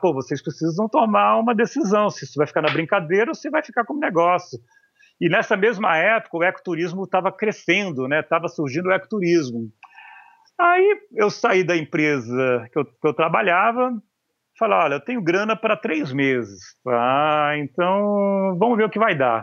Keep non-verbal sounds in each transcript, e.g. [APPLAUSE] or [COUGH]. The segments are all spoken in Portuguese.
pô, vocês precisam tomar uma decisão, se isso vai ficar na brincadeira ou se vai ficar como negócio. E nessa mesma época, o ecoturismo estava crescendo, né? Estava surgindo o ecoturismo. Aí eu saí da empresa que eu, que eu trabalhava, falei, olha, eu tenho grana para três meses. Ah, então vamos ver o que vai dar.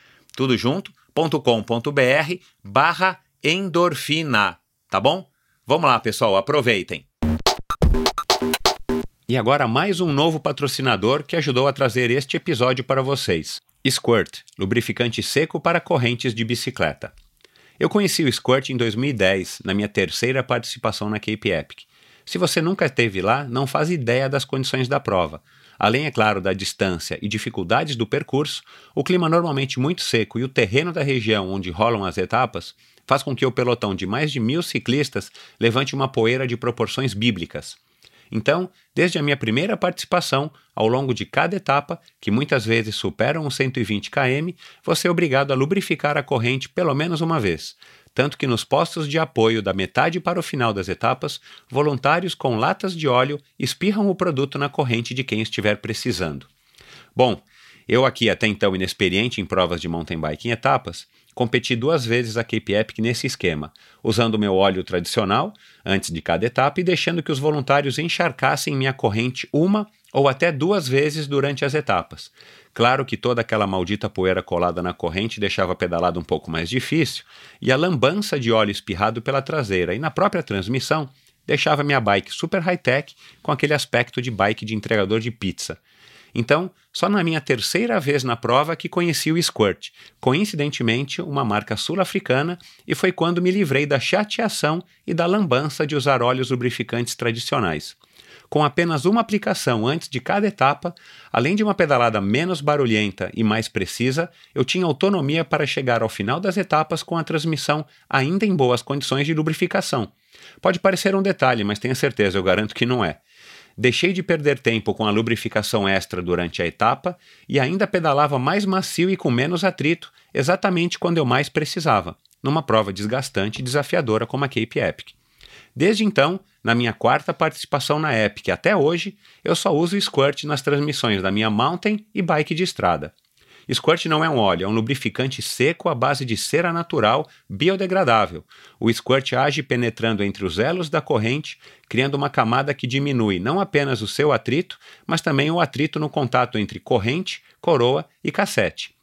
tudo junto, .com.br barra endorfina, tá bom? Vamos lá, pessoal, aproveitem. E agora mais um novo patrocinador que ajudou a trazer este episódio para vocês. Squirt, lubrificante seco para correntes de bicicleta. Eu conheci o Squirt em 2010, na minha terceira participação na Cape Epic. Se você nunca esteve lá, não faz ideia das condições da prova. Além, é claro, da distância e dificuldades do percurso, o clima normalmente muito seco e o terreno da região onde rolam as etapas faz com que o pelotão de mais de mil ciclistas levante uma poeira de proporções bíblicas. Então, desde a minha primeira participação, ao longo de cada etapa, que muitas vezes superam os 120 km, você é obrigado a lubrificar a corrente pelo menos uma vez, tanto que nos postos de apoio da metade para o final das etapas, voluntários com latas de óleo espirram o produto na corrente de quem estiver precisando. Bom, eu aqui até então inexperiente em provas de mountain bike em etapas, competi duas vezes a Cape Epic nesse esquema, usando meu óleo tradicional antes de cada etapa e deixando que os voluntários encharcassem minha corrente uma ou até duas vezes durante as etapas. Claro que toda aquela maldita poeira colada na corrente deixava a pedalada um pouco mais difícil, e a lambança de óleo espirrado pela traseira e na própria transmissão deixava minha bike super high-tech com aquele aspecto de bike de entregador de pizza. Então, só na minha terceira vez na prova que conheci o Squirt, coincidentemente uma marca sul-africana, e foi quando me livrei da chateação e da lambança de usar óleos lubrificantes tradicionais. Com apenas uma aplicação antes de cada etapa, além de uma pedalada menos barulhenta e mais precisa, eu tinha autonomia para chegar ao final das etapas com a transmissão ainda em boas condições de lubrificação. Pode parecer um detalhe, mas tenha certeza, eu garanto que não é. Deixei de perder tempo com a lubrificação extra durante a etapa e ainda pedalava mais macio e com menos atrito, exatamente quando eu mais precisava, numa prova desgastante e desafiadora como a Cape Epic. Desde então, na minha quarta participação na Epic até hoje, eu só uso Squirt nas transmissões da minha mountain e bike de estrada. Squirt não é um óleo, é um lubrificante seco à base de cera natural biodegradável. O Squirt age penetrando entre os elos da corrente, criando uma camada que diminui não apenas o seu atrito, mas também o atrito no contato entre corrente, coroa e cassete.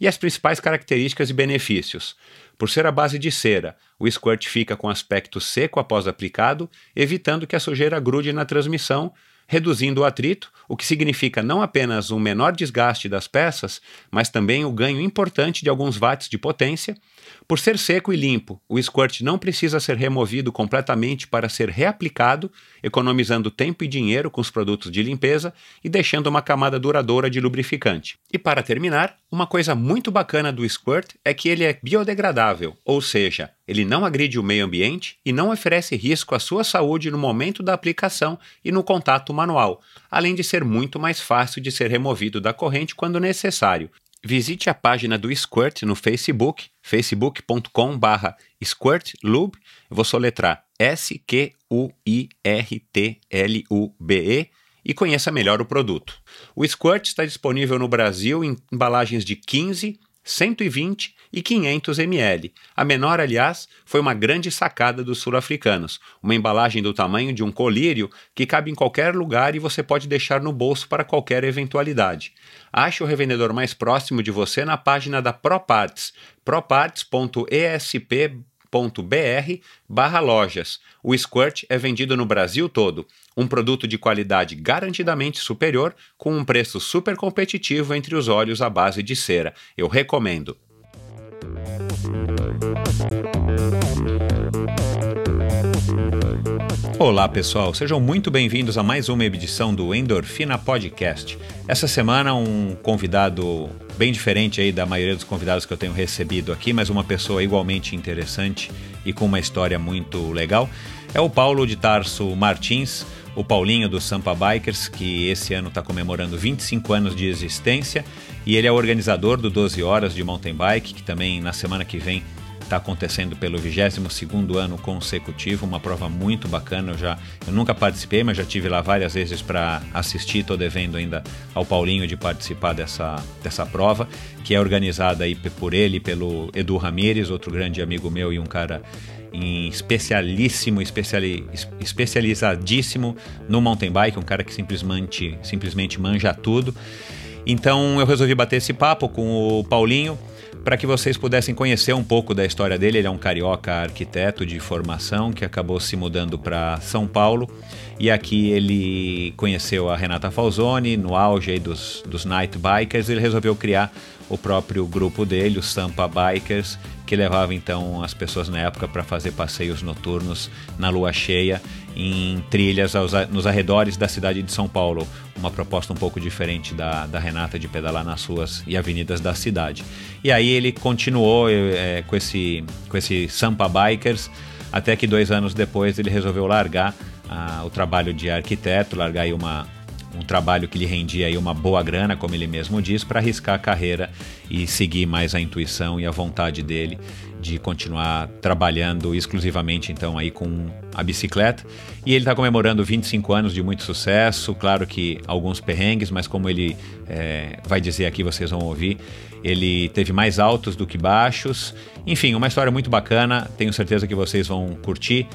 E as principais características e benefícios. Por ser a base de cera, o squirt fica com aspecto seco após aplicado, evitando que a sujeira grude na transmissão, reduzindo o atrito, o que significa não apenas um menor desgaste das peças, mas também o ganho importante de alguns watts de potência. Por ser seco e limpo, o squirt não precisa ser removido completamente para ser reaplicado, economizando tempo e dinheiro com os produtos de limpeza e deixando uma camada duradoura de lubrificante. E para terminar, uma coisa muito bacana do squirt é que ele é biodegradável, ou seja, ele não agride o meio ambiente e não oferece risco à sua saúde no momento da aplicação e no contato manual, além de ser muito mais fácil de ser removido da corrente quando necessário. Visite a página do Squirt no Facebook, facebook.com.br squirtlube, vou soletrar S-Q-U-I-R-T-L-U-B-E e conheça melhor o produto. O Squirt está disponível no Brasil em embalagens de 15, 120 e 500 ml. A menor, aliás, foi uma grande sacada dos sul-africanos, uma embalagem do tamanho de um colírio que cabe em qualquer lugar e você pode deixar no bolso para qualquer eventualidade. Ache o revendedor mais próximo de você na página da ProParts, proparts.esp.br barra lojas. O Squirt é vendido no Brasil todo. Um produto de qualidade garantidamente superior, com um preço super competitivo entre os óleos à base de cera. Eu recomendo. Olá pessoal, sejam muito bem-vindos a mais uma edição do Endorfina Podcast. Essa semana um convidado bem diferente aí da maioria dos convidados que eu tenho recebido aqui, mas uma pessoa igualmente interessante e com uma história muito legal. É o Paulo de Tarso Martins, o Paulinho do Sampa Bikers, que esse ano está comemorando 25 anos de existência, e ele é organizador do 12 Horas de Mountain Bike, que também na semana que vem está acontecendo pelo 22º ano consecutivo, uma prova muito bacana. Eu já eu nunca participei, mas já tive lá várias vezes para assistir. Estou devendo ainda ao Paulinho de participar dessa, dessa prova, que é organizada aí por ele, pelo Edu Ramires, outro grande amigo meu e um cara especialíssimo, especiali, especializadíssimo no mountain bike, um cara que simplesmente, simplesmente manja tudo. Então eu resolvi bater esse papo com o Paulinho para que vocês pudessem conhecer um pouco da história dele. Ele é um carioca arquiteto de formação que acabou se mudando para São Paulo e aqui ele conheceu a Renata Falzoni no auge dos, dos Night Bikers. Ele resolveu criar o próprio grupo dele, os Sampa Bikers, que levava então as pessoas na época para fazer passeios noturnos na lua cheia em trilhas aos, nos arredores da cidade de São Paulo. Uma proposta um pouco diferente da, da Renata de pedalar nas ruas e avenidas da cidade. E aí ele continuou é, com, esse, com esse Sampa Bikers, até que dois anos depois ele resolveu largar ah, o trabalho de arquiteto, largar aí uma, um trabalho que lhe rendia aí uma boa grana, como ele mesmo diz, para arriscar a carreira e seguir mais a intuição e a vontade dele de continuar trabalhando exclusivamente então aí com a bicicleta. E ele está comemorando 25 anos de muito sucesso, claro que alguns perrengues, mas como ele é, vai dizer aqui, vocês vão ouvir, ele teve mais altos do que baixos. Enfim, uma história muito bacana, tenho certeza que vocês vão curtir.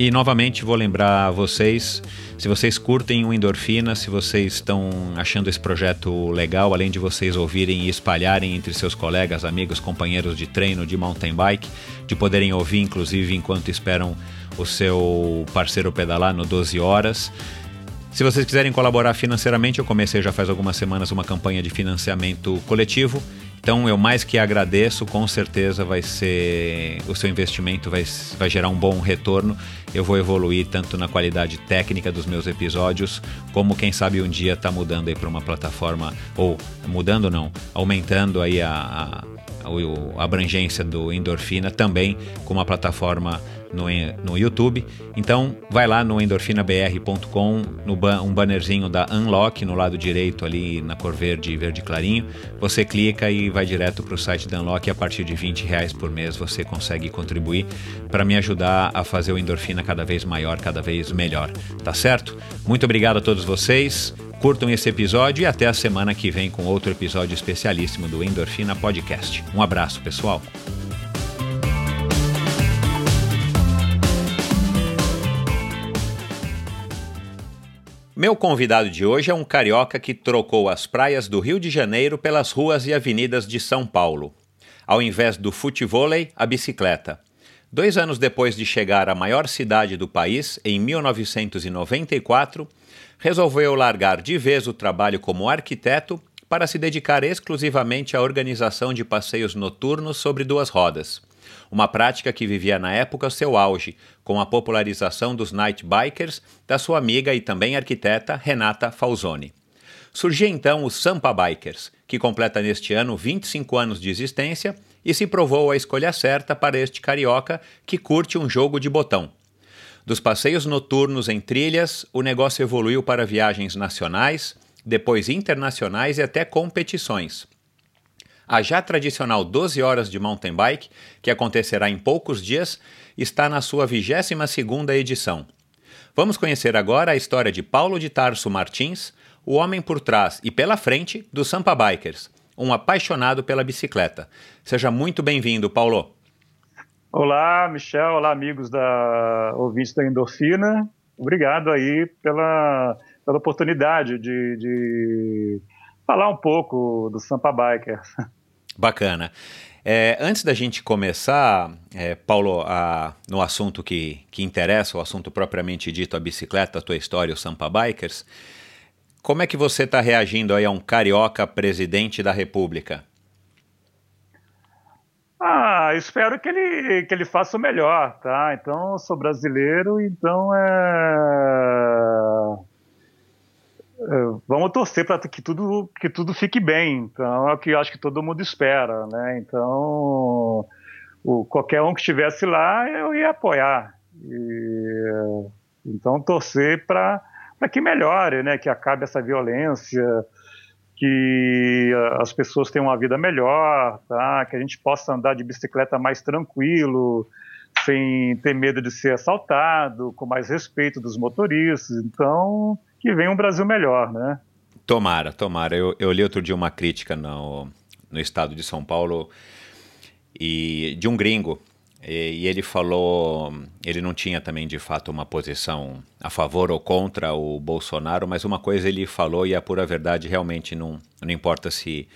E novamente vou lembrar vocês, se vocês curtem o Endorfina, se vocês estão achando esse projeto legal, além de vocês ouvirem e espalharem entre seus colegas, amigos, companheiros de treino de mountain bike, de poderem ouvir inclusive enquanto esperam o seu parceiro pedalar no 12 horas. Se vocês quiserem colaborar financeiramente, eu comecei já faz algumas semanas uma campanha de financiamento coletivo. Então eu mais que agradeço, com certeza vai ser o seu investimento vai, vai gerar um bom retorno. Eu vou evoluir tanto na qualidade técnica dos meus episódios, como quem sabe um dia tá mudando aí para uma plataforma ou mudando não, aumentando aí a, a, a abrangência do Endorfina também com uma plataforma no, no YouTube. Então, vai lá no endorfinabr.com, no ba um bannerzinho da Unlock no lado direito ali na cor verde, verde clarinho. Você clica e vai direto para o site da Unlock e a partir de 20 reais por mês você consegue contribuir para me ajudar a fazer o Endorfina cada vez maior, cada vez melhor. Tá certo? Muito obrigado a todos vocês. Curtam esse episódio e até a semana que vem com outro episódio especialíssimo do Endorfina Podcast. Um abraço, pessoal. Meu convidado de hoje é um carioca que trocou as praias do Rio de Janeiro pelas ruas e avenidas de São Paulo. Ao invés do futevôlei, a bicicleta. Dois anos depois de chegar à maior cidade do país, em 1994, resolveu largar de vez o trabalho como arquiteto para se dedicar exclusivamente à organização de passeios noturnos sobre duas rodas uma prática que vivia na época seu auge, com a popularização dos night bikers da sua amiga e também arquiteta Renata Falzoni. Surgia então o Sampa Bikers, que completa neste ano 25 anos de existência e se provou a escolha certa para este carioca que curte um jogo de botão. Dos passeios noturnos em trilhas, o negócio evoluiu para viagens nacionais, depois internacionais e até competições a já tradicional 12 horas de mountain bike, que acontecerá em poucos dias, está na sua 22ª edição. Vamos conhecer agora a história de Paulo de Tarso Martins, o homem por trás e pela frente do Sampa Bikers, um apaixonado pela bicicleta. Seja muito bem-vindo, Paulo. Olá, Michel. Olá, amigos da ouvintes da Endorfina. Obrigado aí pela, pela oportunidade de, de falar um pouco do Sampa Bikers. Bacana. É, antes da gente começar, é, Paulo, a, no assunto que, que interessa, o assunto propriamente dito, a bicicleta, a tua história, o Sampa Bikers, como é que você está reagindo aí a um carioca presidente da República? Ah, espero que ele, que ele faça o melhor, tá? Então, eu sou brasileiro, então é é, vamos torcer para que tudo, que tudo fique bem. Então, é o que eu acho que todo mundo espera, né? Então, o, qualquer um que estivesse lá, eu ia apoiar. E, então, torcer para que melhore, né? Que acabe essa violência, que as pessoas tenham uma vida melhor, tá? Que a gente possa andar de bicicleta mais tranquilo, sem ter medo de ser assaltado, com mais respeito dos motoristas. Então, que venha um Brasil melhor, né? Tomara, tomara. Eu, eu li outro dia uma crítica no, no estado de São Paulo e de um gringo e, e, ele falou, ele não tinha também de fato uma posição a favor ou contra o Bolsonaro, mas uma coisa ele falou e a pura verdade realmente não, não importa se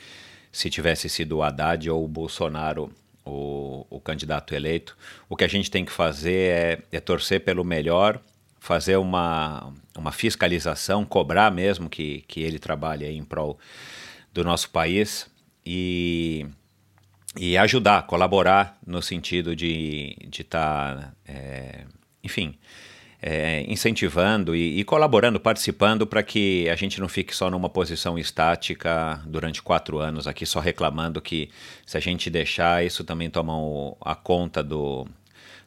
se tivesse sido o Haddad ou o Bolsonaro o, o candidato eleito, o que a gente tem que fazer é, é torcer pelo melhor fazer uma, uma fiscalização, cobrar mesmo que, que ele trabalhe em prol do nosso país e, e ajudar, colaborar no sentido de estar, de tá, é, enfim, é, incentivando e, e, colaborando, participando para que a gente não fique só numa posição estática durante quatro anos aqui, só reclamando que se a gente deixar, isso também toma a conta do,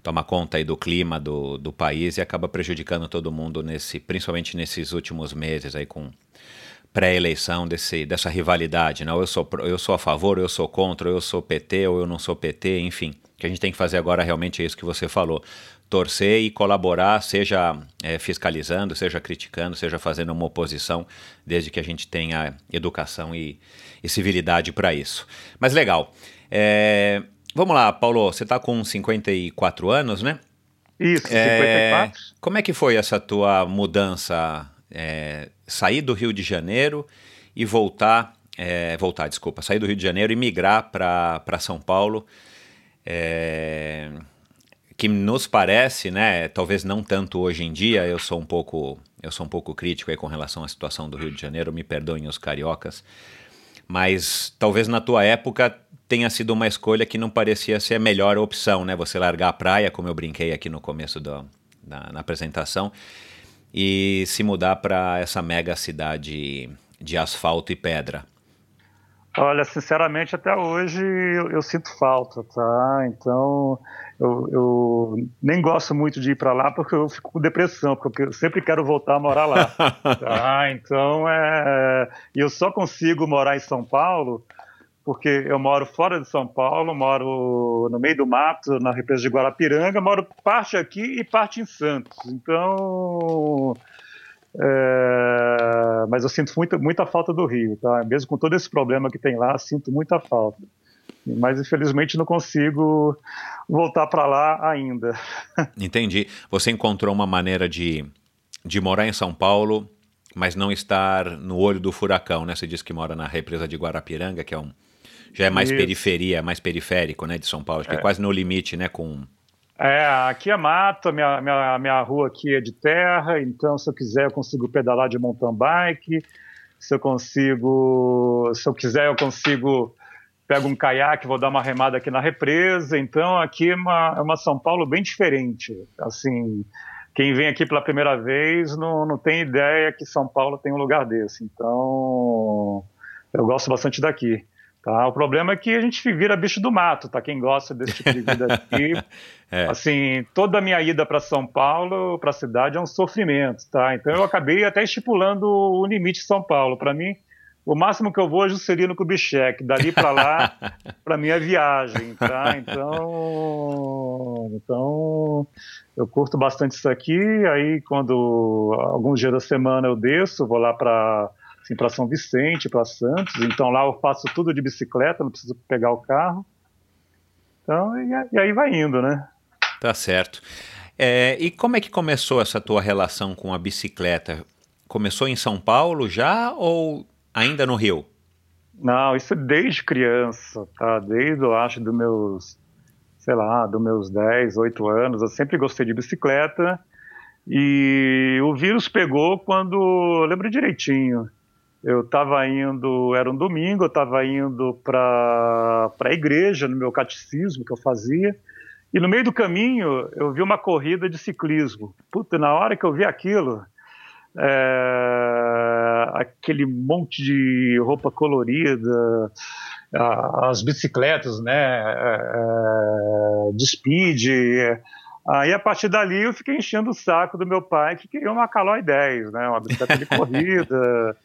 toma conta aí do clima do, do país e acaba prejudicando todo mundo nesse, principalmente nesses últimos meses aí com pré-eleição desse dessa rivalidade, não? Né? Eu sou eu sou a favor, eu sou contra, eu sou PT ou eu não sou PT, enfim. O que a gente tem que fazer agora realmente é isso que você falou, torcer e colaborar, seja é, fiscalizando, seja criticando, seja fazendo uma oposição, desde que a gente tenha educação e, e civilidade para isso. Mas legal. É, vamos lá, Paulo, você está com 54 anos, né? Isso, 54. É, como é que foi essa tua mudança? É, sair do Rio de Janeiro e voltar, é, voltar, desculpa, sair do Rio de Janeiro e migrar para São Paulo. É, que nos parece, né, talvez não tanto hoje em dia, eu sou um pouco, eu sou um pouco crítico aí com relação à situação do Rio de Janeiro, me perdoem os cariocas, mas talvez na tua época tenha sido uma escolha que não parecia ser a melhor opção, né? Você largar a praia, como eu brinquei aqui no começo na apresentação, e se mudar para essa mega cidade de asfalto e pedra. Olha, sinceramente, até hoje eu, eu sinto falta, tá? Então, eu, eu, nem gosto muito de ir para lá porque eu fico com depressão, porque eu sempre quero voltar a morar lá. [LAUGHS] tá? Então, é, eu só consigo morar em São Paulo porque eu moro fora de São Paulo, moro no meio do mato, na represa de Guarapiranga, moro parte aqui e parte em Santos. Então, é, mas eu sinto muita, muita falta do Rio, tá? Mesmo com todo esse problema que tem lá, sinto muita falta. Mas infelizmente não consigo voltar para lá ainda. [LAUGHS] Entendi. Você encontrou uma maneira de, de morar em São Paulo, mas não estar no olho do furacão, né? Você disse que mora na represa de Guarapiranga, que é um já é mais Isso. periferia, mais periférico, né, de São Paulo, acho que é, é quase no limite, né, com é, aqui é mato, minha, minha, minha rua aqui é de terra, então se eu quiser eu consigo pedalar de mountain bike, se eu consigo, se eu quiser eu consigo, pego um caiaque, vou dar uma remada aqui na represa, então aqui é uma, é uma São Paulo bem diferente, assim, quem vem aqui pela primeira vez não, não tem ideia que São Paulo tem um lugar desse, então eu gosto bastante daqui. Tá? O problema é que a gente vira bicho do mato, tá? Quem gosta desse tipo de vida aqui. [LAUGHS] é. Assim, toda a minha ida para São Paulo, para a cidade, é um sofrimento, tá? Então eu acabei até estipulando o limite de São Paulo. Para mim, o máximo que eu vou hoje seria no Kubitschek. Dali para lá, [LAUGHS] para mim é viagem, tá? Então, então, eu curto bastante isso aqui. Aí, quando alguns dias da semana eu desço, vou lá para assim, para São Vicente, para Santos. Então lá eu faço tudo de bicicleta, não preciso pegar o carro. Então, e, e aí vai indo, né? Tá certo. É, e como é que começou essa tua relação com a bicicleta? Começou em São Paulo já ou ainda no Rio? Não, isso é desde criança, tá? Desde, eu acho, dos meus, sei lá, dos meus 10, 8 anos. Eu sempre gostei de bicicleta. E o vírus pegou quando, eu lembro direitinho, eu estava indo, era um domingo, eu estava indo para a igreja, no meu catecismo que eu fazia, e no meio do caminho eu vi uma corrida de ciclismo. Puta, na hora que eu vi aquilo, é, aquele monte de roupa colorida, as bicicletas, né, é, é, de speed. Aí a partir dali eu fiquei enchendo o saco do meu pai que queria uma Caloi 10, né, uma bicicleta de [LAUGHS] corrida.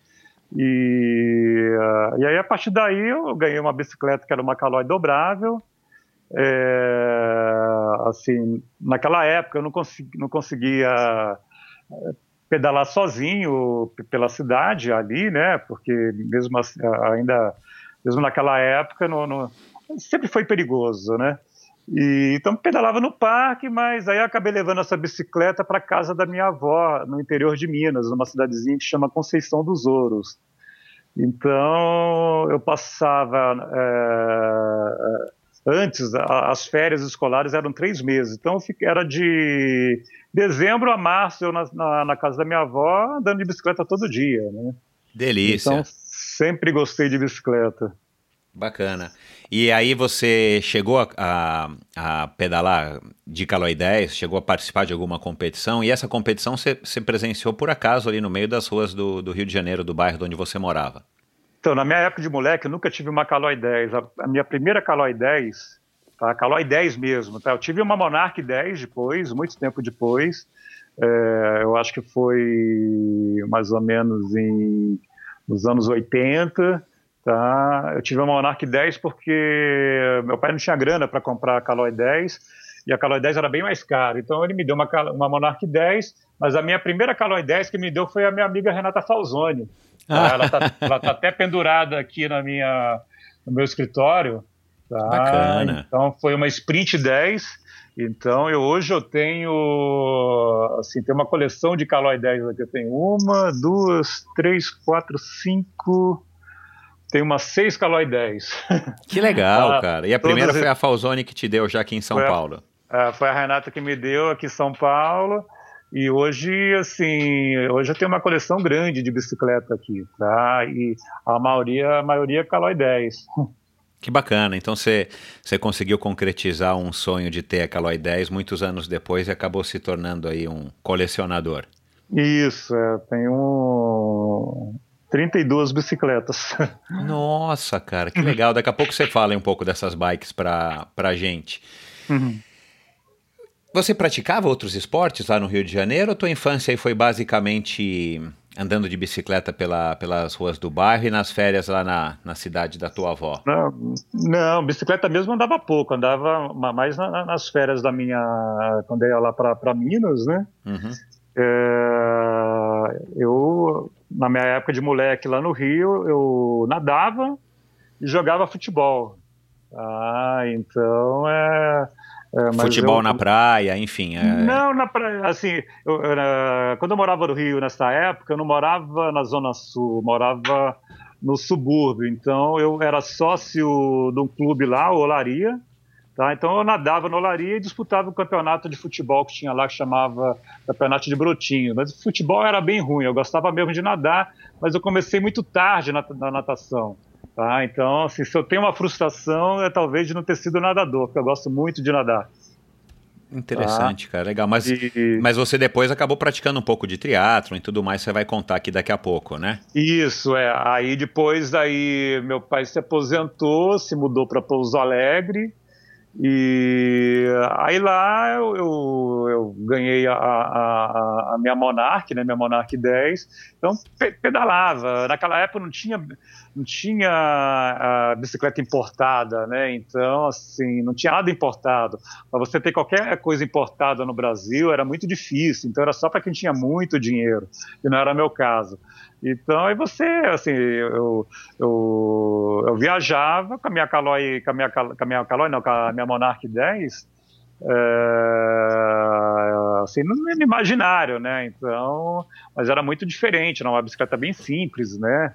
E, uh, e aí, a partir daí, eu ganhei uma bicicleta que era uma Caloi dobrável. É, assim, naquela época eu não, consegui, não conseguia é, pedalar sozinho pela cidade ali, né? Porque mesmo assim, ainda, mesmo naquela época, sempre foi perigoso, né? E, então pedalava no parque, mas aí eu acabei levando essa bicicleta para casa da minha avó, no interior de Minas, numa cidadezinha que chama Conceição dos Ouros. Então eu passava é, antes as férias escolares eram três meses, então era de dezembro a março eu na, na, na casa da minha avó andando de bicicleta todo dia, né? Delícia. Então sempre gostei de bicicleta. Bacana. E aí você chegou a, a, a, pedalar de Caloi 10, chegou a participar de alguma competição, e essa competição você, você presenciou por acaso ali no meio das ruas do, do, Rio de Janeiro, do bairro onde você morava? Então, na minha época de moleque, eu nunca tive uma Caloi 10. A, a minha primeira Caloi 10 tá? Caloi 10 mesmo, tá? Eu tive uma Monarch 10 depois, muito tempo depois, é, eu acho que foi mais ou menos em, nos anos 80, tá? Eu tive uma Monarch 10 porque meu pai não tinha grana para comprar a Caloi 10, e a Caloi 10 era bem mais cara, então ele me deu uma, uma Monarch 10, mas a minha primeira Caloi 10 que me deu foi a minha amiga Renata Falzoni, ah. ela está tá até pendurada aqui na minha, no meu escritório, Tá? Bacana. Então foi uma Sprint 10. Então eu hoje eu tenho assim, tem uma coleção de Caloi 10 aqui. Eu tenho uma, duas, três, quatro, cinco. Tem umas seis Caloi 10. Que legal, [LAUGHS] ah, cara. E a primeira foi a Falzone que te deu já aqui em São foi Paulo. A, é, foi a Renata que me deu aqui em São Paulo. E hoje, assim, hoje eu tenho uma coleção grande de bicicleta aqui, tá? E a maioria, a maioria é Caloi 10. Que bacana. Então você conseguiu concretizar um sonho de ter a Caloi 10 muitos anos depois e acabou se tornando aí um colecionador. Isso, é, tenho 32 bicicletas. Nossa, cara, que legal. Daqui a pouco você fala um pouco dessas bikes para a gente. Uhum. Você praticava outros esportes lá no Rio de Janeiro ou tua infância aí foi basicamente andando de bicicleta pela, pelas ruas do bairro e nas férias lá na, na cidade da tua avó? Não, não bicicleta mesmo andava pouco, andava mais na, nas férias da minha. quando eu ia lá para Minas, né? Uhum. É, eu, na minha época de moleque lá no Rio, eu nadava e jogava futebol. Ah, então é é, Futebol eu, na praia, enfim. É... Não, na praia. Assim, eu, quando eu morava no Rio nessa época, eu não morava na Zona Sul, morava no subúrbio. Então eu era sócio de um clube lá, o Olaria. Tá? Então eu nadava no Olaria e disputava o campeonato de futebol que tinha lá, que chamava Campeonato de Brotinho. Mas o futebol era bem ruim, eu gostava mesmo de nadar, mas eu comecei muito tarde na, na natação. Tá? Então, assim, se eu tenho uma frustração, é talvez de não ter sido nadador, porque eu gosto muito de nadar. Interessante, tá? cara, legal. Mas, e... mas você depois acabou praticando um pouco de triatlon e tudo mais, você vai contar aqui daqui a pouco, né? Isso, é. Aí depois aí meu pai se aposentou, se mudou para Pouso Alegre, e aí lá eu, eu, eu ganhei a, a, a, minha Monarch, né, minha Monarch 10, então pedalava. Naquela época não tinha, não tinha bicicleta importada, né? Então, assim, não tinha nada importado. Para você ter qualquer coisa importada no Brasil era muito difícil, então era só para quem tinha muito dinheiro, e não era meu caso. Então, aí você, assim, eu, eu, eu viajava com a minha Caloi, com a minha, com a minha Caloi, não, com a minha Monarch 10, é, assim, no, imaginário, né? Então, mas era muito diferente, era uma bicicleta bem simples, né?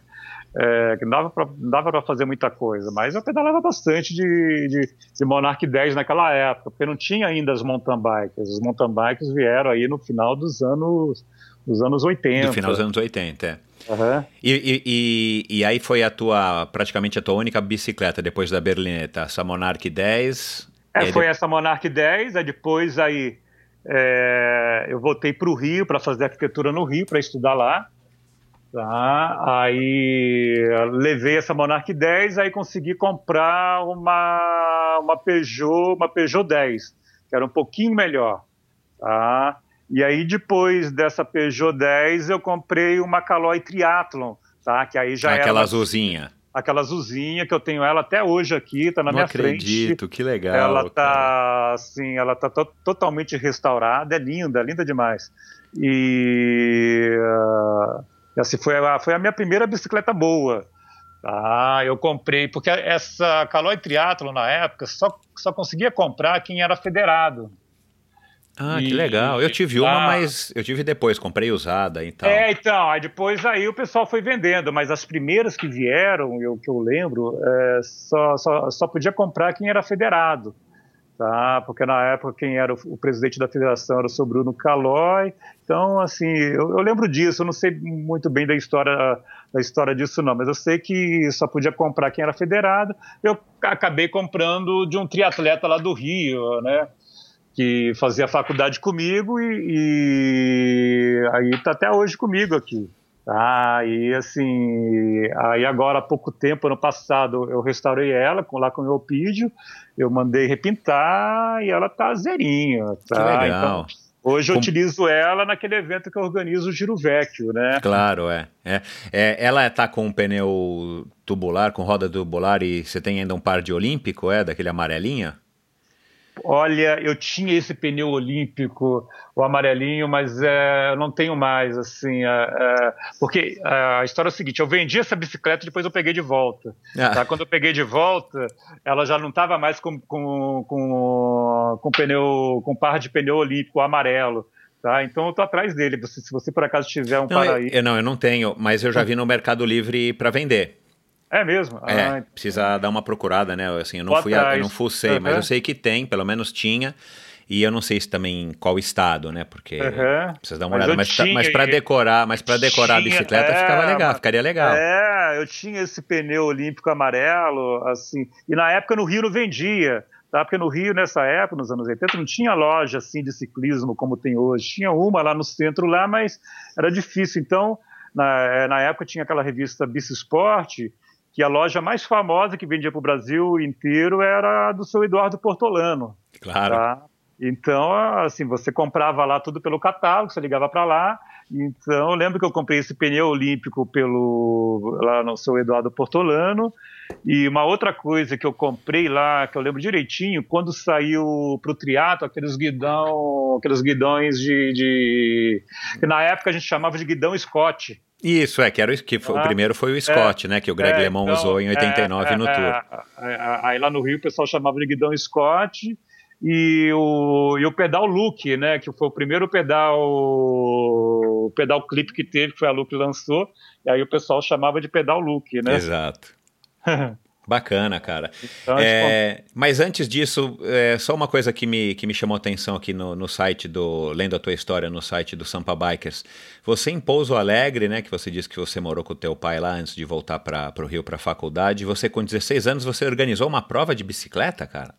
É, que não dava para fazer muita coisa, mas eu pedalava bastante de, de, de Monarch 10 naquela época, porque não tinha ainda as mountain bikes. As mountain bikes vieram aí no final dos anos, dos anos 80. No final dos anos 80, é. Uhum. E, e, e, aí foi a tua, praticamente a tua única bicicleta depois da Berlineta, essa Monarch 10? É, foi de... essa Monarch 10, aí depois aí é, eu voltei para o Rio para fazer arquitetura no Rio, para estudar lá. Tá? Aí levei essa Monarch 10, aí consegui comprar uma, uma Peugeot, uma Peugeot 10, que era um pouquinho melhor. Tá? E aí, depois dessa Peugeot 10, eu comprei uma Caloi Triathlon, tá? Que aí já Aquela era... azulzinha. Aquela azulzinha que eu tenho ela até hoje aqui, tá na Não minha acredito, frente. acredito, que legal. Ela tá, cara. assim, ela tá to totalmente restaurada, é linda, linda demais. E uh, assim, foi, a, foi a minha primeira bicicleta boa. Ah, eu comprei, porque essa Caloi Triathlon na época só, só conseguia comprar quem era federado. Ah, e, que legal. Eu tive uma, mas eu tive depois, comprei usada e tal. É, então, aí depois aí o pessoal foi vendendo, mas as primeiras que vieram, eu que eu lembro, é, só, só, só podia comprar quem era federado. Tá? Porque na época quem era o, o presidente da federação era o seu Bruno Calói. Então, assim, eu, eu, lembro disso, eu não sei muito bem da história, da história disso não, mas eu sei que só podia comprar quem era federado. Eu acabei comprando de um triatleta lá do Rio, né? Que fazia faculdade comigo e, e aí está até hoje comigo aqui. Ah, e assim, aí agora há pouco tempo, ano passado, eu restaurei ela com, lá com o meu pídio, eu mandei repintar e ela tá zerinha. Tá? Que legal. Então, hoje eu com... utilizo ela naquele evento que eu organizo o Giro Vecchio, né? Claro, é. é. é ela tá com um pneu tubular, com roda tubular e você tem ainda um par de olímpico, é? Daquele amarelinha? Olha, eu tinha esse pneu olímpico, o amarelinho, mas é, eu não tenho mais, assim, é, é, porque a história é a seguinte, eu vendi essa bicicleta e depois eu peguei de volta. Ah. Tá? Quando eu peguei de volta, ela já não estava mais com, com, com, com pneu, com par de pneu olímpico amarelo. Tá? Então eu tô atrás dele. Se, você por acaso tiver um não, para aí. Eu, não, eu não tenho, mas eu já vi no Mercado Livre para vender. É mesmo? É, ah, precisa dar uma procurada, né? Assim, eu não fui, a, eu não fucei, uhum. mas eu sei que tem, pelo menos tinha. E eu não sei se também qual estado, né? Porque uhum. precisa dar uma mas olhada. Mas, tinha, mas para decorar, mas para decorar tinha, a bicicleta é, ficava legal, ficaria legal. É, eu tinha esse pneu olímpico amarelo, assim. E na época no Rio não vendia. Tá? Porque no Rio, nessa época, nos anos 80, não tinha loja assim de ciclismo como tem hoje. Tinha uma lá no centro lá, mas era difícil. Então, na, é, na época tinha aquela revista Bici Esporte, que a loja mais famosa que vendia para o Brasil inteiro era a do seu Eduardo Portolano. Claro. Tá? Então, assim, você comprava lá tudo pelo catálogo, você ligava para lá. Então, eu lembro que eu comprei esse pneu olímpico pelo lá no seu Eduardo Portolano. E uma outra coisa que eu comprei lá, que eu lembro direitinho, quando saiu para o triatlo, aqueles guidão, aqueles guidões de, de, que na época a gente chamava de guidão Scott. Isso, é, que, era o, que foi, ah, o primeiro foi o Scott, é, né? Que o Greg é, LeMond então, usou em 89 é, no é, Tour. É, é, aí lá no Rio o pessoal chamava de guidão Scott e o, e o pedal Look, né? Que foi o primeiro pedal o pedal clip que teve, que foi a Look lançou, e aí o pessoal chamava de pedal Look, né? Exato. [LAUGHS] Bacana, cara. Então, é, mas antes disso, é, só uma coisa que me, que me chamou a atenção aqui no, no site do. Lendo a tua história no site do Sampa Bikers. Você em Pouso Alegre, né? Que você disse que você morou com o teu pai lá antes de voltar para o Rio para a faculdade. Você, com 16 anos, você organizou uma prova de bicicleta, cara?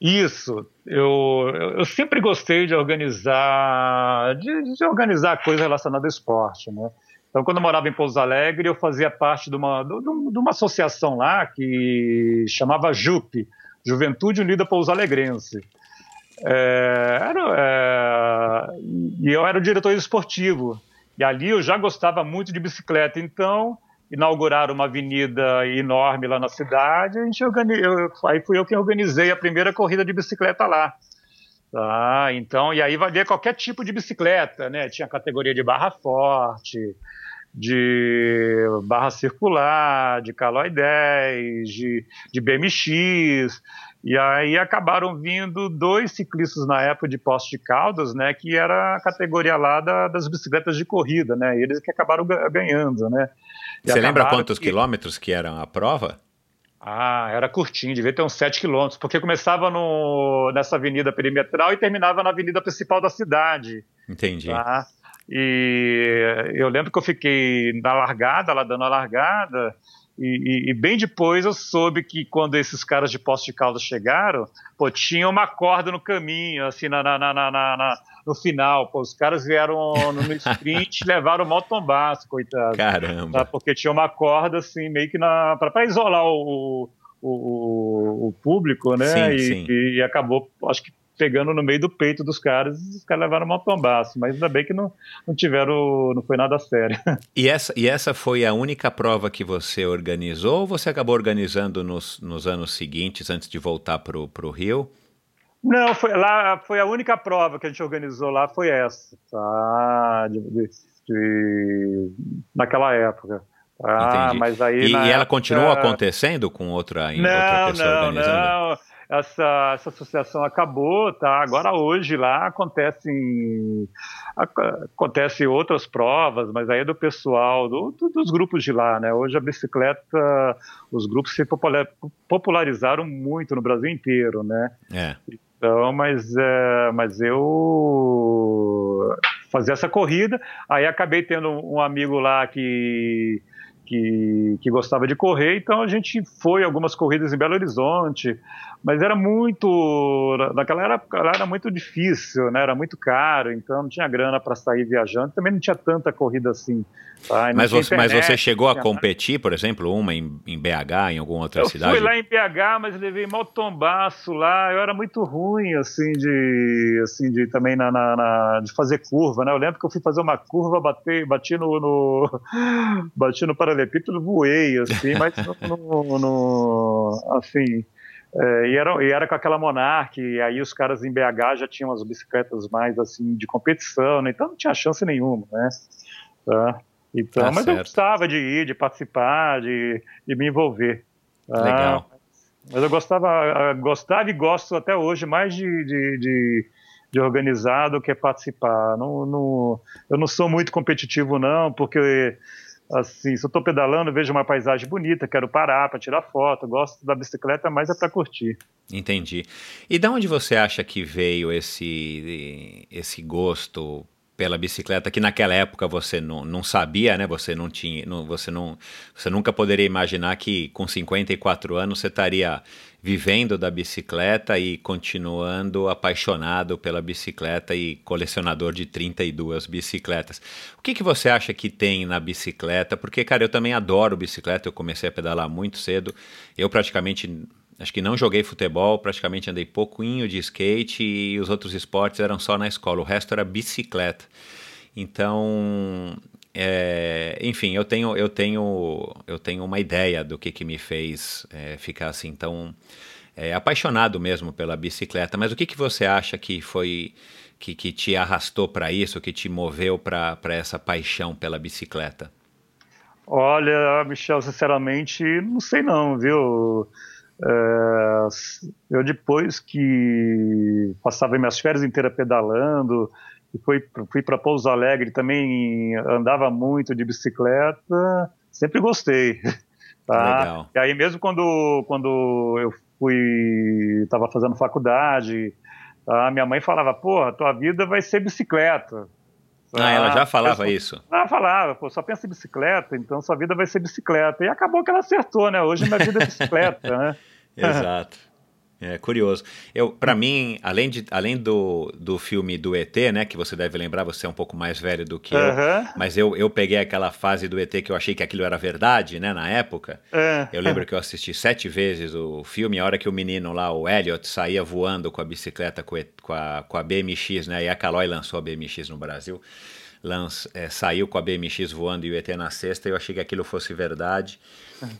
Isso. Eu, eu sempre gostei de organizar, de, de organizar coisas relacionadas ao esporte, né? Então, quando eu morava em Pouso Alegre, eu fazia parte de uma, de uma associação lá que chamava JUP, Juventude Unida Pouso Alegrense. É, era, é, e eu era o diretor esportivo. E ali eu já gostava muito de bicicleta. Então, inauguraram uma avenida enorme lá na cidade. A gente organiz... eu, aí fui eu que organizei a primeira corrida de bicicleta lá. Tá, então, e aí valia qualquer tipo de bicicleta, né? Tinha categoria de barra forte, de barra circular, de Caloi 10, de, de BMX, e aí acabaram vindo dois ciclistas na época de Poste de Caldas, né, que era a categoria lá da, das bicicletas de corrida, né, eles que acabaram ganhando, né. E Você lembra quantos que... quilômetros que eram a prova? Ah, era curtinho, devia ter uns 7 quilômetros, porque começava no, nessa avenida perimetral e terminava na avenida principal da cidade. Entendi. Tá? E eu lembro que eu fiquei na largada, lá dando a largada, e, e, e, bem depois eu soube que quando esses caras de Poço de Caldas chegaram, pô, tinha uma corda no caminho, assim, na, na, na, na no final. Pô, os caras vieram no sprint [LAUGHS] levaram o mal tombaço, coitado. Caramba. Tá? Porque tinha uma corda, assim, meio que na para isolar o, o, o, o, público, né? Sim, e, sim. e acabou, acho que pegando no meio do peito dos caras e os caras levaram uma tombaço, mas ainda bem que não, não tiveram, não foi nada sério. [LAUGHS] E essa, e essa foi a única prova que você organizou ou você acabou organizando nos, nos anos seguintes, antes de voltar para o Rio? Não, foi, lá foi a única prova que a gente organizou lá, foi essa, tá? De, de, de, naquela época. Ah, mas aí e, e ela época... continua acontecendo com outra, não, outra pessoa não, organizando? Não, não essa, essa associação acabou, tá? Agora hoje lá acontecem acontece outras provas, mas aí é do pessoal, do, do, dos grupos de lá, né? Hoje a bicicleta, os grupos se popularizaram muito no Brasil inteiro, né? É. Então, mas, é, mas eu fazia essa corrida, aí acabei tendo um amigo lá que que, que gostava de correr, então a gente foi algumas corridas em Belo Horizonte, mas era muito. Naquela época era muito difícil, né? era muito caro, então não tinha grana para sair viajando, também não tinha tanta corrida assim. Tá? Mas, você, internet, mas você chegou a competir, por exemplo, uma em, em BH, em alguma outra eu cidade? Eu fui lá em BH, mas levei mal tombaço lá, eu era muito ruim, assim, de, assim, de também na, na, na, de fazer curva, né? Eu lembro que eu fui fazer uma curva, bati, bati no, no [LAUGHS] bati no paralelepípedo, voei, assim, mas no, no, no assim, é, e, era, e era com aquela Monarch, e aí os caras em BH já tinham as bicicletas mais assim de competição, né? então não tinha chance nenhuma, né? Tá? Então, tá mas certo. eu gostava de ir, de participar, de, de me envolver. Tá? Legal. Mas eu gostava, gostava e gosto até hoje mais de, de, de, de organizar do que participar. Não, não, eu não sou muito competitivo, não, porque assim, se eu estou pedalando, vejo uma paisagem bonita, quero parar para tirar foto, gosto da bicicleta, mas é para curtir. Entendi. E de onde você acha que veio esse, esse gosto pela bicicleta que naquela época você não, não sabia, né? Você não tinha, não, você não, você nunca poderia imaginar que com 54 anos você estaria vivendo da bicicleta e continuando apaixonado pela bicicleta e colecionador de 32 bicicletas. O que, que você acha que tem na bicicleta? Porque, cara, eu também adoro bicicleta, eu comecei a pedalar muito cedo. Eu praticamente Acho que não joguei futebol, praticamente andei pouquinho de skate e os outros esportes eram só na escola, o resto era bicicleta. Então, é, enfim, eu tenho, eu tenho, eu tenho uma ideia do que, que me fez é, ficar assim tão é, apaixonado mesmo pela bicicleta. Mas o que, que você acha que foi que, que te arrastou para isso, que te moveu para essa paixão pela bicicleta? Olha, Michel, sinceramente, não sei não, viu? É, eu depois que passava minhas férias inteiras pedalando, e fui, fui para Pouso Alegre também andava muito de bicicleta, sempre gostei. [LAUGHS] Tá? Legal. E aí mesmo quando, quando eu fui, estava fazendo faculdade, tá? minha mãe falava, porra, tua vida vai ser bicicleta. Ah, ela já falava isso? Ela falava, pô, só pensa em bicicleta, então sua vida vai ser bicicleta. E acabou que ela acertou, né? Hoje minha vida é bicicleta, né? [LAUGHS] Exato. É curioso. Eu, para mim, além, de, além do, do filme do ET, né, que você deve lembrar, você é um pouco mais velho do que uhum. eu, mas eu, eu peguei aquela fase do ET que eu achei que aquilo era verdade, né, na época. Uhum. Eu lembro que eu assisti sete vezes o filme, a hora que o menino lá, o Elliot, saía voando com a bicicleta com, a, com a BMX, né, e a Caloi lançou a BMX no Brasil. Lance, é, saiu com a BMX voando e o ET na sexta, eu achei que aquilo fosse verdade.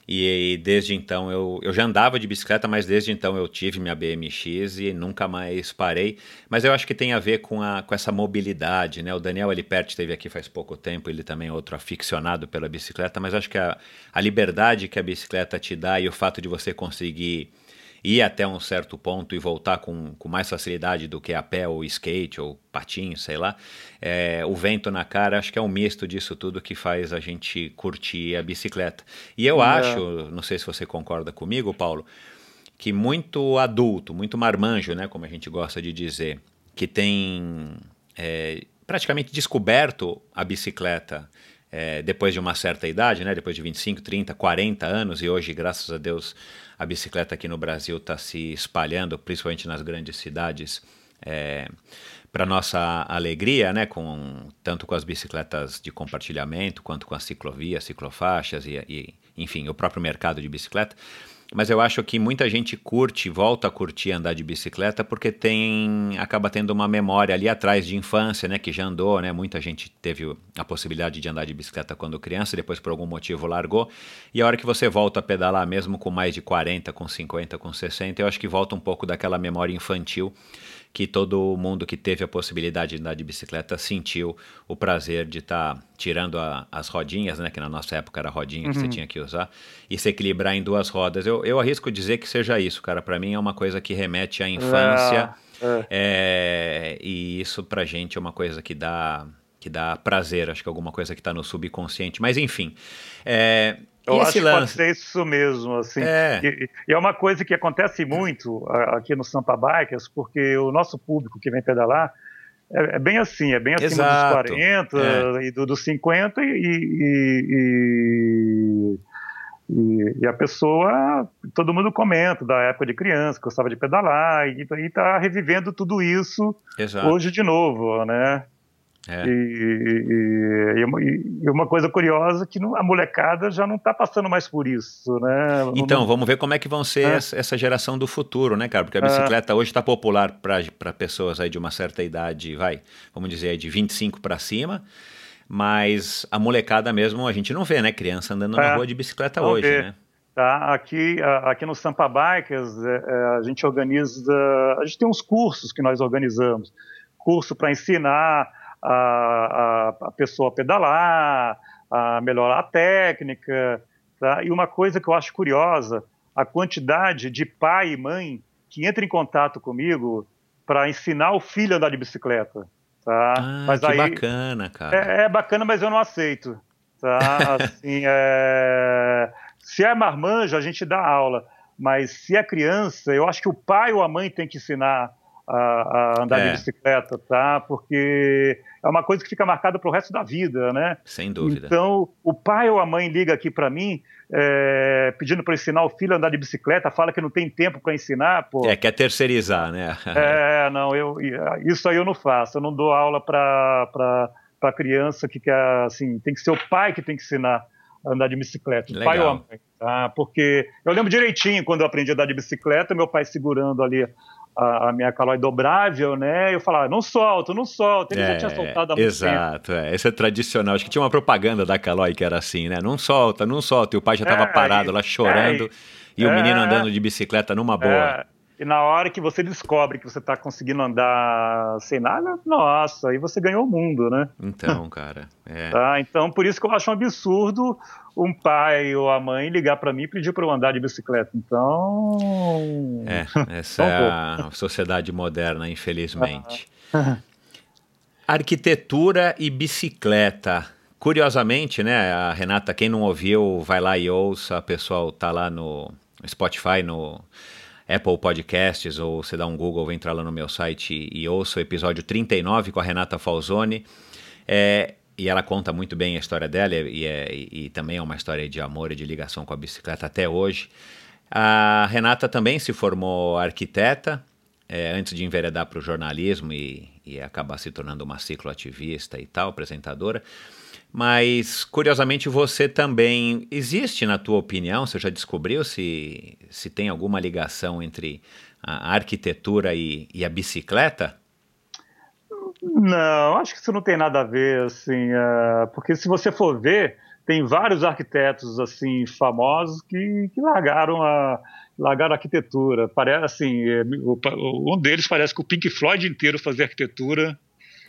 E, e, desde então eu, eu já andava de bicicleta, mas desde então eu tive minha BMX e nunca mais parei. Mas eu acho que tem a ver com, a, com essa mobilidade, né? O Daniel Elipert esteve aqui faz pouco tempo, ele também é outro aficionado pela bicicleta, mas acho que a, a liberdade que a bicicleta te dá e o fato de você conseguir ir até um certo ponto e voltar com, com mais facilidade do que a pé ou skate ou patinho, sei lá. É, o vento na cara, acho que é um misto disso tudo que faz a gente curtir a bicicleta. E eu é. acho, não sei se você concorda comigo, Paulo, que muito adulto, muito marmanjo, né, como a gente gosta de dizer, que tem é, praticamente descoberto a bicicleta é, depois de uma certa idade, né, depois de 25, 30, 40 anos, e hoje, graças a Deus, a bicicleta aqui no Brasil está se espalhando, principalmente nas grandes cidades, é, para nossa alegria, né, com, tanto com as bicicletas de compartilhamento, quanto com as ciclovias, ciclofaixas e, e enfim, o próprio mercado de bicicleta mas eu acho que muita gente curte, volta a curtir andar de bicicleta porque tem acaba tendo uma memória ali atrás de infância, né, que já andou, né? Muita gente teve a possibilidade de andar de bicicleta quando criança, depois por algum motivo largou. E a hora que você volta a pedalar mesmo com mais de 40, com 50, com 60, eu acho que volta um pouco daquela memória infantil que todo mundo que teve a possibilidade de andar de bicicleta sentiu o prazer de estar tá tirando a, as rodinhas, né, que na nossa época era rodinha que uhum. você tinha que usar, e se equilibrar em duas rodas. Eu, eu arrisco dizer que seja isso, cara. Para mim é uma coisa que remete à infância. É, é. e isso pra gente é uma coisa que dá que dá prazer, acho que é alguma coisa que está no subconsciente. Mas enfim, é, eu acho que pode ser isso mesmo, assim. É. E, e, é uma coisa que acontece muito aqui no Sampa Bikers, porque o nosso público que vem pedalar é, é bem assim, é bem acima Exato. dos 40 é. e do, dos 50 e, e, E, a pessoa, todo mundo comenta da época de criança, gostava de pedalar, e está revivendo tudo isso Exato. hoje de novo, né? É. E, e, e, uma coisa curiosa é que a molecada já não está passando mais por isso, né? Então, vamos ver como é que vão ser é. essa geração do futuro, né, cara? Porque a é. bicicleta é. hoje está popular para pessoas aí de uma certa idade, vai, vamos dizer, de 25 para cima, mas a molecada mesmo a gente não vê, né? Criança andando na é. rua de bicicleta hoje, ver. né? Tá, aqui, aqui no Sampa Bikers, a gente organiza, a gente tem uns cursos que nós organizamos, curso para ensinar a, a, a pessoa pedalar, a melhorar a técnica. Tá? E uma coisa que eu acho curiosa, a quantidade de pai e mãe que entra em contato comigo para ensinar o filho a andar de bicicleta. Tá? Ah, mas que aí, bacana, cara. É, é, bacana, mas eu não aceito. Tá? [LAUGHS] Assim, é... Se é marmanjo, a gente dá aula. Mas se é criança, eu acho que o pai ou a mãe tem que ensinar a, a andar é. de bicicleta, tá? Porque é uma coisa que fica marcada para o resto da vida, né? Sem dúvida. Então, o pai ou a mãe liga aqui para mim é, pedindo para ensinar o filho a andar de bicicleta, fala que não tem tempo para ensinar, pô. É, quer terceirizar, né? [LAUGHS] é, não, eu, isso aí eu não faço. Eu não dou aula para para criança que quer, assim, tem que ser o pai que tem que ensinar a andar de bicicleta, o pai ou a mãe, tá? Porque eu lembro direitinho quando eu aprendi a andar de bicicleta, meu pai segurando ali a, a, minha calói dobrável, né? Eu falava, não solto, não solto. Ele é, já tinha soltado há muito Exato, é. esse é tradicional. Acho que tinha uma propaganda da calói que era assim, né? Não solta, não solta. E o pai já estava é, parado lá chorando é, e o menino é. andando de bicicleta numa boa. E na hora que você descobre que você está conseguindo andar sem nada, nossa, aí você ganhou o mundo, né? Então, [LAUGHS] cara. É. Tá, então, por isso que eu acho um absurdo um pai ou a mãe ligar para mim e pedir para eu andar de bicicleta. Então. É, [LAUGHS] essa é a sociedade moderna, infelizmente. [LAUGHS] Arquitetura e bicicleta. Curiosamente, né, a Renata, quem não ouviu, vai lá e ouça, o pessoal tá lá no Spotify, no Apple Podcasts, ou você dá um Google, entra lá no meu site e, ouça o episódio 39 com a Renata Falzoni. É, e ela conta muito bem a história dela e, é, e, também é uma história de amor e de ligação com a bicicleta até hoje. A Renata também se formou arquiteta é, antes de enveredar para o jornalismo e, e acabar se tornando uma cicloativista e tal, apresentadora. Mas, curiosamente, você também. Existe, na tua opinião, você já descobriu se, se tem alguma ligação entre a arquitetura e, e a bicicleta? Não, acho que isso não tem nada a ver, assim, uh, porque se você for ver, tem vários arquitetos assim famosos que, que largaram a largaram a arquitetura. Parece assim, é, um deles parece que o Pink Floyd inteiro fazia arquitetura.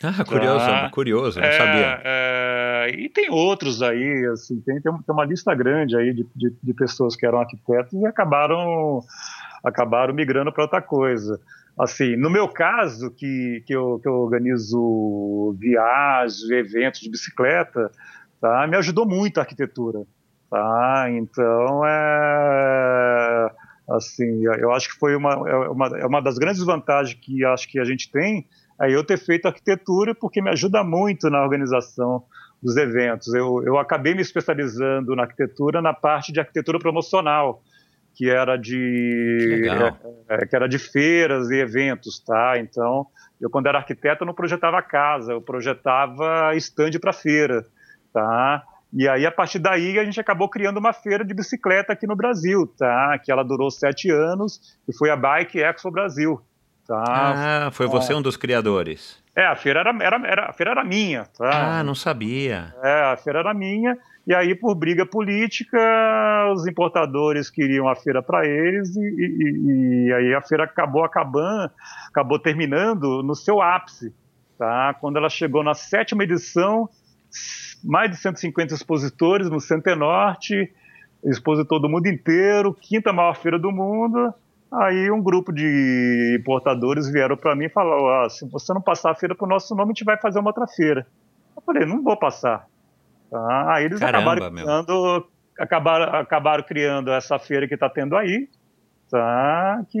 Ah, curioso, tá? curioso, não é, sabia. É, e tem outros aí, assim, tem, tem uma lista grande aí de, de, de pessoas que eram arquitetos e acabaram, acabaram migrando para outra coisa. Assim, no meu caso, que, que, eu, que eu organizo viagens, eventos de bicicleta, tá, me ajudou muito a arquitetura. Tá? Então, é, assim, eu acho que foi uma, é uma, é uma das grandes vantagens que acho que a gente tem aí eu ter feito arquitetura porque me ajuda muito na organização dos eventos. Eu, eu acabei me especializando na arquitetura na parte de arquitetura promocional, que era de que, é, é, que era de feiras e eventos, tá? Então, eu quando era arquiteto eu não projetava casa, eu projetava estande para feira, tá? E aí, a partir daí, a gente acabou criando uma feira de bicicleta aqui no Brasil, tá? Que ela durou sete anos e foi a Bike Expo Brasil. Tá? Ah, foi você um dos criadores. É, a feira era, era, era, a feira era minha. Tá? Ah, não sabia. É, a feira era minha. E aí, por briga política, os importadores queriam a feira para eles e, e, e, aí a feira acabou acabando, acabou terminando no seu ápice. Tá? Quando ela chegou na sétima edição, mais de 150 expositores no Centenorte, expositor do mundo inteiro, quinta maior feira do mundo. Aí um grupo de importadores vieram para mim e falaram: ah, se você não passar a feira para o nosso nome, a gente vai fazer uma outra feira. Eu falei: não vou passar. Tá? Aí eles Caramba, acabaram, criando, acabaram, acabaram criando essa feira que está tendo aí, tá? que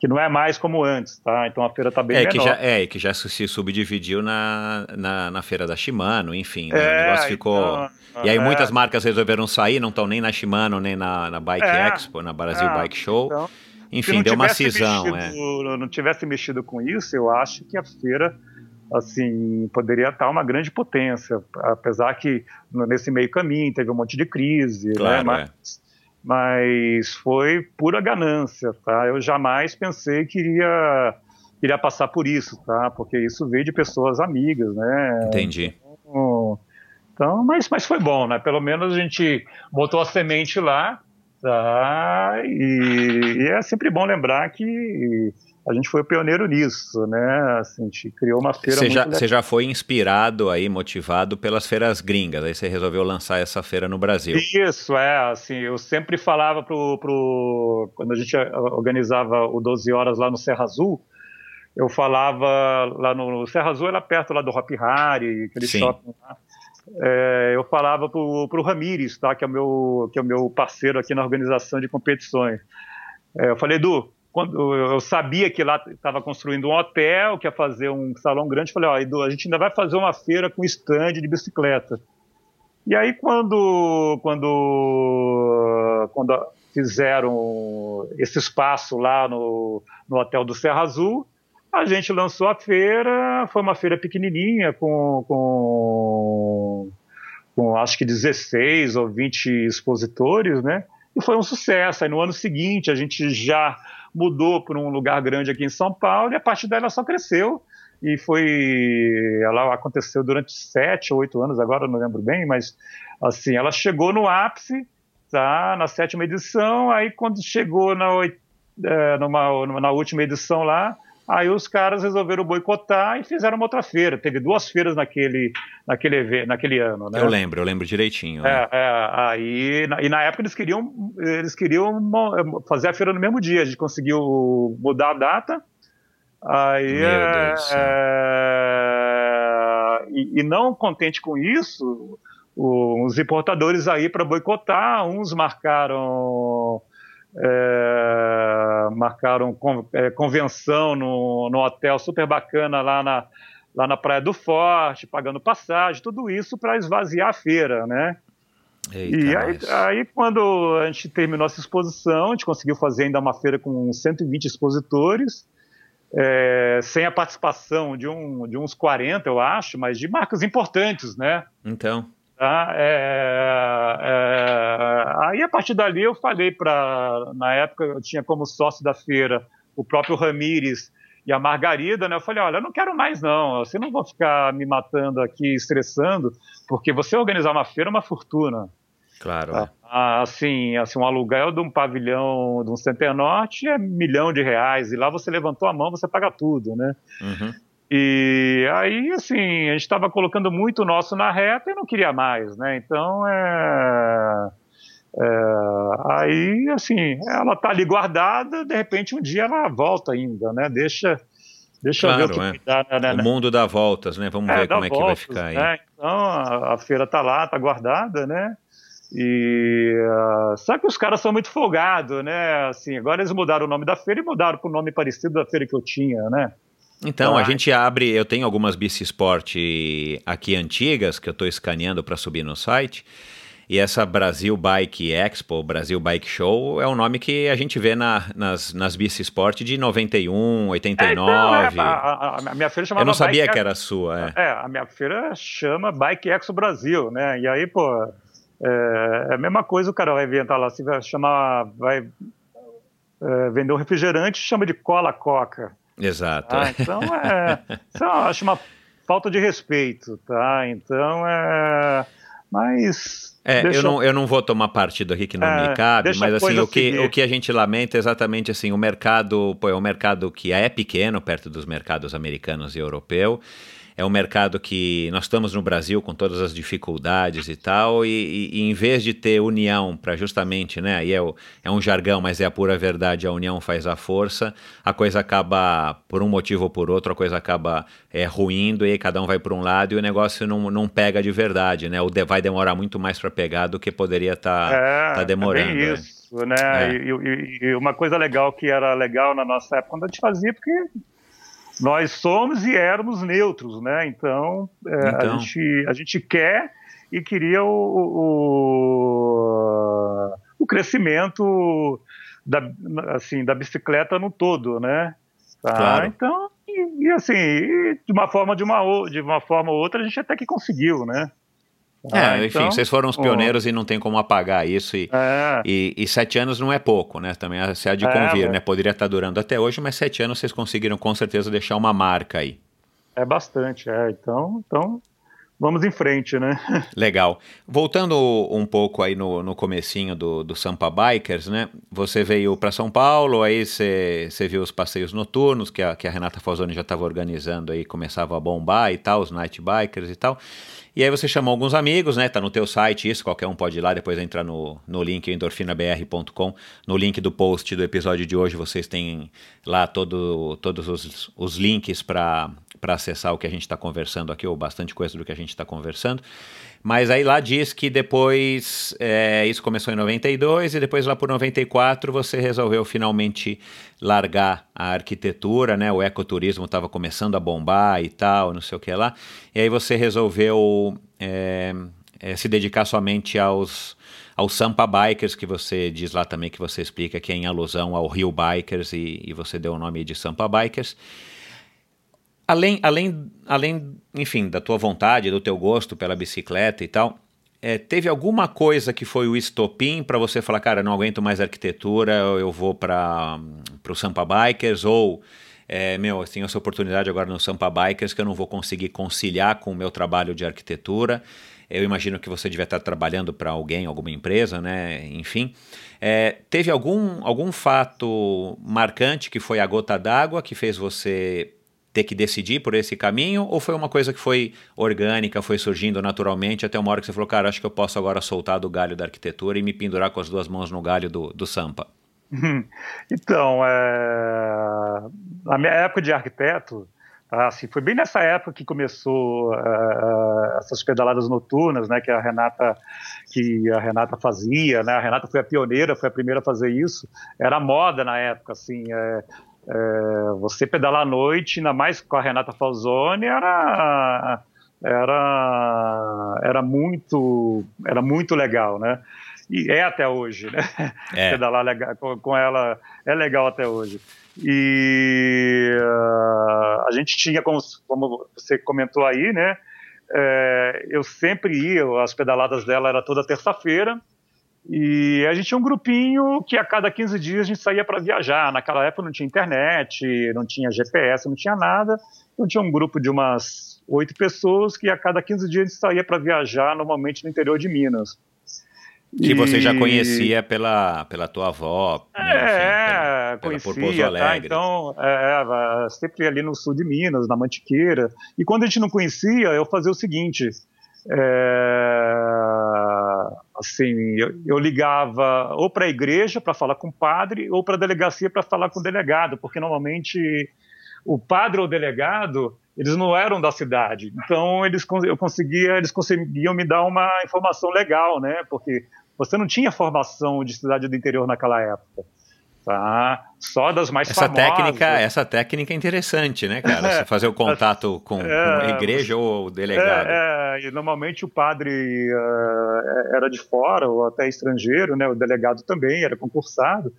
que não é mais como antes, tá? Então a feira está bem é, menor. Que já, é, que já se subdividiu na, na, na feira da Shimano, enfim, né? é, o negócio ficou... Então, e aí é. muitas marcas resolveram sair, não estão nem na Shimano, nem na, na Bike é, Expo, na Brasil é, Bike Show. Então, enfim, deu uma cisão. Mexido, é. Não tivesse mexido com isso, eu acho que a feira assim poderia estar uma grande potência, apesar que nesse meio caminho teve um monte de crise, né, claro, né? mas, é. mas foi pura ganância, tá? Eu jamais pensei que iria, iria passar por isso, tá? Porque isso veio de pessoas amigas, né? Entendi. Então, então mas, mas foi bom, né? Pelo menos a gente botou a semente lá, tá? E, e é sempre bom lembrar que a gente foi o pioneiro nisso, né? Assim, a gente criou uma feira. Você já, você já foi inspirado aí, motivado pelas feiras gringas, aí você resolveu lançar essa feira no Brasil. Isso, é, assim, eu sempre falava pro, pro quando a gente organizava o 12 horas lá no Serra Azul, eu falava lá no, Serra Azul era perto lá do Hop Hari, aquele Sim. shopping lá. É, eu falava pro, pro Ramires, tá, que é o meu que é o meu parceiro aqui na organização de competições. É, eu falei, Edu, quando eu sabia que lá estava construindo um hotel, que ia fazer um salão grande, falei, ó, Edu, a gente ainda vai fazer uma feira com stand de bicicleta. E aí quando quando quando fizeram esse espaço lá no, no hotel do Serra Azul, a gente lançou a feira, foi uma feira pequenininha com, com, com acho que 16 ou 20 expositores, né? E foi um sucesso. Aí no ano seguinte a gente já mudou para um lugar grande aqui em São Paulo e a partir dela só cresceu e foi ela aconteceu durante sete ou oito anos agora não lembro bem mas assim ela chegou no ápice tá na sétima edição aí quando chegou na é, numa, na última edição lá Aí os caras resolveram boicotar e fizeram uma outra feira. Teve duas feiras naquele, naquele, naquele ano, né? Eu lembro, eu lembro direitinho. É, é, aí, e na época eles queriam, eles queriam fazer a feira no mesmo dia. A gente conseguiu mudar a data. Aí, Meu é, Deus é, e, e, não contente com isso, os importadores aí para boicotar, uns marcaram é, marcaram con, é, convenção no, no hotel super bacana lá na, lá na Praia do Forte, pagando passagem, tudo isso para esvaziar a feira, né? Eita, e aí, aí, quando a gente terminou essa exposição, a gente conseguiu fazer ainda uma feira com 120 expositores, é, sem a participação de, um, de uns 40, eu acho, mas de marcas importantes, né? Então. Tá? É, é, aí a partir dali eu falei para, na época eu tinha como sócio da feira o próprio Ramires e a Margarida, né? Eu falei, olha, eu não quero mais não, você não vou ficar me matando aqui, estressando, porque você organizar uma feira é uma fortuna. Claro. Tá? Ah, assim, assim, um aluguel de um pavilhão de um Center Norte é milhão de reais, e lá você levantou a mão, você paga tudo, né? Uhum. E aí, assim, a gente estava colocando muito o nosso na reta e não queria mais, né? Então, é, é, aí, assim, ela está ali guardada, de repente um dia ela volta ainda, né? Deixa, deixa claro, eu ver o que é. dá. Né, né? O mundo dá voltas, né? Vamos é, ver como é que vai ficar aí. Né? Então, a, a feira está lá, está guardada, né? E uh, só que os caras são muito folgados, né? Assim, agora eles mudaram o nome da feira e mudaram para o nome parecido da feira que eu tinha, né? Então, a gente abre. Eu tenho algumas bici sport aqui antigas que eu estou escaneando para subir no site. E essa Brasil Bike Expo, Brasil Bike Show, é o nome que a gente vê na, nas, nas bici sport de 91, 89. É, então, é, a, a, minha feira chamava Eu não sabia Bike que era sua. É. é, a minha feira chama Bike Expo Brasil, né? E aí, pô, é, é a mesma coisa, o cara vai inventar lá, se vai chamar, vai é, vender um refrigerante, chama de cola coca. Exato. Ah, então é, [LAUGHS] então, acho uma falta de respeito, tá? Então é, mas é, eu não, eu não vou tomar partido aqui que não é, me cabe, mas assim, o que, o que a gente lamenta é exatamente assim, o mercado, pô, é um mercado que é pequeno perto dos mercados americanos e europeu, é um mercado que nós estamos no Brasil com todas as dificuldades e tal, e, e, em vez de ter união para justamente, né, aí é, o, é um jargão, mas é a pura verdade, a união faz a força, a coisa acaba, por um motivo ou por outro, a coisa acaba é, ruindo e aí cada um vai para um lado e o negócio não, não pega de verdade, né, ou de, vai demorar muito mais para pegar do que poderia estar tá, é, tá demorando. É isso né? É. E, e, e, uma coisa legal que era legal na nossa época quando a gente fazia, porque nós somos e éramos neutros, né? Então, é, então. A, gente, a gente quer e queria o, o, o crescimento da, assim, da bicicleta no todo, né? Tá? Claro. Então, e, e assim, de uma forma de uma, de uma forma ou outra, a gente até que conseguiu, né? É, ah, enfim, então, vocês foram os pioneiros e não tem como apagar isso. E, é. e, e, sete anos não é pouco, né? Também você há de é, convir, né? Poderia estar durando até hoje, mas sete anos vocês conseguiram com certeza deixar uma marca aí. É bastante, é. Então, então vamos em frente, né? [LAUGHS] Legal. Voltando um pouco aí no, no comecinho do, do Sampa Bikers, né? Você veio para São Paulo, aí você, viu os passeios noturnos que a, que a Renata Falzoni já estava organizando aí, começava a bombar e tal, os night bikers e tal. E aí você chamou alguns amigos, né? Tá no teu site isso, qualquer um pode ir lá, depois entrar no, no link endorfinabr.com. No link do post do episódio de hoje vocês têm lá todo, todos os, os links para acessar o que a gente está conversando aqui, ou bastante coisa do que a gente está conversando. Mas aí lá diz que depois, é, isso começou em 92 e depois lá por 94 você resolveu finalmente largar a arquitetura, né? O ecoturismo estava começando a bombar e tal, não sei o que lá. E aí você resolveu é, é, se dedicar somente aos, aos Sampa Bikers, que você diz lá também, que você explica que é em alusão ao Rio Bikers e, e você deu o nome de Sampa Bikers. Além, além, além, enfim, da tua vontade, do teu gosto pela bicicleta e tal, é, teve alguma coisa que foi o estopim para você falar, cara, não aguento mais arquitetura, eu vou para o Sampa Bikers, ou, é, meu, eu tenho essa oportunidade agora no Sampa Bikers que eu não vou conseguir conciliar com o meu trabalho de arquitetura. Eu imagino que você devia estar trabalhando para alguém, alguma empresa, né? Enfim. É, teve algum, algum fato marcante que foi a gota d'água que fez você ter que decidir por esse caminho ou foi uma coisa que foi orgânica, foi surgindo naturalmente até uma hora que você falou, cara, acho que eu posso agora soltar do galho da arquitetura e me pendurar com as duas mãos no galho do, do Sampa? Então, é... na minha época de arquiteto, assim, foi bem nessa época que começou uh, essas pedaladas noturnas, né, que a Renata que a Renata fazia, né, a Renata foi a pioneira, foi a primeira a fazer isso, era moda na época, assim, é, é, você pedalar à noite, ainda mais com a Renata Falzoni, era, era, era, muito, era muito legal, né? E é até hoje, né? É. [LAUGHS] Pedalar legal, com, com, ela é legal até hoje. E uh, a gente tinha, como, como você comentou aí, né? É, eu sempre ia, as pedaladas dela era toda terça-feira, e a gente tinha um grupinho que a cada 15 dias a gente saía para viajar. Naquela época não tinha internet, não tinha GPS, não tinha nada. Então tinha um grupo de umas oito pessoas que a cada 15 dias a gente saía para viajar, normalmente no interior de Minas. Que e... você já conhecia pela, pela tua avó, né, é, assim, pela, conhecia, pela tá? Alegre. Tá? Então, é, sempre ali no sul de Minas, na Mantiqueira. E quando a gente não conhecia, eu fazia o seguinte, é, assim, eu, eu, ligava ou para a igreja para falar com o padre ou para a delegacia para falar com o delegado, porque normalmente o padre ou o delegado eles não eram da cidade, então eles eu conseguia eles conseguiam me dar uma informação legal, né? Porque você não tinha formação de cidade do interior naquela época tá? Só das mais essa famosas. Técnica, essa técnica é interessante, né, cara? [LAUGHS] Você fazer o contato com, é, com a igreja ou o delegado. É, é, e normalmente o padre uh, era de fora ou até estrangeiro, né? O delegado também era concursado.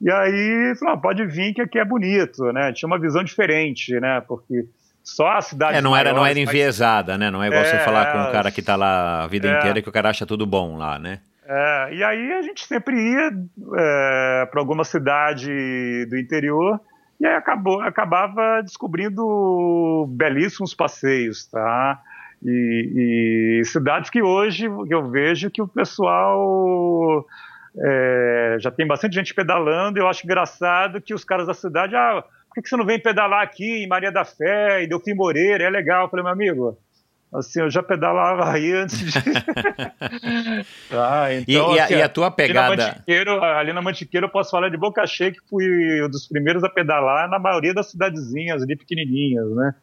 E aí, falou, ah, pode vir que aqui é bonito, né? Tinha uma visão diferente, né? Porque só a cidade. É, não era, não era enviesada, mas... né? Não é igual é, você falar com o cara que está lá a vida é. inteira que o cara acha tudo bom lá, né? É, e aí a gente sempre ia é, para alguma cidade do interior e aí acabou, acabava descobrindo belíssimos passeios, tá? E, e cidades que hoje eu vejo que o pessoal é, já tem bastante gente pedalando. Eu acho engraçado que os caras da cidade, ah, por que você não vem pedalar aqui em Maria da Fé, em Delfim Moreira, é legal. Eu falei, meu amigo, assim, eu já pedalava aí antes de... ah, [LAUGHS] então, e, assim, e, a, e, a, tua pegada... Ali na, ali na Mantiqueira eu posso falar de boca cheia que fui um dos primeiros a pedalar na maioria das cidadezinhas ali pequenininhas, né?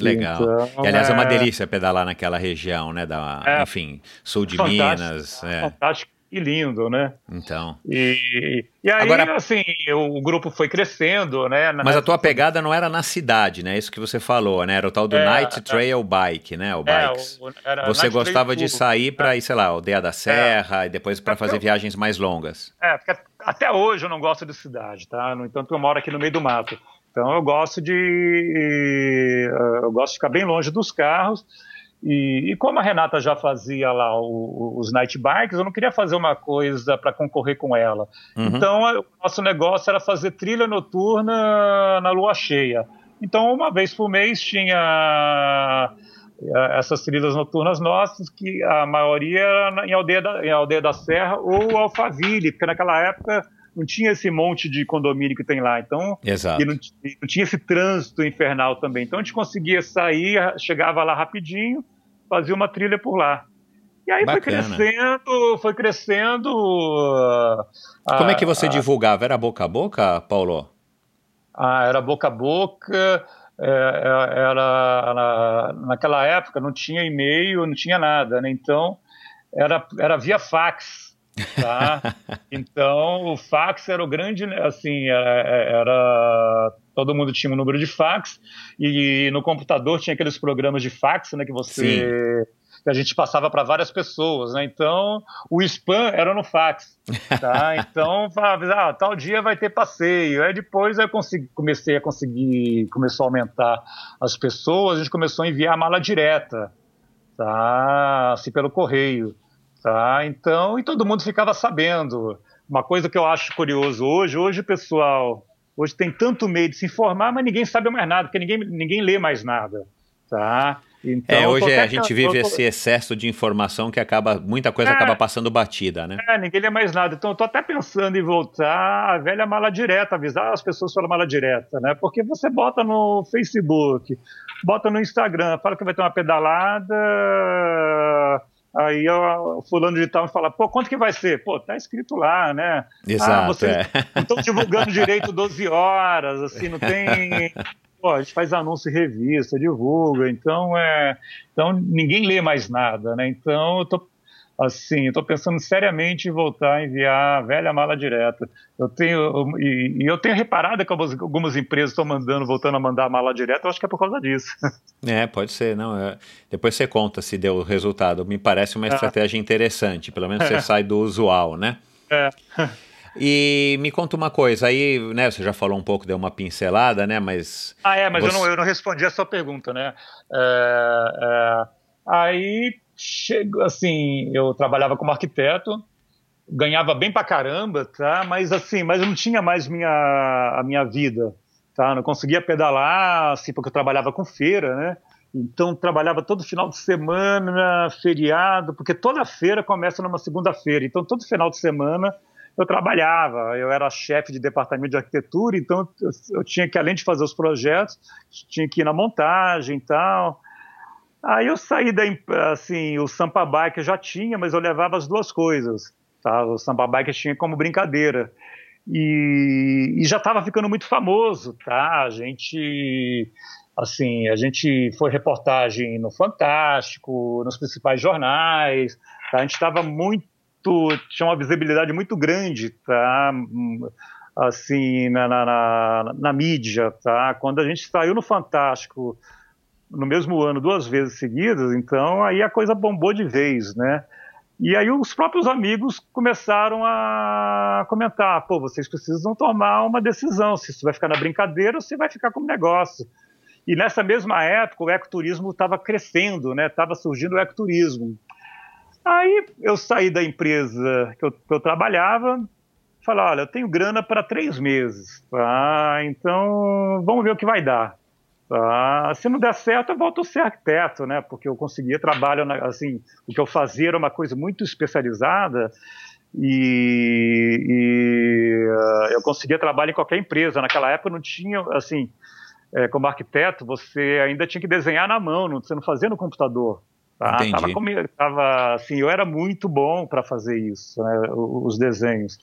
Legal. Então, e, aliás, é... é uma delícia pedalar naquela região, né? Da, é, enfim, sul de Minas. É. Fantástico e lindo, né? Então. E, e aí, Agora, assim, o grupo foi crescendo, né? Mas a tua pegada não era na cidade, né? Isso que você falou, né? Era o tal do é, Night Trail Bike, né? O é, bikes. O, você Night gostava de sair para ir, sei lá, Aldeia da Serra e depois para fazer viagens mais longas. É, porque até hoje eu não gosto de cidade, tá? No entanto, eu moro aqui no meio do mato. Então eu gosto de eu gosto de ficar bem longe dos carros. E, e como a Renata já fazia lá o, os night bikes, eu não queria fazer uma coisa para concorrer com ela. Uhum. Então o nosso negócio era fazer trilha noturna na lua cheia. Então uma vez por mês tinha eh, essas trilhas noturnas nossas, que a maioria era em Aldeia da, em Aldeia da Serra ou Alphaville, porque naquela época não tinha esse monte de condomínio que tem lá, então Exato. E não, não, tinha esse trânsito infernal também. Então a gente conseguia sair, chegava lá rapidinho, fazia uma trilha por lá. E aí Bacana. foi crescendo, foi crescendo. Como é que você divulgava? Era boca a boca, Paulo? Ah, era boca a boca. É, é era, era, naquela época não tinha e-mail, não tinha nada, né? Então era, era via fax. Tá? então, o fax era o grande, assim, era, era, todo mundo tinha um número de fax e no computador tinha aqueles programas de fax, né, que você Sim. que a gente passava para várias pessoas, né? Então, o spam era no fax, tá? Então, falava, ah, tal dia vai ter passeio. Aí depois eu consegui, comecei a conseguir, começou a aumentar as pessoas, a gente começou a enviar a mala direta, tá? Assim pelo correio. Tá? Então, e todo mundo ficava sabendo. Uma coisa que eu acho curioso hoje, hoje pessoal, hoje tem tanto meio de se informar, mas ninguém sabe mais nada, porque ninguém, ninguém lê mais nada, tá? Então, é, hoje a gente vive esse excesso de informação que acaba, muita coisa é, acaba passando batida, né? É, ninguém lê mais nada. Então eu tô até pensando em voltar à velha mala direta, avisar as pessoas pela mala direta, né? Porque você bota no Facebook, bota no Instagram, fala que vai ter uma pedalada Aí o fulano de tal fala, pô, quanto que vai ser? Pô, tá escrito lá, né? Exato, ah, vocês é. não estão divulgando direito 12 horas, assim, não tem... [LAUGHS] Pô, a gente faz anúncio em revista, divulga, então é... Então ninguém lê mais nada, né? Então eu tô assim, eu estou pensando seriamente em voltar a enviar a velha mala direta. Eu tenho, e, e eu tenho reparado que algumas, algumas empresas estão mandando, voltando a mandar a mala direta, eu acho que é por causa disso. [LAUGHS] É, pode ser, não. É, depois você conta se deu o resultado. Me parece uma é. estratégia interessante, pelo menos você é. sai do usual, né? É. [LAUGHS] E me conta uma coisa, aí, né, você já falou um pouco, deu uma pincelada, né, mas... Ah, é, mas você... eu, não, eu não respondi a sua pergunta, né? É, é, aí chego, assim, eu trabalhava como arquiteto, ganhava bem pra caramba, tá? Mas assim, mas eu não tinha mais minha, a minha vida, tá? Não conseguia pedalar, assim, porque eu trabalhava com feira, né? Então trabalhava todo final de semana, feriado, porque toda feira começa numa segunda-feira. Então todo final de semana eu trabalhava, eu era chefe de departamento de arquitetura, então eu, eu tinha que além de fazer os projetos, tinha que ir na montagem e tal. Aí eu saí da, assim, o Sampa Bike já tinha, mas eu levava as duas coisas, tá? O Sampa Bike tinha como brincadeira. E, e já estava ficando muito famoso, tá? A gente, assim, a gente foi reportagem no Fantástico, nos principais jornais, tá? A gente estava muito, tinha uma visibilidade muito grande, tá? Assim, na, na, na, na mídia, tá? Quando a gente saiu no Fantástico no mesmo ano duas vezes seguidas, então aí a coisa bombou de vez, né? E aí os próprios amigos começaram a comentar, pô, vocês precisam tomar uma decisão, se isso vai ficar na brincadeira ou se vai ficar como negócio. E nessa mesma época o ecoturismo estava crescendo, né? Estava surgindo o ecoturismo. Aí eu saí da empresa que eu, que eu trabalhava, falei, olha, eu tenho grana para três meses, tá? Então vamos ver o que vai dar. Ah, se não der certo, eu volto a ser arquiteto, né? Porque eu conseguia trabalho, na, assim, o que eu fazia era uma coisa muito especializada e, e uh, eu conseguia trabalho em qualquer empresa. Naquela época não tinha, assim, é, como arquiteto, você ainda tinha que desenhar na mão, não, você não fazia no computador. Tá? Tava, comigo, tava, assim, eu era muito bom para fazer isso, né, os desenhos.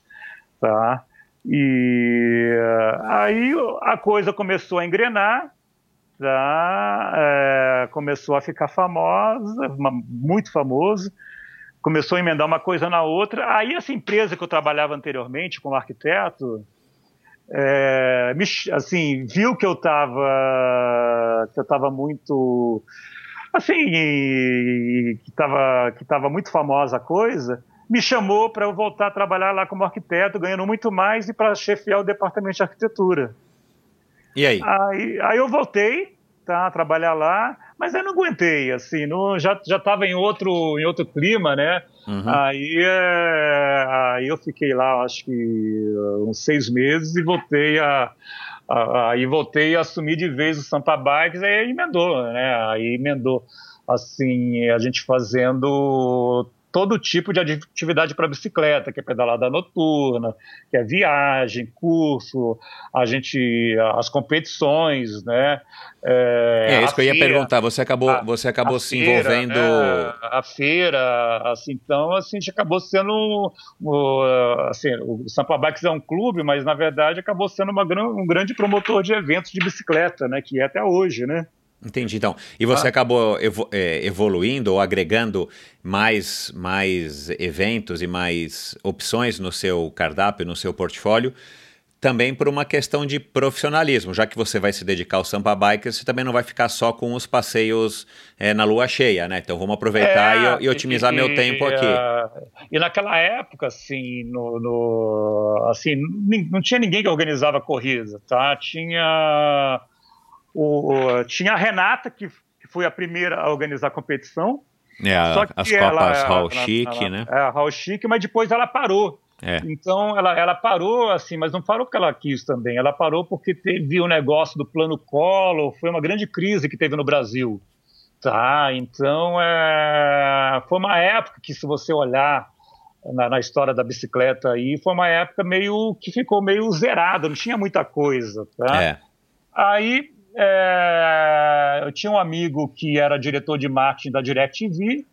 Tá? E uh, aí a coisa começou a engrenar, tá? É, começou a ficar famosa, uma, muito famoso começou a emendar uma coisa na outra. Aí essa empresa que eu trabalhava anteriormente como arquiteto, é, me, assim, viu que eu estava que eu estava muito assim que estava que estava muito famosa a coisa, me chamou para eu voltar a trabalhar lá como arquiteto, ganhando muito mais e para chefiar o departamento de arquitetura. E aí? Aí, aí eu voltei tá, trabalhar lá, mas eu não aguentei, assim, não, já já estava em outro em outro clima, né? Uhum. Aí, é, aí eu fiquei lá, acho que uns seis meses e voltei a, a, aí voltei a assumir de vez o Sampa Bikes, aí emendou, né? Aí emendou assim a gente fazendo todo tipo de atividade para bicicleta, que é pedalada noturna, que é viagem, curso, a gente, as competições, né? É, é isso que eu ia perguntar. Você acabou, a, você acabou se feira, envolvendo né? a feira, assim, então assim, a gente acabou sendo o, assim, o Sampa Bikes é um clube, mas na verdade acabou sendo uma, um grande promotor de eventos de bicicleta, né? Que é até hoje, né? Entendi, então. E você ah. acabou é, evoluindo ou agregando mais, mais eventos e mais opções no seu cardápio, no seu portfólio, também por uma questão de profissionalismo. Já que você vai se dedicar ao Sampa Bikers, você também não vai ficar só com os passeios é, na lua cheia, né? Então vamos aproveitar é, e, e, otimizar e, meu tempo aqui. Uh, e naquela época, assim, no, no, assim, não tinha ninguém que organizava corrida, tá? Tinha o, tinha a Renata, que, que, foi a primeira a organizar a competição. É, as Copas Hall Chic, né? É, a Hall Chic, mas depois ela parou. É. Então ela, ela parou assim, mas não parou porque ela quis também. Ela parou porque teve o negócio do plano Collor, foi uma grande crise que teve no Brasil. Tá? Então é, foi uma época que, se você olhar na, na, história da bicicleta aí, foi uma época meio que ficou meio zerada, não tinha muita coisa. Tá? É. Aí é, eu tinha um amigo que era diretor de marketing da DirecTV.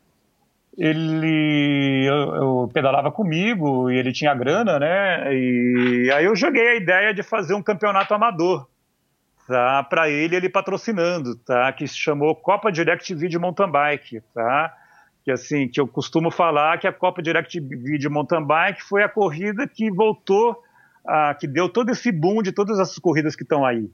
Ele eu, eu, pedalava comigo e ele tinha grana, né? E aí eu joguei a ideia de fazer um campeonato amador, tá? Para ele, ele patrocinando, tá? Que se chamou Copa DirecTV de Mountain Bike, tá? Que assim, que eu costumo falar que a Copa DirecTV de Mountain Bike foi a corrida que voltou, a, que deu todo esse boom de todas essas corridas que estão aí,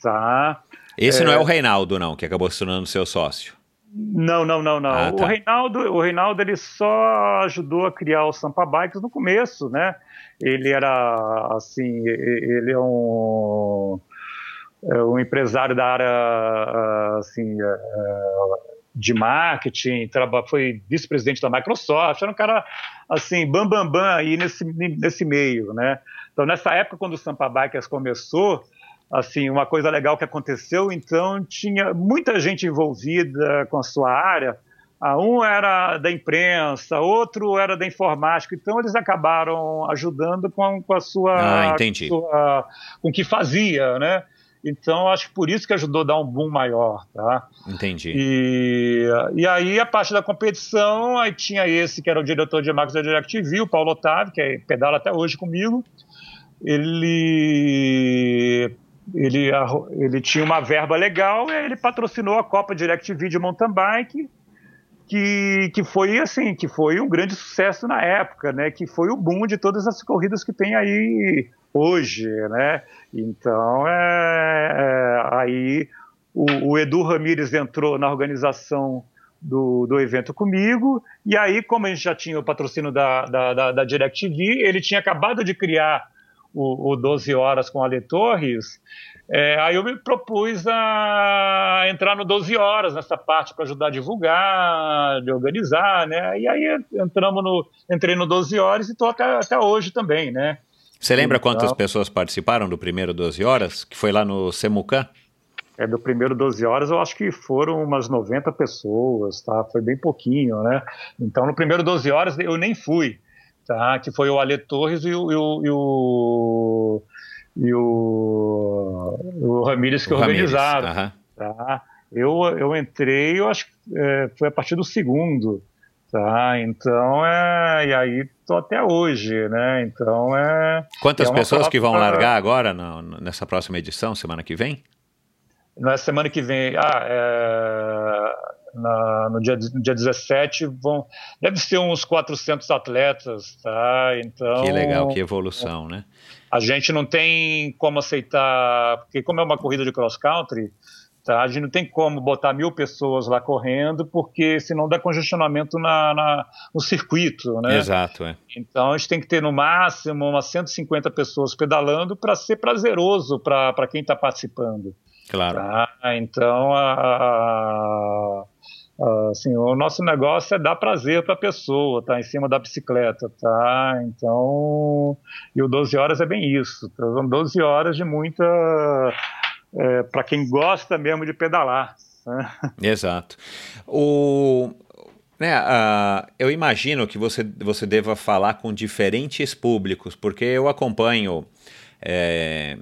tá? Esse é... não é o Reinaldo, não, que acabou se tornando seu sócio. Não, não, não, não. Ah, tá. O Reinaldo, o Reinaldo ele só ajudou a criar o Sampa Bikes no começo, né? Ele era assim, ele é um, é um empresário da área assim é, de marketing, foi vice-presidente da Microsoft, era um cara assim bam bam bam aí nesse nesse meio, né? Então nessa época quando o Sampa Bikes começou assim, uma coisa legal que aconteceu, então tinha muita gente envolvida com a sua área. Um era da imprensa, outro era da informática, então eles acabaram ajudando com, com a sua, ah, entendi. Com, sua, com o que fazia, né? Então, acho que por isso que ajudou a dar um boom maior, tá? Entendi. E, e aí, a parte da competição, aí tinha esse que era o diretor de marketing da DirecTV, o Paulo Otávio, que é, pedala até hoje comigo. Ele ele, ele tinha uma verba legal e ele patrocinou a Copa DirecTV de mountain bike, que, que foi assim, que foi um grande sucesso na época, né? Que foi o boom de todas as corridas que tem aí hoje, né? Então, é, é aí o, o, Edu Ramires entrou na organização do, do evento comigo, e aí, como a gente já tinha o patrocínio da, da, da, da DirecTV, ele tinha acabado de criar o, o 12 Horas com Ale Torres, é, aí eu me propus a entrar no 12 Horas nessa parte para ajudar a divulgar, de organizar, né? E aí entramos no, entrei no 12 Horas e estou até, até hoje também, né? Você lembra então, quantas pessoas participaram do primeiro 12 Horas, que foi lá no Semucan? É, do primeiro 12 horas, eu acho que foram umas 90 pessoas, tá? Foi bem pouquinho, né? Então, no primeiro 12 horas, eu nem fui. Tá? Que foi o Ale Torres e o, e o, e o, e o, o Ramírez que o organizaram. uh -huh. tá? eu, eu entrei, eu acho que é, foi a partir do segundo, tá? Então é e aí tô até hoje, né? Então é. Quantas é pessoas que vão largar agora no, nessa próxima edição, semana que vem? Na semana que vem, ah, é, na, no, dia, no dia 17 vão, deve ser uns 400 atletas, tá? Então. Que legal, que evolução, né? A gente não tem como aceitar, porque como é uma corrida de cross country, Tá? A gente não tem como botar mil pessoas lá correndo, porque senão dá congestionamento na, na, no circuito. Né? Exato. É. Então a gente tem que ter no máximo umas 150 pessoas pedalando para ser prazeroso para quem está participando. Claro. Tá? Então, a, assim, o nosso negócio é dar prazer para a pessoa, tá? Em cima da bicicleta, tá? Então, e o 12 horas é bem isso. Tá? São 12 horas de muita é, para quem gosta mesmo de pedalar. Né? [LAUGHS] Exato. O, né, uh, eu imagino que você, você deva falar com diferentes públicos, porque eu acompanho é,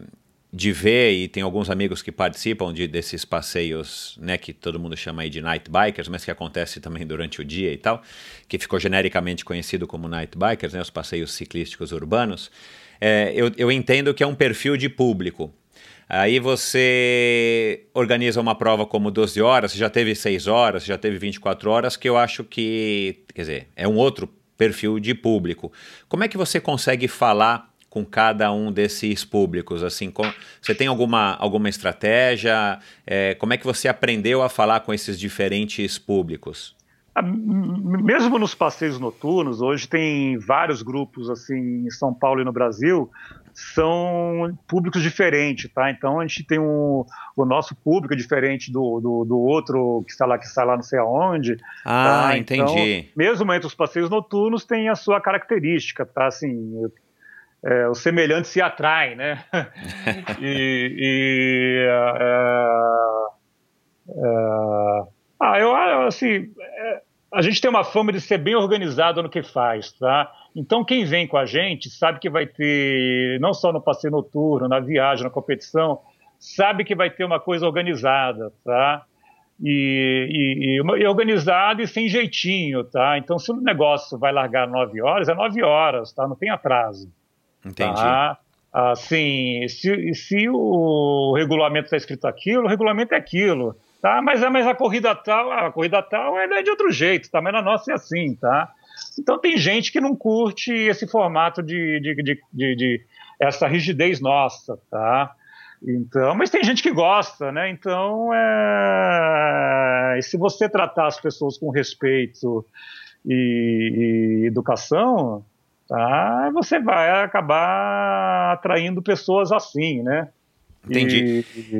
de ver, e tem alguns amigos que participam de, desses passeios, né, que todo mundo chama aí de night bikers, mas que acontece também durante o dia e tal, que ficou genericamente conhecido como night bikers, né, os passeios ciclísticos urbanos. É, eu, eu entendo que é um perfil de público. Aí você organiza uma prova como 12 horas, já teve 6 horas, já teve 24 horas, que eu acho que, quer dizer, é um outro perfil de público. Como é que você consegue falar com cada um desses públicos? Assim, com, você tem alguma, alguma estratégia? É, como é que você aprendeu a falar com esses diferentes públicos? Ah, mesmo nos passeios noturnos, hoje tem vários grupos assim em São Paulo e no Brasil são públicos diferentes, tá? Então a gente tem um, o nosso público diferente do, do, do, outro que está lá, que está lá não sei aonde. Ah, tá? Então, entendi. mesmo entre os passeios noturnos tem a sua característica, tá? Assim, é, o semelhante se atrai, né? [LAUGHS] e, e é, é, ah, eu assim, é, a gente tem uma fama de ser bem organizado no que faz, tá? Então, quem vem com a gente sabe que vai ter, não só no passeio noturno, na viagem, na competição, sabe que vai ter uma coisa organizada, tá? E, e, e, organizado e sem jeitinho, tá? Então, se o negócio vai largar nove horas, é nove horas, tá? Não tem atraso. Entendi. Tá? Assim, se, se o regulamento está escrito aquilo, o regulamento é aquilo, tá? Mas, mas a corrida tal, a corrida tal é de outro jeito, tá? Mas na nossa é assim, tá? Então tem gente que não curte esse formato de, de, de, de, de essa rigidez nossa, tá? Então, mas tem gente que gosta, né? Então, é... se você tratar as pessoas com respeito e, e, educação, tá? Você vai acabar atraindo pessoas assim, né? Entendi. E,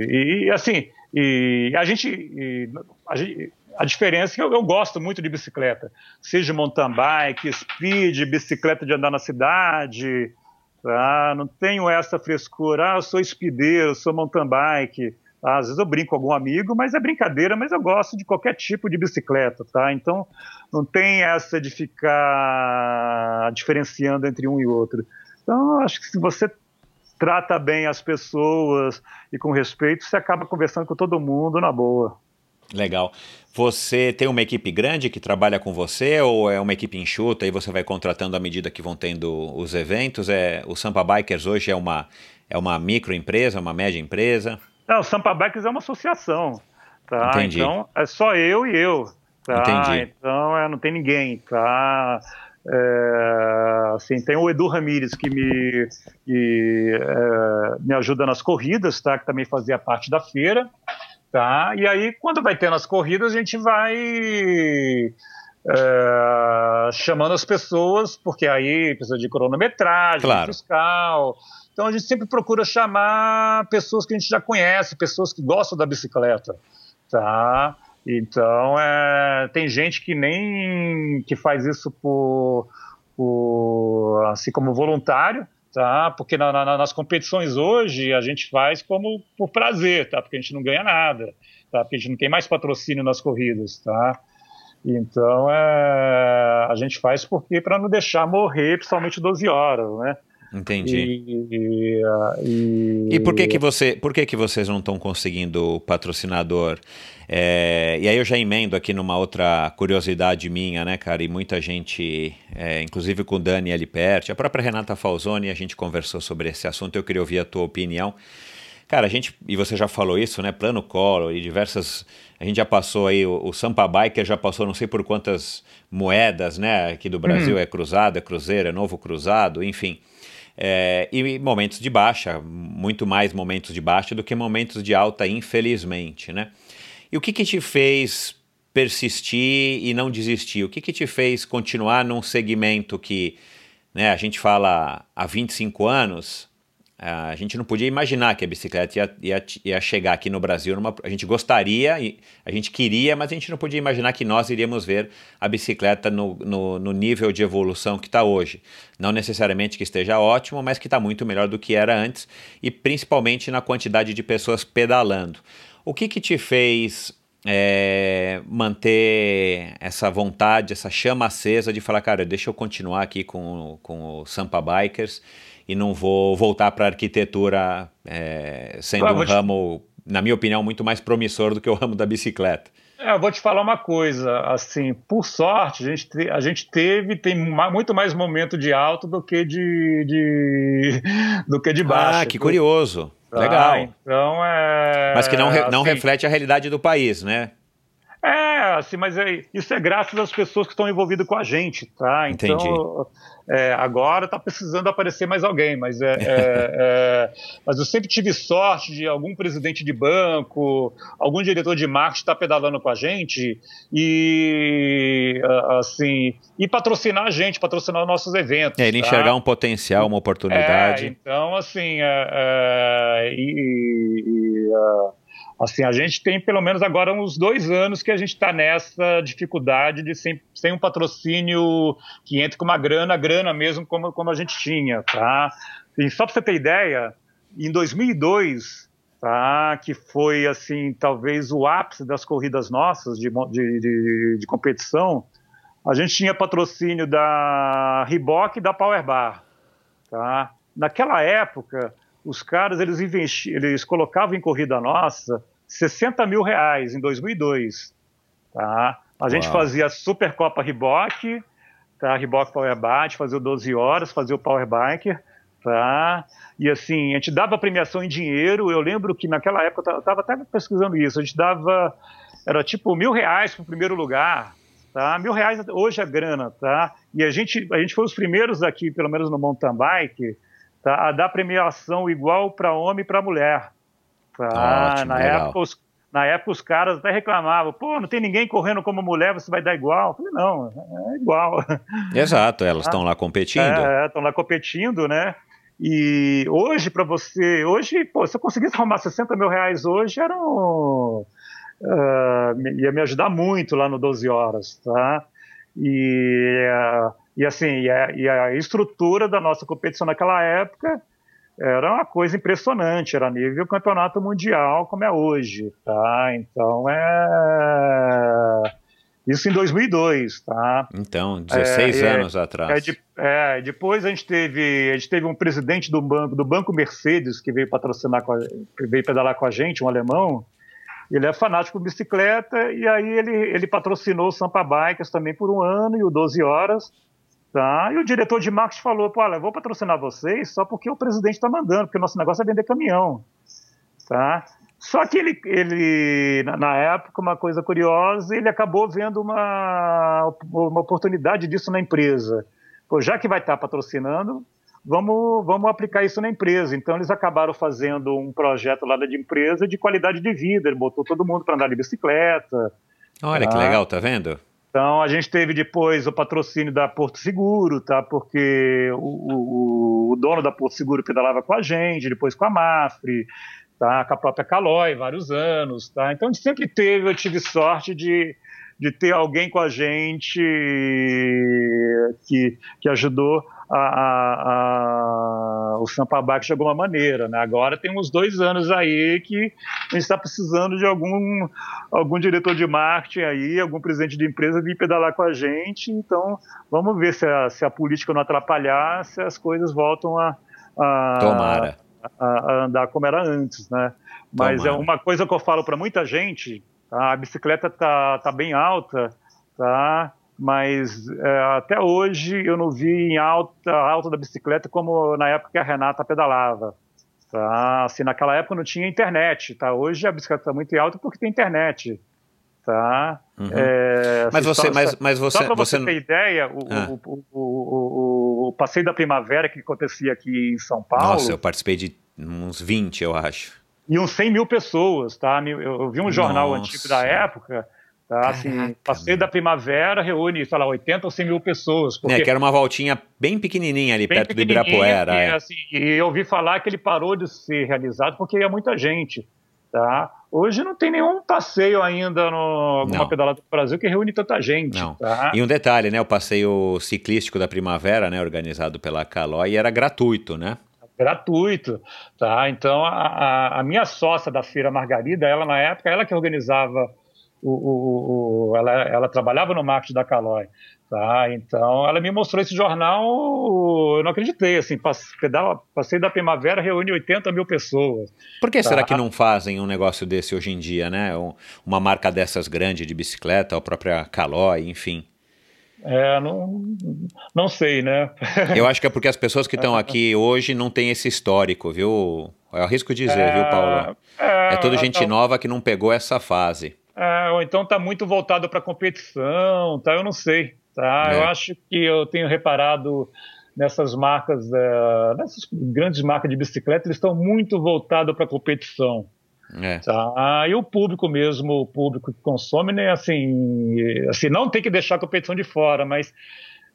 e, e assim, e a gente, a gente a diferença é que eu, eu, gosto muito de bicicleta, seja mountain bike, speed, bicicleta de andar na cidade, tá? não tenho essa frescura, ah, eu sou speedeiro, sou mountain bike? Às vezes eu brinco com algum amigo, mas é brincadeira, mas eu gosto de qualquer tipo de bicicleta, tá? Então não tem essa de ficar diferenciando entre um e outro. Então acho que se você trata bem as pessoas e com respeito, você acaba conversando com todo mundo na boa. Legal. Você tem uma equipe grande que trabalha com você ou é uma equipe enxuta e você vai contratando à medida que vão tendo os eventos? É, o Sampa Bikers hoje é uma, é uma microempresa, uma média empresa? Não, o Sampa Bikers é uma associação. Tá? Entendi. Então é só eu e eu. Tá? Entendi. Então é, não tem ninguém. Tá? É, assim, tem o Edu Ramires que me, que, é, me ajuda nas corridas, tá? que também fazia parte da feira. Tá? E aí, quando vai tendo as corridas, a gente vai é, chamando as pessoas, porque aí precisa de cronometragem, claro. fiscal. Então a gente sempre procura chamar pessoas que a gente já conhece, pessoas que gostam da bicicleta, tá? Então é, tem gente que nem que faz isso por, por assim como voluntário, tá? Porque na, na, nas competições hoje a gente faz como por prazer, tá? Porque a gente não ganha nada, tá? Porque a gente não tem mais patrocínio nas corridas, tá? Então é, a gente faz porque para não deixar morrer, principalmente 12 horas, né? Entendi. E, e, e, e por que que você, por que que vocês não estão conseguindo patrocinador? É, e aí eu já emendo aqui numa outra curiosidade minha, né, cara? E muita gente, é, inclusive com o Dani ali perto, a própria Renata Falzoni, a gente conversou sobre esse assunto. Eu queria ouvir a tua opinião. Cara, a gente, e você já falou isso, né? Plano Collor e diversas. A gente já passou aí, o, o Sampa Biker já passou não sei por quantas moedas, né? Aqui do Brasil hum. é cruzado, é cruzeiro, é novo cruzado, enfim. É, e momentos de baixa, muito mais momentos de baixa do que momentos de alta, infelizmente, né? E o que, que te fez persistir e não desistir? O que, que te fez continuar num segmento que né, a gente fala há 25 anos, a gente não podia imaginar que a bicicleta ia, ia, ia chegar aqui no Brasil. Numa, a gente gostaria, a gente queria, mas a gente não podia imaginar que nós iríamos ver a bicicleta no, no, no nível de evolução que está hoje. Não necessariamente que esteja ótimo, mas que está muito melhor do que era antes e principalmente na quantidade de pessoas pedalando. O que, que te fez é, manter essa vontade, essa chama acesa de falar, cara, deixa eu continuar aqui com, com o Sampa Bikers e não vou voltar para a arquitetura é, sendo um ramo, na minha opinião, muito mais promissor do que o ramo da bicicleta. É, eu vou te falar uma coisa, assim, por sorte, a gente, te, a gente teve, tem muito mais momento de alto do que de, de [LAUGHS] do que de baixo. Ah, que curioso. Legal. Então é. Mas que não, re, não assim, reflete a realidade do país, né? É, assim, mas é, isso é graças às pessoas que estão envolvidas com a gente, tá? Então, Entendi. É, agora está precisando aparecer mais alguém, mas é, é, [LAUGHS] é, mas eu sempre tive sorte de algum presidente de banco, algum diretor de marketing estar tá pedalando com a gente e assim e patrocinar a gente, patrocinar os nossos eventos. É, ele tá? enxergar um potencial, uma oportunidade. É, então, assim, é, e, e Assim, a gente tem pelo menos agora uns dois anos que a gente está nessa dificuldade de sem, sem um patrocínio que entre com uma grana, grana mesmo como, como a gente tinha, tá? E só para você ter ideia, em 2002, tá, que foi assim talvez o ápice das corridas nossas de, de, de, de competição, a gente tinha patrocínio da Reebok e da Power Bar, tá? Naquela época os caras eles, investi, eles colocavam em corrida nossa 60 mil reais em 2002. Tá? A Uau. gente fazia a Supercopa Riboc, tá? Riboc Power Bike, fazia o 12 horas, fazia o Power Biker. Tá? E assim, a gente dava premiação em dinheiro. Eu lembro que naquela época, eu estava até pesquisando isso, a gente dava, era tipo mil reais para o primeiro lugar. Tá? Mil reais hoje é grana, tá? E a gente, a gente foi os primeiros aqui, pelo menos no mountain bike, tá, a dar premiação igual para homem e para mulher. Tá? Ótimo, na, época, os, na época os caras até reclamavam, pô, não tem ninguém correndo como mulher, você vai dar igual? Eu falei, não, é igual. [LAUGHS] Exato, elas estão lá competindo. É, estão lá competindo, né? E hoje, para você, hoje, pô, se eu conseguisse arrumar 60 mil reais hoje, era um, uh, ia me ajudar muito lá no 12 horas, tá? E uh, e assim, e a, e a, estrutura da nossa competição naquela época era uma coisa impressionante, era nível campeonato mundial como é hoje, tá? Então é isso em 2002, tá? Então, 16 é, anos é, atrás. É, de, é, depois a gente teve, a gente teve um presidente do banco, do banco Mercedes que veio patrocinar, a, veio pedalar com a gente, um alemão. Ele é fanático por bicicleta e aí ele, ele patrocinou o Sampa Bikers também por um ano e o 12 horas. Tá? E o diretor de marketing falou: pô, olha, eu vou patrocinar vocês só porque o presidente está mandando, porque o nosso negócio é vender caminhão. Tá? Só que ele, ele, na época, uma coisa curiosa, ele acabou vendo uma, uma oportunidade disso na empresa. Pô, já que vai estar tá patrocinando, vamos, vamos aplicar isso na empresa. Então, eles acabaram fazendo um projeto lá da empresa de qualidade de vida. Ele botou todo mundo para andar de bicicleta. Olha tá? que legal, tá vendo? Então a gente teve depois o patrocínio da Porto Seguro, tá? Porque o, o, o dono da Porto Seguro pedalava com a gente, depois com a Mafre, tá? Com a própria Calói, vários anos, tá? Então a gente sempre teve, eu tive sorte de, de ter alguém com a gente que, que ajudou a, a, a, o Sampa Bike de alguma maneira. Né? Agora tem uns dois anos aí que a gente está precisando de algum, algum diretor de marketing aí, algum presidente de empresa vir pedalar com a gente. Então, vamos ver se a, se a política não atrapalhar, se as coisas voltam a, a, Tomara. a, andar como era antes. Né? Mas Tomara. é uma coisa que eu falo para muita gente, tá? a bicicleta tá, tá bem alta, tá? Mas é, até hoje eu não vi em alta, alta da bicicleta como na época que a Renata pedalava. Tá? Assim, naquela época não tinha internet, tá? Hoje a bicicleta está muito alta porque tem internet, tá? Uhum. É, mas, assim, você, só, mas, mas você, só para você, você ter ideia, o, ah. o, o, o, passeio da primavera que acontecia aqui em São Paulo. Nossa, eu participei de uns 20, eu acho. E uns 100 mil pessoas, tá? Eu, eu vi um jornal Nossa. antigo da época Tá, assim, passeio da primavera reúne, sei lá, 80 ou 100 mil pessoas. Porque... É, que era uma voltinha bem pequenininha ali, bem perto do Ibirapuera. E, é. assim, e eu ouvi falar que ele parou de ser realizado porque ia muita gente. Tá? Hoje não tem nenhum passeio ainda no alguma pedalada do Brasil que reúne tanta gente. Não. Tá? E um detalhe, né? O passeio ciclístico da primavera, né? Organizado pela Calói, era gratuito, né? gratuito, tá? Então a, a, a, minha sócia da feira Margarida, ela na época, ela que organizava o, o, o, ela, ela trabalhava no marketing da Caloi, tá? Então ela me mostrou esse jornal, eu não acreditei, assim, passei da primavera, reúne 80 mil pessoas. Por que tá? será que não fazem um negócio desse hoje em dia, né? Uma marca dessas grande de bicicleta, a própria Caloi, enfim. É, não, não sei, né? Eu acho que é porque as pessoas que estão aqui hoje não têm esse histórico, viu? Eu arrisco dizer, é, viu, Paulo? É, é toda gente nova que não pegou essa fase. É, ou então está muito voltado para competição, tá? Eu não sei, tá? É. Eu acho que eu tenho reparado nessas marcas, é, nessas grandes marcas de bicicleta, eles estão muito voltados para competição. É. Tá? E o público mesmo, o público que consome, né, assim, assim, não tem que deixar a competição de fora, mas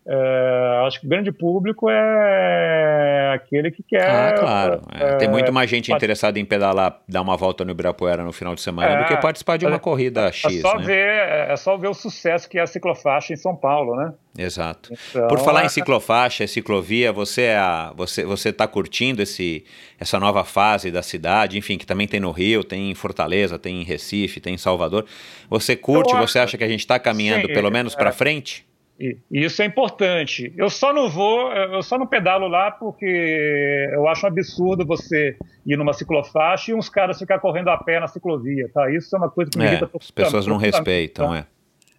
é, acho que o grande público é aquele que quer. Ah, claro. É, tem muito mais gente interessada em pedalar, dar uma volta no Ibirapuera no final de semana do que é, participar de uma corrida é X. Só né? ver, é só ver o sucesso que é a ciclofaixa em São Paulo, né? Exato. Então, Por falar em ciclofaixa, ciclovia, você é a, você você está curtindo esse essa nova fase da cidade, enfim, que também tem no Rio, tem em Fortaleza, tem em Recife, tem em Salvador. Você curte? Você acha que a gente está caminhando sim, pelo menos para frente? E isso é importante. Eu só não vou, eu só não pedalo lá porque eu acho um absurdo você ir numa ciclofaixa e uns caras ficar correndo a pé na ciclovia, tá? Isso é uma coisa que me é, irrita. As pessoas não respeitam, tá? é.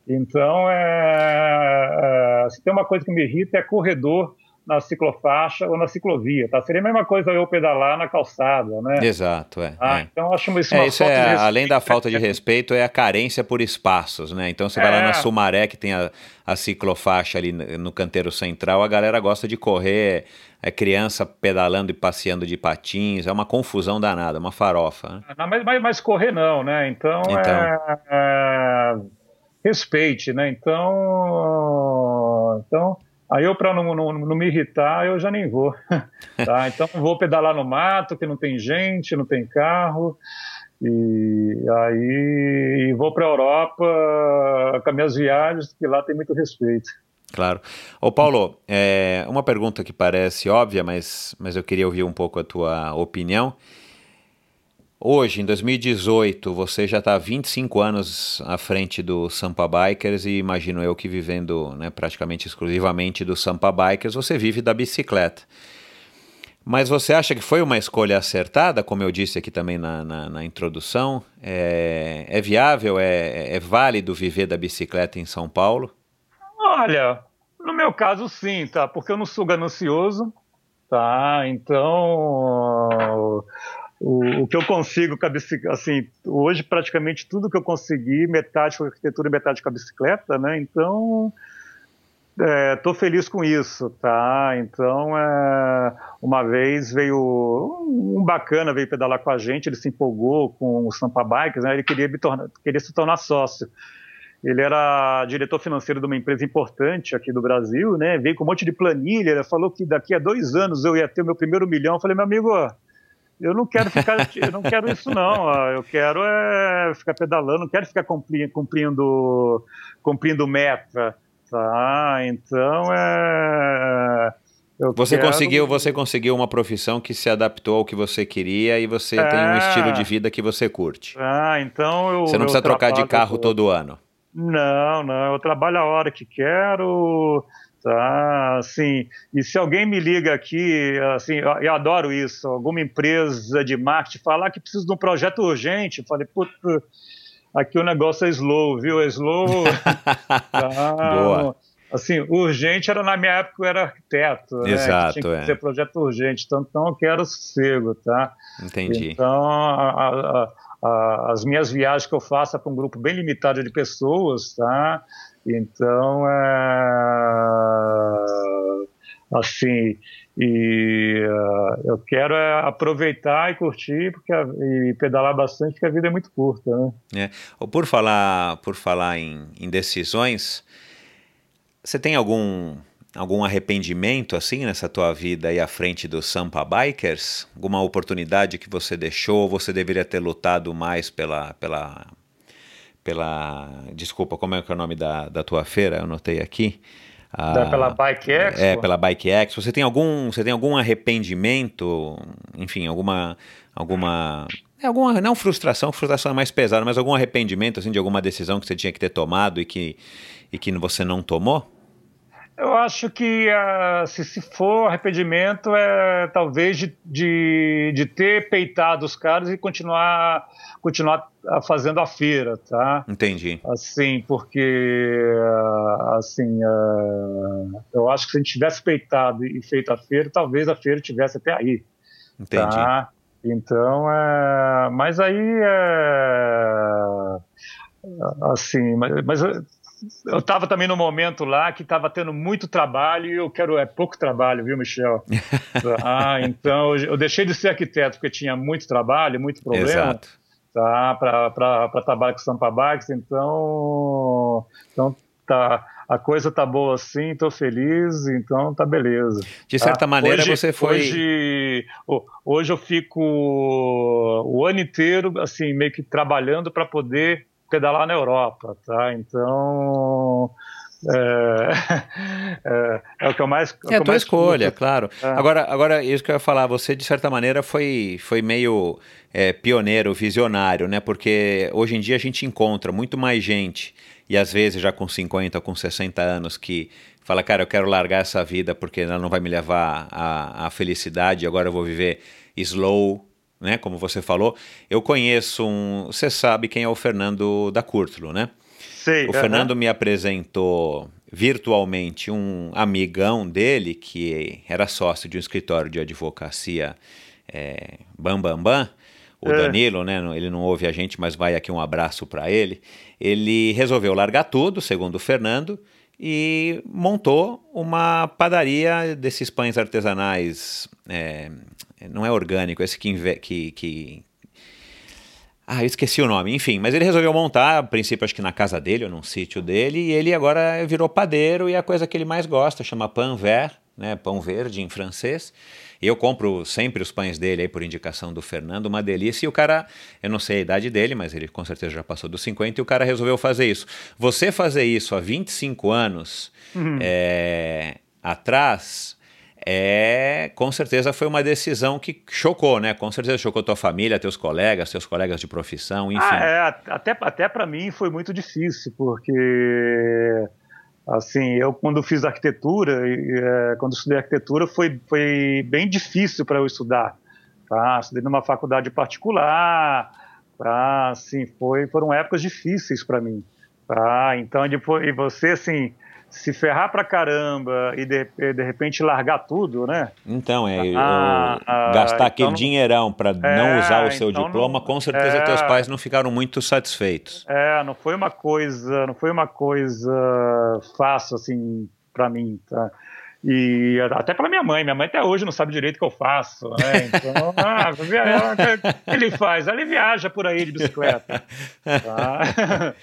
Então, é, é, se tem uma coisa que me irrita é corredor na ciclofaixa ou na ciclovia, tá? Seria a mesma coisa eu pedalar na calçada, né? Exato, é. Ah, é. Então acho isso é, isso é além da falta de respeito é a carência por espaços, né? Então você é. vai lá na é. Sumaré que tem a, a ciclofaixa ali no canteiro central, a galera gosta de correr, é criança pedalando e passeando de patins, é uma confusão danada, uma farofa. Né? Não, mas, mas, mas, correr não, né? Então, então. É, é, respeite, né? Então, então Aí eu, para não, não, não, me irritar, eu já nem vou. [LAUGHS] tá? Então vou pedalar no mato, que não tem gente, não tem carro. E aí e vou para a Europa com as minhas viagens, que lá tem muito respeito. Claro. Ô Paulo, é, uma pergunta que parece óbvia, mas, mas eu queria ouvir um pouco a tua opinião. Hoje, em 2018, você já está 25 anos à frente do Sampa Bikers e imagino eu que vivendo né, praticamente exclusivamente do Sampa Bikers, você vive da bicicleta. Mas você acha que foi uma escolha acertada, como eu disse aqui também na, na, na introdução? É, é viável, é, é válido viver da bicicleta em São Paulo? Olha, no meu caso sim, tá? Porque eu não sou ganancioso, tá? Então o, o, que eu consigo com a bicicleta, assim, hoje praticamente tudo que eu consegui, metade com arquitetura e metade com a bicicleta, né? Então, estou é, feliz com isso, tá? Então, é, uma vez veio um bacana veio pedalar com a gente, ele se empolgou com o Sampa Bikes, né? Ele queria, tornar, queria se tornar sócio. Ele era diretor financeiro de uma empresa importante aqui do Brasil, né? Veio com um monte de planilha, falou que daqui a dois anos eu ia ter o meu primeiro milhão. Eu falei, meu amigo, eu não quero ficar, eu não quero isso não. Eu quero é ficar pedalando, não quero ficar cumprindo, cumprindo, cumprindo meta, tá? Então é, você quero... conseguiu, você conseguiu uma profissão que se adaptou ao que você queria e você é... tem um estilo de vida que você curte. Ah, então eu. Você não precisa trocar de carro todo ano. Não, não. Eu trabalho a hora que quero. Tá, assim, e se alguém me liga aqui, assim, eu, adoro isso, alguma empresa de marketing falar que precisa de um projeto urgente, eu falei, puta, aqui o negócio é slow, viu? É slow. tá, [LAUGHS] Boa. Assim, urgente era na minha época eu era arquiteto, né? Exato, tinha que é. ser projeto urgente, então, então eu quero sossego, tá? Entendi. Então, a, a, a, as minhas viagens que eu faço é para um grupo bem limitado de pessoas, tá? Então, é, assim, e uh, eu quero é aproveitar e curtir porque a, e pedalar bastante porque a vida é muito curta, né? É. Por falar, por falar em, em decisões, você tem algum algum arrependimento assim nessa tua vida aí à frente do Sampa Bikers? Alguma oportunidade que você deixou? Você deveria ter lutado mais pela pela pela desculpa como é que é o nome da, da tua feira? Eu anotei aqui. Ah, pela Bike Expo? É, pela Bike Expo. Você tem algum, você tem algum arrependimento, enfim, alguma, alguma, é alguma, não frustração, frustração é mais pesada, mas algum arrependimento, assim, de alguma decisão que você tinha que ter tomado e que, e que você não tomou? Eu acho que uh, se, se for arrependimento é talvez de, de, de, ter peitado os caras e continuar, continuar fazendo a feira, tá? Entendi. Assim, porque uh, assim, uh, eu acho que se a gente tivesse peitado e feito a feira, talvez a feira tivesse até aí. Entendi. Tá? Então, é, mas aí é, assim, mas, mas eu estava também no momento lá que estava tendo muito trabalho e eu quero é pouco trabalho, viu, Michel? [LAUGHS] ah, então eu deixei de ser arquiteto porque tinha muito trabalho, muito problema. Exato. Tá, para trabalhar com Sampa Bikes, então, então tá, a coisa tá boa assim, estou feliz, então tá beleza. De certa tá? maneira hoje, você foi. Hoje, hoje eu fico o ano inteiro assim meio que trabalhando para poder pedalar na Europa, tá? Então é, [LAUGHS] é, é, o que eu mais. É, é a tua escolha, curto. claro. É. Agora, agora, isso que eu ia falar, você de certa maneira foi, foi meio é, pioneiro, visionário, né? Porque hoje em dia a gente encontra muito mais gente, e às vezes já com 50, com 60 anos, que fala, cara, eu quero largar essa vida porque ela não vai me levar à, à felicidade, agora eu vou viver slow, né? Como você falou, eu conheço um. Você sabe quem é o Fernando da Curtulo, né? Sei. O uh -huh. Fernando me apresentou virtualmente um amigão dele que era sócio de um escritório de advocacia é, Bam Bam Bam, o é. Danilo, né? Ele não ouve a gente, mas vai aqui um abraço para ele. Ele resolveu largar tudo, segundo o Fernando, e montou uma padaria desses pães artesanais é, não é orgânico, esse que, que, que. Ah, eu esqueci o nome, enfim, mas ele resolveu montar, a princípio acho que na casa dele ou num sítio dele, e ele agora virou padeiro e a coisa que ele mais gosta chama pain vert, né, pão verde em francês. E eu compro sempre os pães dele aí por indicação do Fernando, uma delícia. E o cara, eu não sei a idade dele, mas ele com certeza já passou dos 50 e o cara resolveu fazer isso. Você fazer isso há 25 anos uhum. é, atrás é, com certeza foi uma decisão que chocou, né? Com certeza chocou tua família, teus colegas, teus colegas de profissão, enfim. Ah, é, até até para mim foi muito difícil, porque assim, eu quando fiz arquitetura, é, quando estudei arquitetura, foi, foi bem difícil para eu estudar, tá? Estudei numa faculdade particular, tá? Assim, foi, foram épocas difíceis para mim, tá? Então, depois, e você, assim, se ferrar pra caramba e de, de repente largar tudo, né? Então, é ah, ah, gastar então aquele dinheirão para é, não usar o seu então diploma, não, com certeza é, teus pais não ficaram muito satisfeitos. É, não foi uma coisa, não foi uma coisa fácil assim para mim, tá? E até para minha mãe, minha mãe até hoje não sabe direito o que eu faço, né? Então, [LAUGHS] ah, o que ele faz? Ele viaja por aí de bicicleta. Tá? [LAUGHS]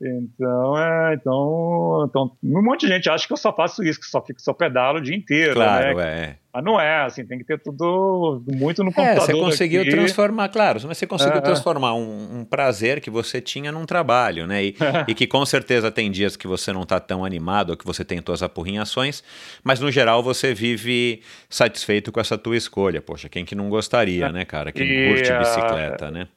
Então, é, então, então, um monte de gente acha que eu só faço isso, que só fico só pedalo o dia inteiro. Claro, né? é. Mas não é, assim, tem que ter tudo muito no computador. É, você conseguiu aqui. transformar, claro, mas você conseguiu é. transformar um, um, prazer que você tinha num trabalho, né? E, [LAUGHS] e, que com certeza tem dias que você não está tão animado, ou que você tem suas apurrinhações, mas no geral você vive satisfeito com essa tua escolha. Poxa, quem que não gostaria, né, cara? Quem e, curte bicicleta, né?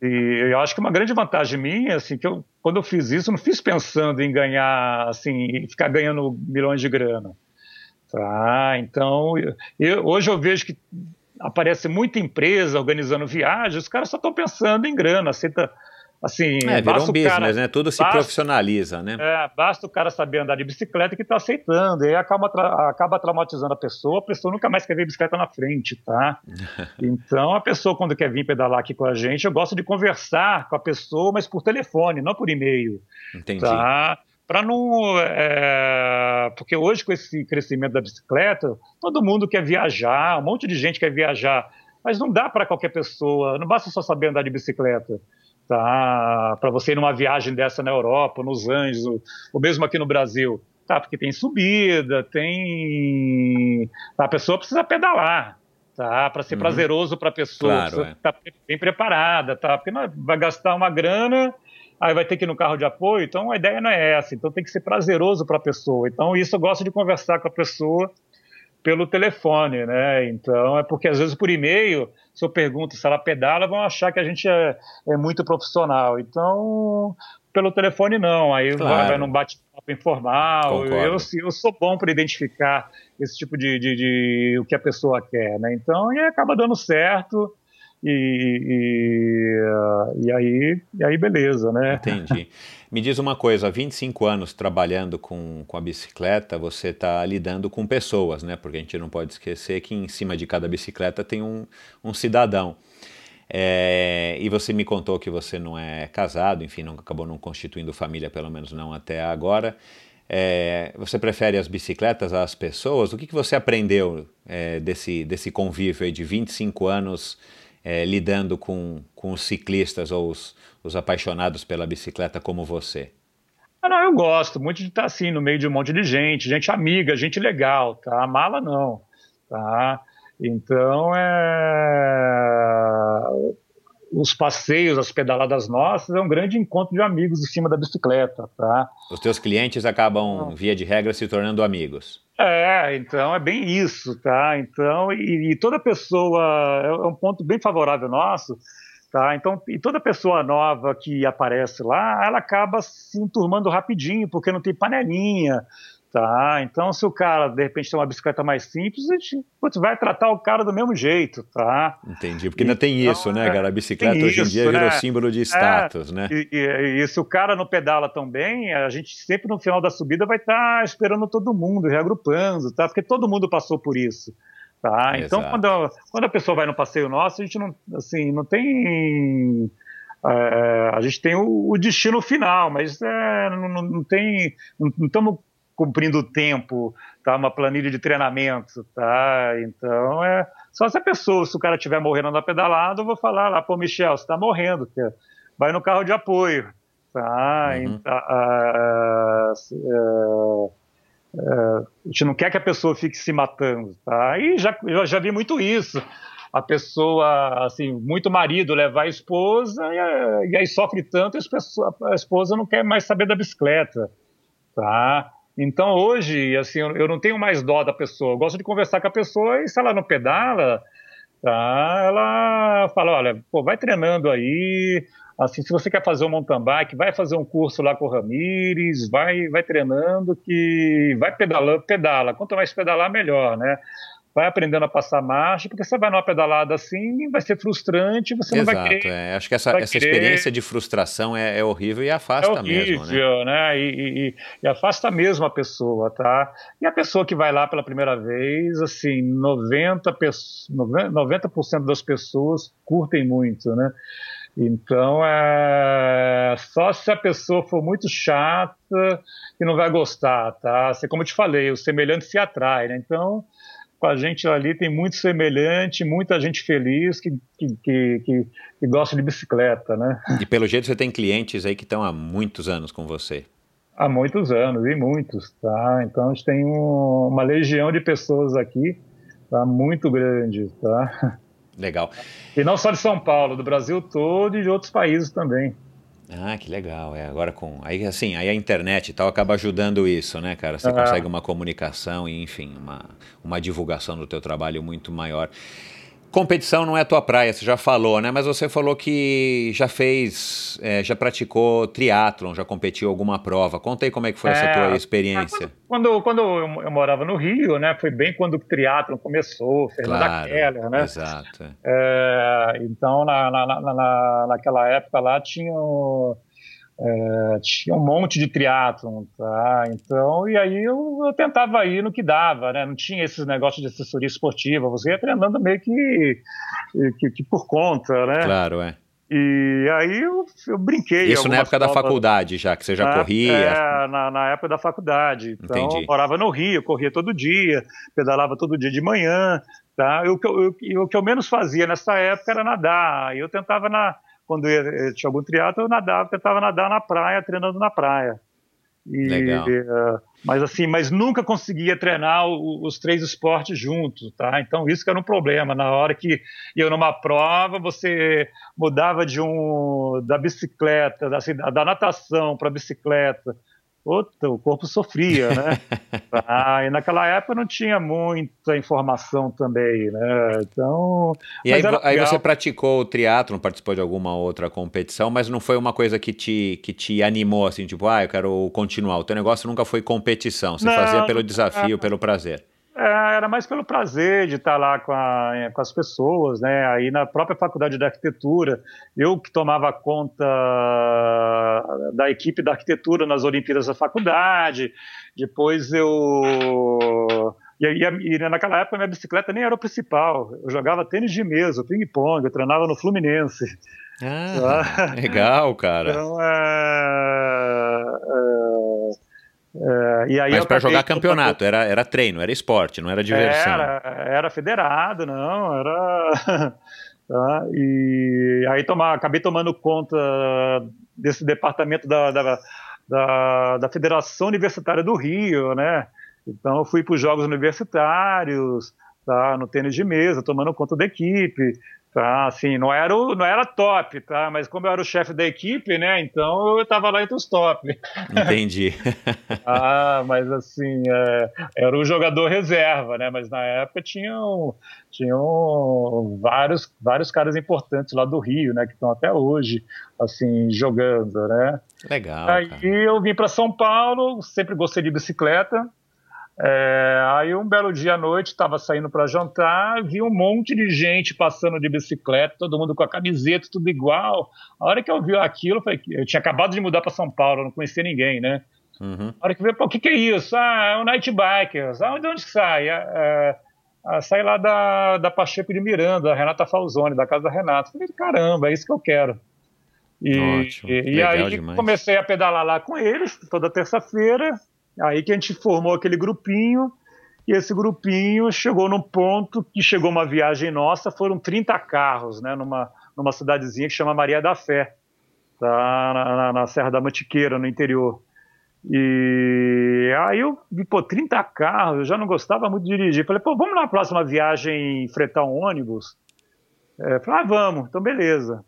E eu acho que uma grande vantagem minha, assim, que eu, quando eu fiz isso, eu não fiz pensando em ganhar, assim, ficar ganhando milhões de grana. Tá? Então, eu, hoje eu vejo que aparece muita empresa organizando viagens, os caras só estão pensando em grana, aceita assim, é, virou um business, cara, né? Tudo se basta, profissionaliza, né? É, basta o cara saber andar de bicicleta que está aceitando, e aí acaba, acaba traumatizando a pessoa, a pessoa nunca mais quer ver bicicleta na frente, tá? [LAUGHS] então a pessoa quando quer vir pedalar aqui com a gente, eu gosto de conversar com a pessoa, mas por telefone, não por e-mail. Entendi. Tá? Para não. É, porque hoje, com esse crescimento da bicicleta, todo mundo quer viajar, um monte de gente quer viajar, mas não dá para qualquer pessoa, não basta só saber andar de bicicleta. Tá? Para você ir numa viagem dessa na Europa, nos Andes, ou, ou mesmo aqui no Brasil. Tá? Porque tem subida, tem. A pessoa precisa pedalar tá? Para ser uhum. prazeroso para a pessoa, claro, é. tá bem preparada, tá? Porque não vai gastar uma grana aí vai ter que ir no carro de apoio. Então a ideia não é essa. Então tem que ser prazeroso para a pessoa. Então isso eu gosto de conversar com a pessoa pelo telefone, né? Então é porque às vezes por e-mail, se eu pergunto se ela pedala, vão achar que a gente é, é muito profissional. Então pelo telefone não, aí claro. vai, vai num bate-papo informal. Eu, eu sou bom para identificar esse tipo de, de, de, o que a pessoa quer, né? Então e acaba dando certo. E, e, e, aí, e aí, beleza, né? Entendi. Me diz uma coisa, há 25 anos trabalhando com, com a bicicleta, você está lidando com pessoas, né? Porque a gente não pode esquecer que em cima de cada bicicleta tem um, um cidadão. É, e você me contou que você não é casado, enfim, não, acabou não constituindo família, pelo menos não até agora. É, você prefere as bicicletas às pessoas? O que, que você aprendeu é, desse, desse convívio de 25 anos é, lidando com, com os ciclistas ou os, os apaixonados pela bicicleta como você? Ah, não, eu gosto muito de estar assim no meio de um monte de gente, gente amiga, gente legal, tá? Mala não, tá? Então é os passeios, as pedaladas nossas, é um grande encontro de amigos em cima da bicicleta, tá? Os teus clientes acabam, via de regra, se tornando amigos. É, então é bem isso, tá? Então, e, e toda pessoa, é, é um ponto bem favorável nosso, tá? Então, e toda pessoa nova que aparece lá, ela acaba se enturmando rapidinho, porque não tem panelinha, Tá, então se o cara de repente tem uma bicicleta mais simples, a gente putz, vai tratar o cara do mesmo jeito, tá? Entendi, porque ainda tem isso, né, cara? A bicicleta hoje em dia né? virou símbolo de é, status, é, né? E, e, e, se o cara não pedala tão bem, a gente sempre no final da subida vai estar tá esperando todo mundo, reagrupando, tá? Porque todo mundo passou por isso. Tá? Então, quando a, quando a pessoa vai no passeio nosso, a gente não, assim, não tem é, a gente tem o, o, destino final, mas é, não, não, tem, não estamos cumprindo o tempo, tá? Uma planilha de treinamento, tá? Então é só se a pessoa, se o cara estiver morrendo na pedalada, eu vou falar lá, pô, Michel, você está morrendo, vai no carro de apoio, tá? Uhum. Então, a, a, a, a, gente não quer que a pessoa fique se matando, tá? E já, eu já vi muito isso. A pessoa, assim, muito marido levar a esposa e, e aí sofre tanto, a esposa não quer mais saber da bicicleta, tá? Então hoje, assim, eu não tenho mais dó da pessoa. Eu gosto de conversar com a pessoa e se ela não pedala, tá? Ela fala, olha, pô, vai treinando aí. Assim, se você quer fazer um mountain bike, vai fazer um curso lá com o Ramires, vai, vai treinando que vai pedalando, pedala. Quanto mais pedalar, melhor, né? Vai aprendendo a passar marcha, porque você vai numa pedalada assim, vai ser frustrante, você Exato, não vai querer. É. Acho que essa, essa experiência de frustração é, é, horrível e afasta é horrível, mesmo, né? né? E, e, e, afasta mesmo a pessoa, tá? E a pessoa que vai lá pela primeira vez, assim, 90%, 90 das pessoas curtem muito, né? Então, é só se a pessoa for muito chata que não vai gostar, tá? Assim, como eu te falei, o semelhante se atrai, né? Então, com a gente ali tem muito semelhante, muita gente feliz que, que, que, que, gosta de bicicleta, né? [LAUGHS] E pelo jeito você tem clientes aí que estão há muitos anos com você. Há muitos anos, e muitos, tá? Então a gente tem um, uma legião de pessoas aqui, tá muito grande, tá? [LAUGHS] Legal. E não só de São Paulo, do Brasil todo e de outros países também. Ah, que legal. É, agora com. Aí assim, aí a internet e tal acaba ajudando isso, né, cara? Você ah. consegue uma comunicação e, enfim, uma, uma divulgação do teu trabalho muito maior. Competição não é a tua praia, você já falou, né? Mas você falou que já fez, é, já praticou triatlon, já competiu alguma prova. Conta aí como é que foi é, essa tua experiência. Quando, quando eu, eu, morava no Rio, né? Foi bem quando o triatlon começou, Fernanda claro, Keller, né? Exato. É, então, na, na, na, naquela época lá tinham é, tinha um monte de triatlon, tá? Então, e aí eu, eu, tentava ir no que dava, né? Não tinha esses negócios de assessoria esportiva, você ia treinando meio que, que, que por conta, né? Claro, é. E aí eu, eu brinquei. Isso na época provas, da faculdade já, que você já na, corria? É, na, na, época da faculdade. Então, Entendi. eu morava no Rio, corria todo dia, pedalava todo dia de manhã, tá? o, que eu, o que eu menos fazia nessa época era nadar. Eu tentava na quando eu, eu tinha algum triatlo, eu nadava, tentava nadar na praia, treinando na praia. E, Legal. Uh, mas assim, mas nunca conseguia treinar o, os três esportes juntos, tá? Então isso que era um problema. Na hora que ia numa prova, você mudava de um da bicicleta, da, assim, da natação para bicicleta, Puta, o corpo sofria, né? [LAUGHS] ah, e naquela época não tinha muita informação também, né? Então. E aí, aí, você praticou o triatlo, participou de alguma outra competição, mas não foi uma coisa que te, que te animou, assim, tipo, ah, eu quero continuar. O teu negócio nunca foi competição, você não, fazia pelo desafio, pelo prazer. É, era mais pelo prazer de estar lá com, a, com, as pessoas, né? Aí na própria faculdade de arquitetura, eu que tomava conta da equipe da arquitetura nas Olimpíadas da faculdade. Depois eu e, e, e, naquela época minha bicicleta nem era o principal. Eu jogava tênis de mesa, ping-pong, eu treinava no Fluminense. Ah, [LAUGHS] legal, cara. Então, é, é, é, e aí Mas para jogar campeonato, era, era treino, era esporte, não era diversão. Era, era federado, não, era. [LAUGHS] tá? E aí tomar, acabei tomando conta desse departamento da, da, da, da Federação Universitária do Rio, né? Então eu fui para os Jogos Universitários, tá? no tênis de mesa, tomando conta da equipe. Tá, assim, não era, o, não era top, tá? Mas como eu era o chefe da equipe, né? Então eu estava lá entre os top. Entendi. [LAUGHS] ah, mas assim, é, era o jogador reserva, né? Mas na época tinham, tinham vários, vários caras importantes lá do Rio, né? Que estão até hoje, assim, jogando, né? Legal. Aí cara. eu vim para São Paulo, sempre gostei de bicicleta, é, aí um belo dia à noite, estava saindo para jantar, vi um monte de gente passando de bicicleta, todo mundo com a camiseta, tudo igual. A hora que eu vi aquilo, eu, tinha acabado de mudar para São Paulo, não conhecia ninguém, né? Uhum. A hora que eu vi, pô, o que, que é isso? Ah, é um night bikers. Ah, de onde sai? É, é, sai lá da, da Pacheco de Miranda, da Renata Falzoni, da casa da Renata. Falei, caramba, é isso que eu quero. E, Ótimo. e, e aí demais. comecei a pedalar lá com eles toda terça-feira. Aí que a gente formou aquele grupinho, e esse grupinho chegou num ponto que chegou uma viagem nossa, foram 30 carros, né, numa, numa cidadezinha que chama Maria da Fé, tá, na, na, na Serra da Mantiqueira, no interior. E aí eu vi, pô, 30 carros, eu já não gostava muito de dirigir. Falei, pô, vamos na próxima viagem fretar um ônibus? É, falei, ah, vamos, então beleza.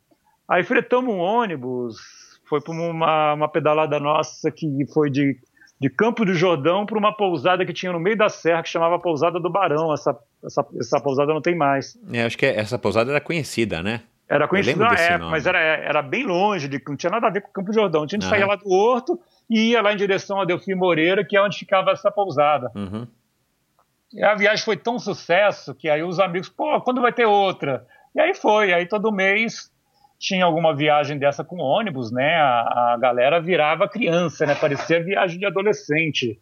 Aí fretamos um ônibus, foi para uma, uma pedalada nossa que foi de de Campo do Jordão para uma pousada que tinha no meio da serra que chamava Pousada do Barão. Essa, essa, essa pousada não tem mais. É, acho que essa pousada era conhecida, né? Era conhecida na época, nome. mas era, era bem longe, de, não tinha nada a ver com Campo do Jordão. A gente ah. saía lá do Horto e ia lá em direção a Delfim Moreira, que é onde ficava essa pousada. Uhum. E a viagem foi tão sucesso que aí os amigos, pô, quando vai ter outra? E aí foi, aí todo mês tinha alguma viagem dessa com ônibus, né? A, a galera virava criança, né? Parecia viagem de adolescente.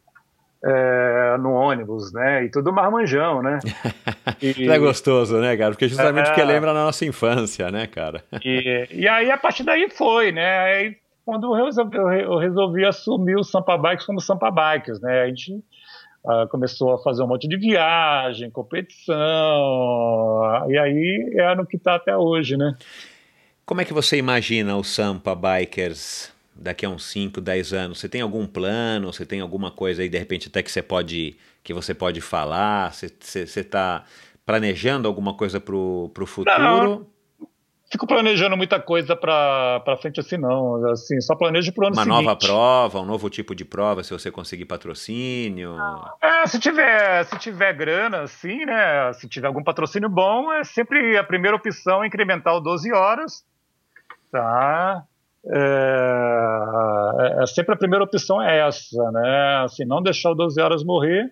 É, no ônibus, né? E tudo marmanjão, né? [LAUGHS] E, é gostoso, né, cara? Porque justamente é, que lembra na nossa infância, né, cara? E, e aí, a partir daí foi, né? Aí, quando eu resolvi, eu resolvi assumir o Sampa Bikes como Sampa Bikes, né? A gente uh, começou a fazer um monte de viagem, competição, e aí é no que está até hoje, né? Como é que você imagina o Sampa Bikers daqui a uns 5, 10 anos? Você tem algum plano? Você tem alguma coisa aí, de repente, até que você pode, que você pode falar? Você está planejando alguma coisa para o futuro? Não, fico planejando muita coisa para frente assim, não. Assim, só planejo para o ano Uma seguinte. nova prova, um novo tipo de prova, se você conseguir patrocínio. É, se tiver, se tiver grana, assim, né? Se tiver algum patrocínio bom, é sempre a primeira opção incrementar o 12 horas. Tá? É, é sempre a primeira opção é essa, né? Assim, não deixar o 12 horas morrer.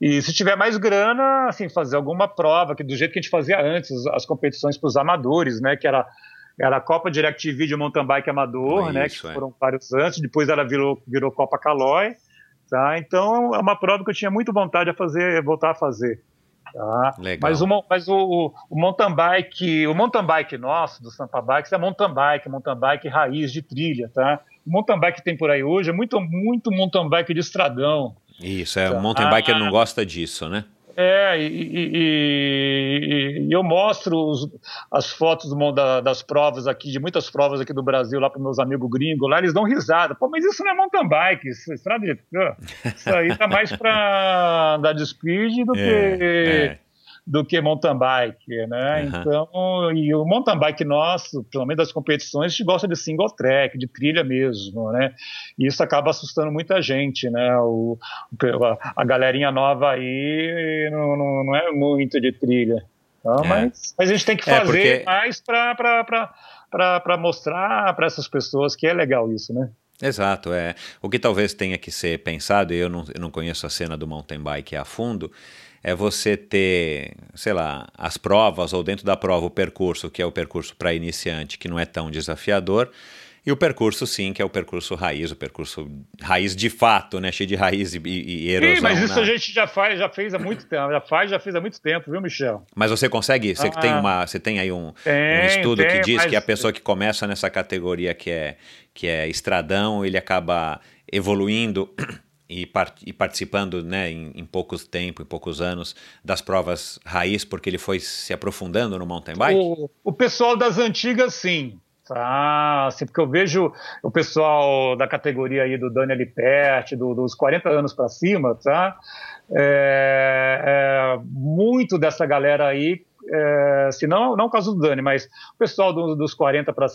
E se tiver mais grana, assim, fazer alguma prova, que do jeito que a gente fazia antes, as competições para os amadores, né? Que era, era a Copa DirecTV de mountain bike amador, É né? isso, Que é. foram vários antes, depois ela virou, virou Copa Calói. Tá? Então é uma prova que eu tinha muito vontade de fazer, voltar a fazer. Tá? Legal. Mas, o, mas o, o, o mountain bike, o mountain bike nosso, do Sampa Bikes, é mountain bike, mountain bike raiz de trilha, tá? O mountain bike que tem por aí hoje é muito, muito mountain bike de estradão. Isso, é, o Tá. mountain biker não gosta disso, né? É, e, e- e- eu mostro os- as fotos da- das provas aqui, de muitas provas aqui do Brasil, lá para meus amigos gringos, lá eles dão risada. Pô, mas isso não é mountain bike, isso é estrada de. Isso aí tá mais para [LAUGHS] andar de speed do que. É, do que mountain bike, né? Aham. Então, e o mountain bike nosso, pelo menos das competições, a gente gosta de single track, de trilha mesmo, né? E isso acaba assustando muita gente, né? O, a, a galerinha nova aí não, não, não é muito de trilha. Tá? É. Mas, mas a gente tem que É, fazer porque- mais para mostrar para essas pessoas que é legal isso, né? Exato, é. O que talvez tenha que ser pensado, e eu não, eu não conheço a cena do mountain bike a fundo, é você ter, sei lá, as provas ou dentro da prova o percurso, que é o percurso para iniciante, que não é tão desafiador, e o percurso sim, que é o percurso raiz, o percurso raiz de fato, né, cheio de raiz e, e, erosão. Ih, mas isso na- a gente já faz, já fez há muito tempo, já faz, já fez há muito tempo, viu, Michel? Mas você consegue, você Ah. tem uma, você tem aí um, um Tenho, estudo que tenho, diz mas- que a pessoa que começa nessa categoria que é que é estradão, ele acaba evoluindo e, par- e participando, né, em, em poucos tempo, em poucos anos das provas raiz, porque ele foi se aprofundando no mountain bike. O, o pessoal das antigas, sim. Tá, assim, porque eu vejo o pessoal da categoria aí do Daniel Lipert, do, dos 40 anos para cima, tá? É, é, muito dessa galera aí, é, se não, não o caso do Dani, mas o pessoal do- dos 40 para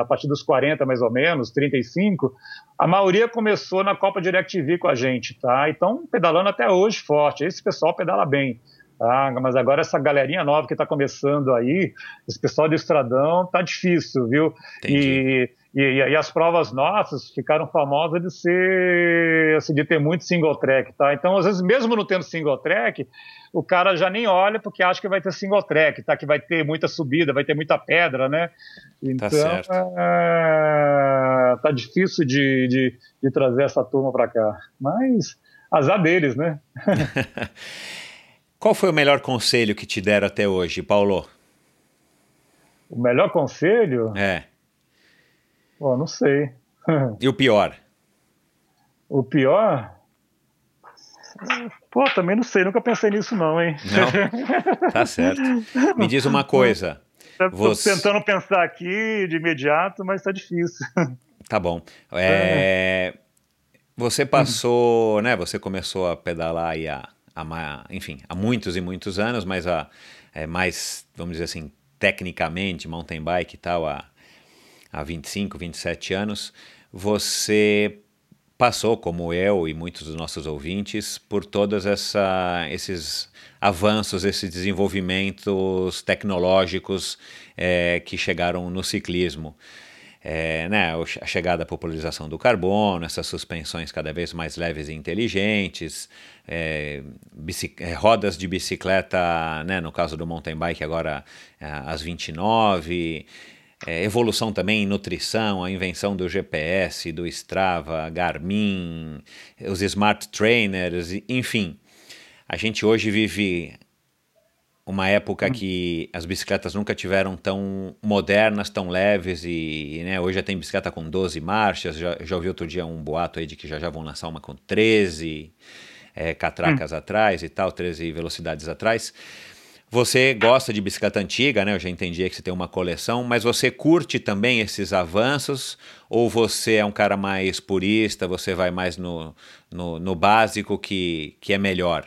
a partir dos 40 mais ou menos, 35, a maioria começou na Copa DirecTV com a gente, tá? Então pedalando até hoje forte. Esse pessoal pedala bem. Tá? Mas agora essa galerinha nova que está começando aí, esse pessoal do Estradão, tá difícil, viu? Entendi. E, e, e as provas nossas ficaram famosas de ser, assim, de ter muito single track, tá? Então, às vezes, mesmo não tendo single track, o cara já nem olha porque acha que vai ter single track, tá? Que vai ter muita subida, vai ter muita pedra, né? Então, certo. é, tá difícil de, de, de trazer essa turma para cá. Mas, azar deles, né? [LAUGHS] Qual foi o melhor conselho que te deram até hoje, Paulo? O melhor conselho? É. Pô, não sei. [LAUGHS] E o pior? O pior? Pô, também não sei, nunca pensei nisso não, hein? Não? [LAUGHS] Tá certo. Me diz uma coisa. Tô Você- tentando pensar aqui de imediato, mas tá difícil. [LAUGHS] Tá bom. É, Você passou, né? Você começou a pedalar aí há, há enfim, há muitos e muitos anos, mas há, é, mais, vamos dizer assim, tecnicamente, mountain bike e tal, há, há 25, 27 anos. Você passou, como eu e muitos dos nossos ouvintes, por todos esses avanços, esses desenvolvimentos tecnológicos é, que chegaram no ciclismo. É, né, a chegada da popularização do carbono, essas suspensões cada vez mais leves e inteligentes, é, rodas de bicicleta, né, no caso do mountain bike agora é, às 29, é, evolução também em nutrição, a invenção do GPS, do Strava, Garmin, os smart trainers, enfim. A gente hoje vive uma época que as bicicletas nunca tiveram tão modernas, tão leves e, né, hoje já tem bicicleta com 12 marchas, já, já ouvi outro dia um boato aí de que já já vão lançar uma com 13 é, catracas atrás e tal, 13 velocidades atrás. Você gosta de bicicleta antiga, né? Eu já entendi que você tem uma coleção, mas você curte também esses avanços? Ou você é um cara mais purista, você vai mais no, no, no básico que, que é melhor?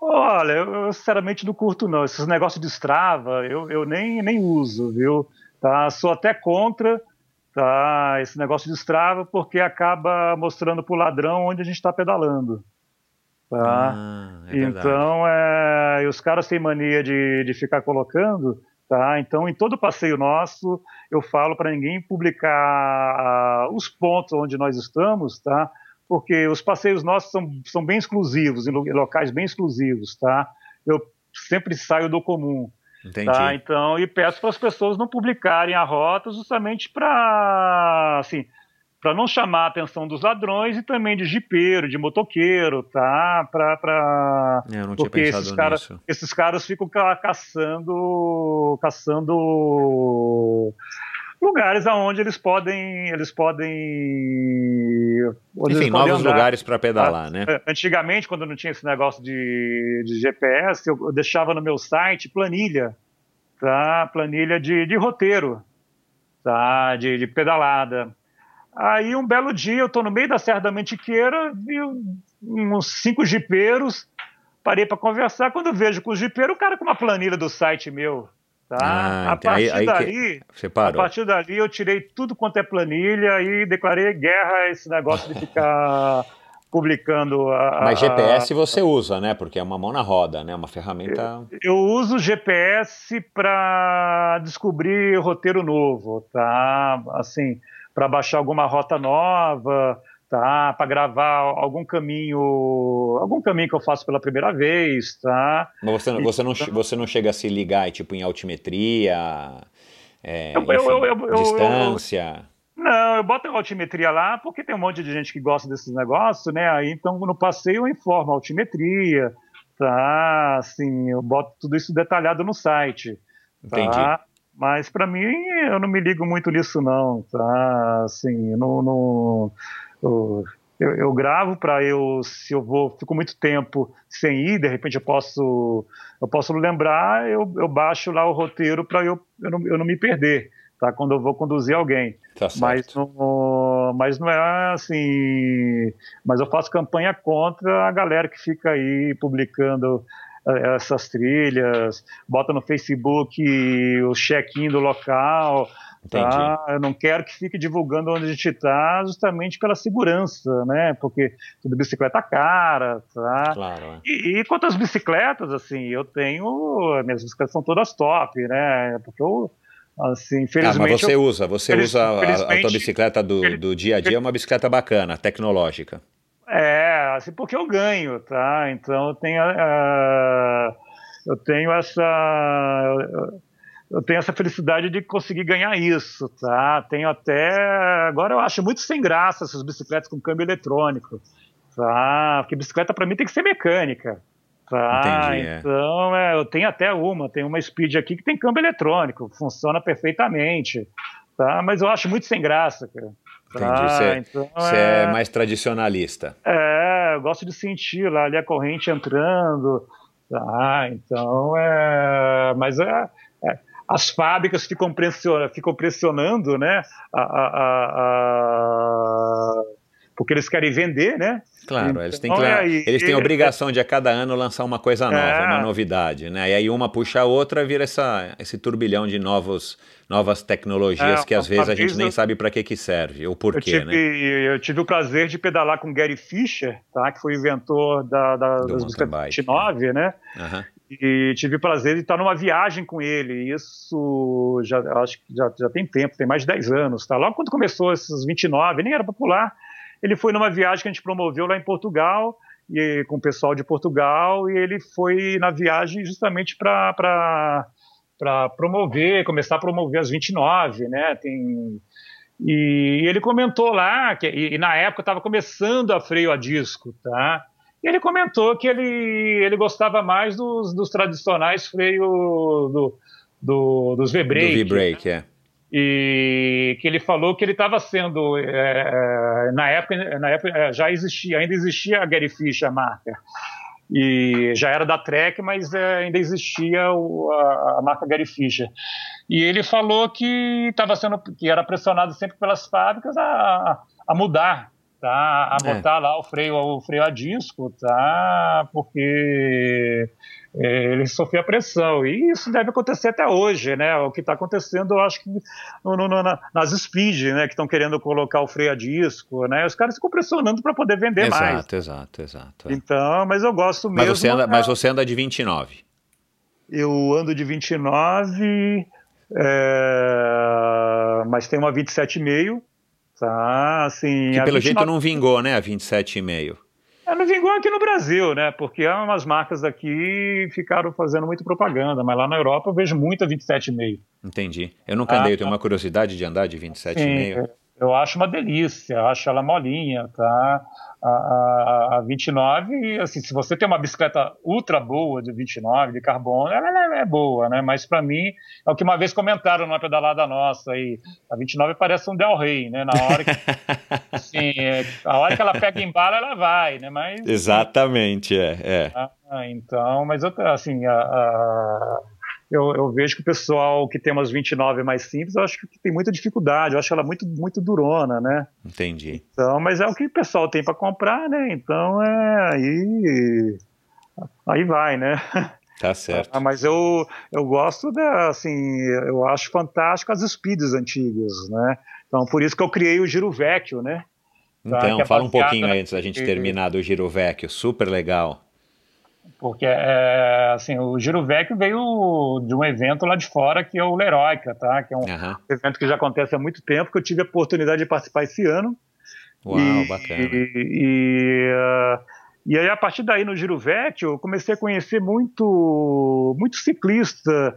Olha, eu sinceramente não curto não. Esses negócios de Strava, eu, eu nem, nem uso, viu? Tá? Sou até contra tá? esse negócio de Strava, porque acaba mostrando para o ladrão onde a gente está pedalando. Tá? Ah, é então, é, os caras têm mania de, de ficar colocando, tá? Então, em todo passeio nosso, eu falo para ninguém publicar uh, os pontos onde nós estamos, tá? Porque os passeios nossos são, são bem exclusivos, em locais bem exclusivos, tá? Eu sempre saio do comum. Entendi. Tá? Então, e peço para as pessoas não publicarem a rota justamente para, assim, para não chamar a atenção dos ladrões e também de jipeiro, de motoqueiro, tá? Pra, pra... É, eu não tinha Porque pensado esses caras, nisso. esses caras ficam ca- caçando, caçando lugares aonde eles podem, eles podem, onde Enfim, eles podem novos andar. lugares para pedalar, né? É, Antigamente, quando não tinha esse negócio de, de GPS, eu, eu deixava no meu site planilha, tá? Planilha de, de roteiro, tá? De, de pedalada. Aí um belo dia eu estou no meio da Serra da Mantiqueira, vi uns cinco jipeiros, parei para conversar. Quando eu vejo com o jipeiro, o cara com uma planilha do site meu, tá? Ah, a aí- partir aí que- dali, a partir dali eu tirei tudo quanto é planilha e declarei guerra a esse negócio de ficar [LAUGHS] publicando a, Mas a- GPS você usa, né? Porque é uma mão na roda, né? Uma ferramenta. Eu uso GPS para descobrir roteiro novo, tá? Assim, para baixar alguma rota nova, tá? Para gravar algum caminho, algum caminho que eu faço pela primeira vez, tá? Mas você, você, não, você não chega a se ligar tipo, em altimetria, é, Eu- enfim, eu- eu- distância. Não, eu boto a altimetria lá porque tem um monte de gente que gosta desses negócios, né? Aí então no passeio eu informo a altimetria, tá? Assim, eu boto tudo isso detalhado no site. Entendi. Mas para mim eu não me ligo muito nisso não, tá? Assim, não, não- eu, eu- gravo para eu se eu vou fico muito tempo sem ir, de repente eu posso eu posso lembrar, eu, eu baixo lá o roteiro para eu, eu, não, eu não me perder, tá? Quando eu vou conduzir alguém. Tá certo. Mas não, mas não é assim. Mas eu faço campanha contra a galera que fica aí publicando essas trilhas, bota no Facebook o check-in do local. Entendi. Tá? Eu não quero que fique divulgando onde a gente está, justamente pela segurança, né? Porque tudo bicicleta cara, tá? Claro, é. E, e quanto às bicicletas, assim, eu tenho. Minhas bicicletas são todas top, né? Porque eu, assim, Ah, infelizmente. mas você eu- usa, você usa a- a, tua bicicleta do, do dia a dia, é uma bicicleta bacana, tecnológica. É, assim, porque eu ganho, tá? Então eu tenho, ah, eu tenho essa, eu tenho essa felicidade de conseguir ganhar isso, tá? Tenho até, agora eu acho muito sem graça essas bicicletas com câmbio eletrônico, tá? Porque bicicleta para mim tem que ser mecânica, tá? Entendi, é. Então é, eu tenho até uma, tem uma Speed aqui que tem câmbio eletrônico, funciona perfeitamente, tá? Mas eu acho muito sem graça, cara. Entendi. Você, Então, você é- é mais tradicionalista. é, eu gosto de sentir lá ali a corrente entrando. Ah, então é. Mas é, é, as fábricas ficam, pressiona, ficam pressionando, né? A- a- a- porque eles querem vender, né? Claro, eles têm, Então, é eles têm obrigação de a cada ano lançar uma coisa nova, É. uma novidade, né? E aí uma puxa a outra, vira essa, esse turbilhão de novos, novas tecnologias É, que às vezes a gente nem eu- sabe para que que serve, ou por Eu quê, tive, né? eu tive o prazer de pedalar com Gary Fischer, tá? que foi o inventor da, da, Do das mountain bicicletas bike, 29, né? Aham. e tive o prazer de estar numa viagem com ele. Isso já acho que já, já tem tempo, tem mais de 10 anos. Tá? Logo quando começou esses 29, nem era popular, ele foi numa viagem que a gente promoveu lá em Portugal, e, com o pessoal de Portugal, e ele foi na viagem justamente para promover, começar a promover as 29, né? Tem, e ele comentou lá, que, e, e na época estava começando a freio a disco, tá? E ele comentou que ele, ele gostava mais dos, dos tradicionais freios do, do, dos Do V-brake. V-Brake, é. E que ele falou que ele estava sendo. é, na época, na época é, já existia, ainda existia a Gary Fish, a marca. e já era da Trek, mas é, ainda existia o, a, a, marca Gary Fisher. E ele falou que estava sendo, que era pressionado sempre pelas fábricas a, a mudar, tá, a é. botar lá o freio, o freio a disco, tá, porque é, ele sofria pressão. E isso deve acontecer até hoje, né? O que está acontecendo, eu acho que no, no, no, nas speed, né? Que estão querendo colocar o freio a disco, né? Os caras ficam pressionando para poder vender exato, mais. Exato, exato, exato. É. Então, mas eu gosto mesmo. Mas você anda, mas você anda de 29? Eu ando de 29, é, mas tem uma 27,5. Tá, assim. Que pelo 29... jeito não vingou, né? A 27,5. É, vingou aqui no Brasil, né? Porque umas marcas daqui ficaram fazendo muita propaganda, mas lá na Europa eu vejo muita 27,5. Entendi. Eu nunca andei, eu tenho uma curiosidade de andar de 27,5. Eu acho uma delícia, eu acho ela molinha, tá? A, a, a 29, assim, se você tem uma bicicleta ultra boa de 29, de carbono, ela, ela é boa, né? Mas para mim, é o que uma vez comentaram numa pedalada nossa aí, a 29 parece um Del Rey, né? Na hora que, [LAUGHS] assim, é, a hora que ela pega em bala, ela vai, né? Mas, Exatamente, é. é. Ah, então, mas eu, assim, a, a eu, eu, vejo que o pessoal que tem umas 29 mais simples, eu acho que tem muita dificuldade, eu acho ela muito, muito durona, né? Entendi. Então, mas é o que o pessoal tem para comprar, né? Então é aí aí vai, né? Tá certo. [LAUGHS] Ah, mas eu, eu gosto da, assim, eu acho fantástico as speeds antigas, né? Então, por isso que eu criei o Giro Vecchio, né? Tá? Então, é fala um pouquinho antes da gente terminar do Giro Vecchio, super legal. Porque é, assim, o Giro Vecchio veio de um evento lá de fora que é o Leroica, tá? Que é um uhum. evento que já acontece há muito tempo, que eu tive a oportunidade de participar esse ano. Uau, e, bacana. E, e, uh, e, aí, a partir daí, no Giro Vecchio, eu comecei a conhecer muito, muito ciclista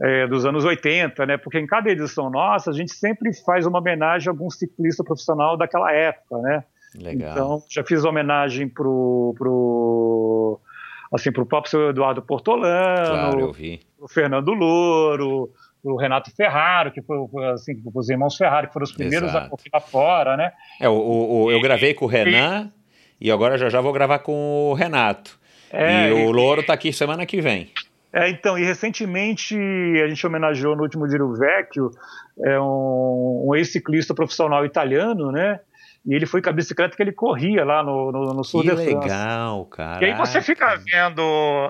é, dos anos 80, né? Porque em cada edição nossa, a gente sempre faz uma homenagem a algum ciclista profissional daquela época, né? Legal. Então, já fiz homenagem pro, pro assim, para o próprio seu Eduardo Portolano, claro, o Fernando Louro, o Renato Ferraro, que foi assim, os irmãos Ferrari, que foram os primeiros Exato. a correr lá fora, né? É, o, o, o eu gravei com o Renan e, e agora já já vou gravar com o Renato. É, e o Louro está aqui semana que vem. É, então, e recentemente a gente homenageou no último Giro Vecchio é, um, um ex-ciclista profissional italiano, né? E ele foi com a bicicleta que ele corria lá no, no, no sul que de França. legal, cara. E aí você fica vendo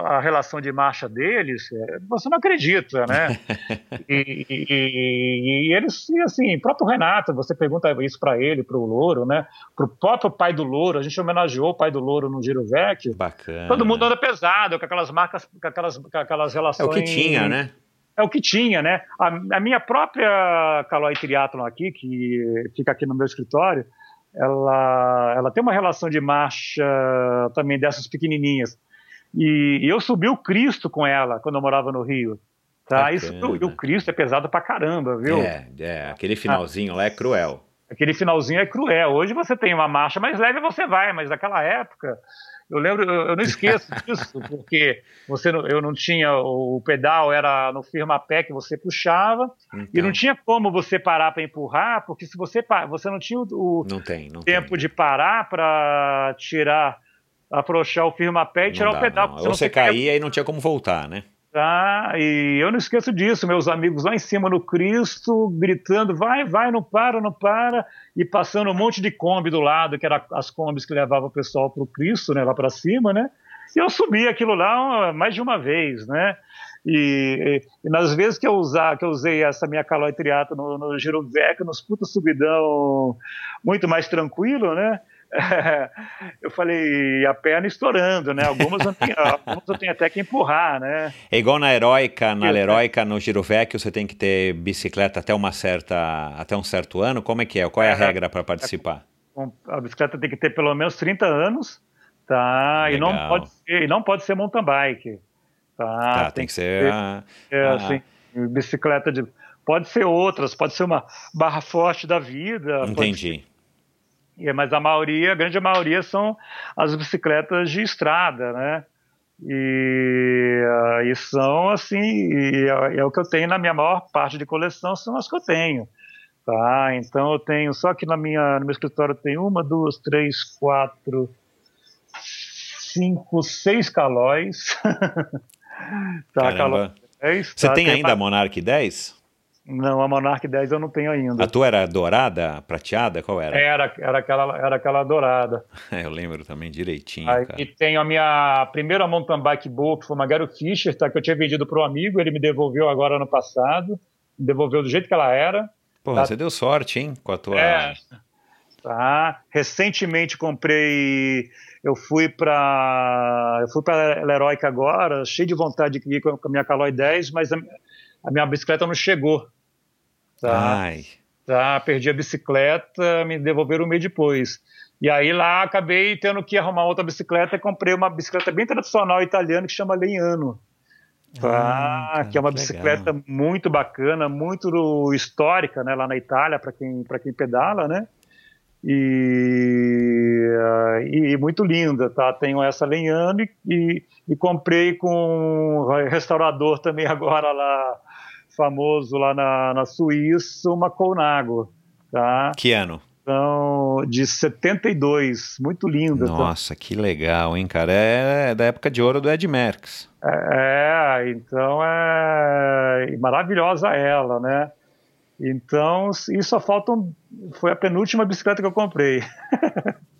a relação de marcha deles, é, você não acredita, né? [LAUGHS] e, e, e, eles, assim, próprio Renato, você pergunta isso para ele, para o Louro, né? Para o próprio pai do Louro, a gente homenageou o pai do Louro no Giro Vecchio. Bacana. Todo mundo anda pesado, com aquelas marcas, com aquelas, com aquelas relações. É o que tinha, né? é o que tinha, né? A, a minha própria Caloi Triathlon aqui, que fica aqui no meu escritório, ela, ela tem uma relação de marcha também dessas pequenininhas. E, e eu subi o Cristo com ela quando eu morava no Rio. Tá? Isso, e o Cristo é pesado pra caramba, viu? É, é aquele finalzinho ah, lá é cruel. Aquele finalzinho é cruel. Hoje você tem uma marcha mais leve, você vai, mas naquela época eu lembro, eu não esqueço [LAUGHS] disso, porque você não, eu não tinha o pedal era no firma-pé que você puxava então. e não então. tinha como você parar para empurrar, porque se você você não tinha o não tem, não tempo tem. de parar para tirar afrouxar o firma-pé e tirar dá, o pedal. Ou você caía e não tinha como voltar, né? Tá? E eu não esqueço disso, meus amigos lá em cima no Cristo, gritando, vai, vai, não para, não para, e passando um monte de Kombi do lado, que eram as Kombis que levavam o pessoal para o Cristo, né, lá para cima, né? E eu subi aquilo lá mais de uma vez, né? E, e, e, nas vezes que eu, usar, que eu usei essa minha calói triata no, no nos putos subidão muito mais tranquilo, né? [LAUGHS] eu falei, a perna estourando, né? Algumas eu, tenho, [LAUGHS] algumas eu tenho até que empurrar, né? É igual na heróica, na heróica, no Giro Vecchio, você tem que ter bicicleta até uma certa, até um certo ano. Como é que é? Qual é a é, regra para participar? A bicicleta tem que ter pelo menos 30 anos, tá? E não pode ser, e não pode ser mountain bike, tá? tá tem, tem, que ser, é, assim, bicicleta de pode ser outras, pode ser uma barra forte da vida. Entendi mas a maioria, a grande maioria são as bicicletas de estrada, né? E, uh, e são assim, e é, é, o que eu tenho na minha maior parte de coleção, são as que eu tenho. Tá? Então eu tenho, só que na minha, no meu escritório tem uma, duas, três, quatro, 5, 6 calóis. [LAUGHS] tá, calói 10. Você tá, tem, tem ainda a Monarch 10? Não, a Monarch 10 eu não tenho ainda. A tua era dourada, prateada? Qual era? Era, era, aquela, era aquela dourada. [LAUGHS] eu lembro também direitinho. Aí cara. tenho a minha primeira mountain bike boa, que foi uma Garo Fischer, tá, que eu tinha vendido para um amigo, ele me devolveu agora ano passado. Me devolveu do jeito que ela era. Porra, tá? você deu sorte, hein, com a tua. É. Tá. Recentemente comprei. Eu fui para. Eu fui para Leroica agora, cheio de vontade de ir com a minha Caloi 10, mas a, a minha bicicleta não chegou. Tá? Ai. Tá, perdi a bicicleta, me devolveram um mês depois. E aí lá acabei tendo que arrumar outra bicicleta e comprei uma bicicleta bem tradicional italiana que chama Lenhano. Tá, ah, que é uma que bicicleta legal. muito bacana, muito histórica, né, lá na Itália para quem quem pedala, né? E, uh, e, muito linda, tá? Tenho essa Lenhano e, e, e comprei com um restaurador também [LAUGHS] agora lá famoso lá na, na Suíça, uma Colnago. Tá? Que ano? Então, de 72, muito linda. Tá? Nossa, tá? que legal, hein, cara? É da época de ouro do Ed Merckx. É, é então é maravilhosa ela, né? Então, e só faltam. Foi a penúltima bicicleta que eu comprei.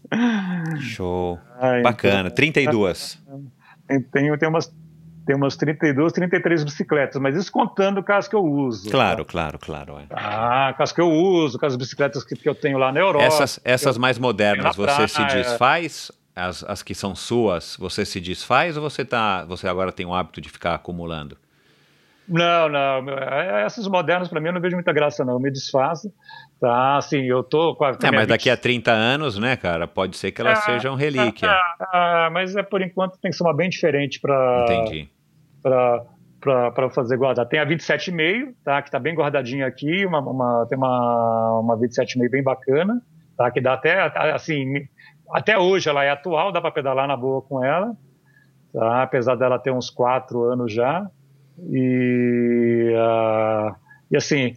[LAUGHS] Show. Ah, Bacana. Então, 32. Tenho, tenho umas tem umas 32, 33 bicicletas, mas isso contando o caso que eu uso. Claro, tá? claro, claro. É. Ah, caso que eu uso, com as bicicletas que, que eu tenho lá na Europa. Essas, essas mais modernas, você praia. se desfaz? As, as que são suas, você se desfaz ou você, tá, você agora tem o hábito de ficar acumulando? Não, não. É, essas modernas, para mim, eu não vejo muita graça, não. Eu me desfaço. Tá, assim, eu tô com a. É, mas daqui a 30 anos, né, cara? Pode ser que elas é, sejam relíquia. É, é, mas é por enquanto tem que ser uma bem diferente para. Entendi para fazer guardar. Tem a 27,5, tá? Que está bem guardadinha aqui, uma, uma, tem uma, uma 27,5 bem bacana, tá? Que dá até, assim, até hoje ela é atual, dá para pedalar na boa com ela, tá? Apesar dela ter uns 4 anos já. E, uh, e assim,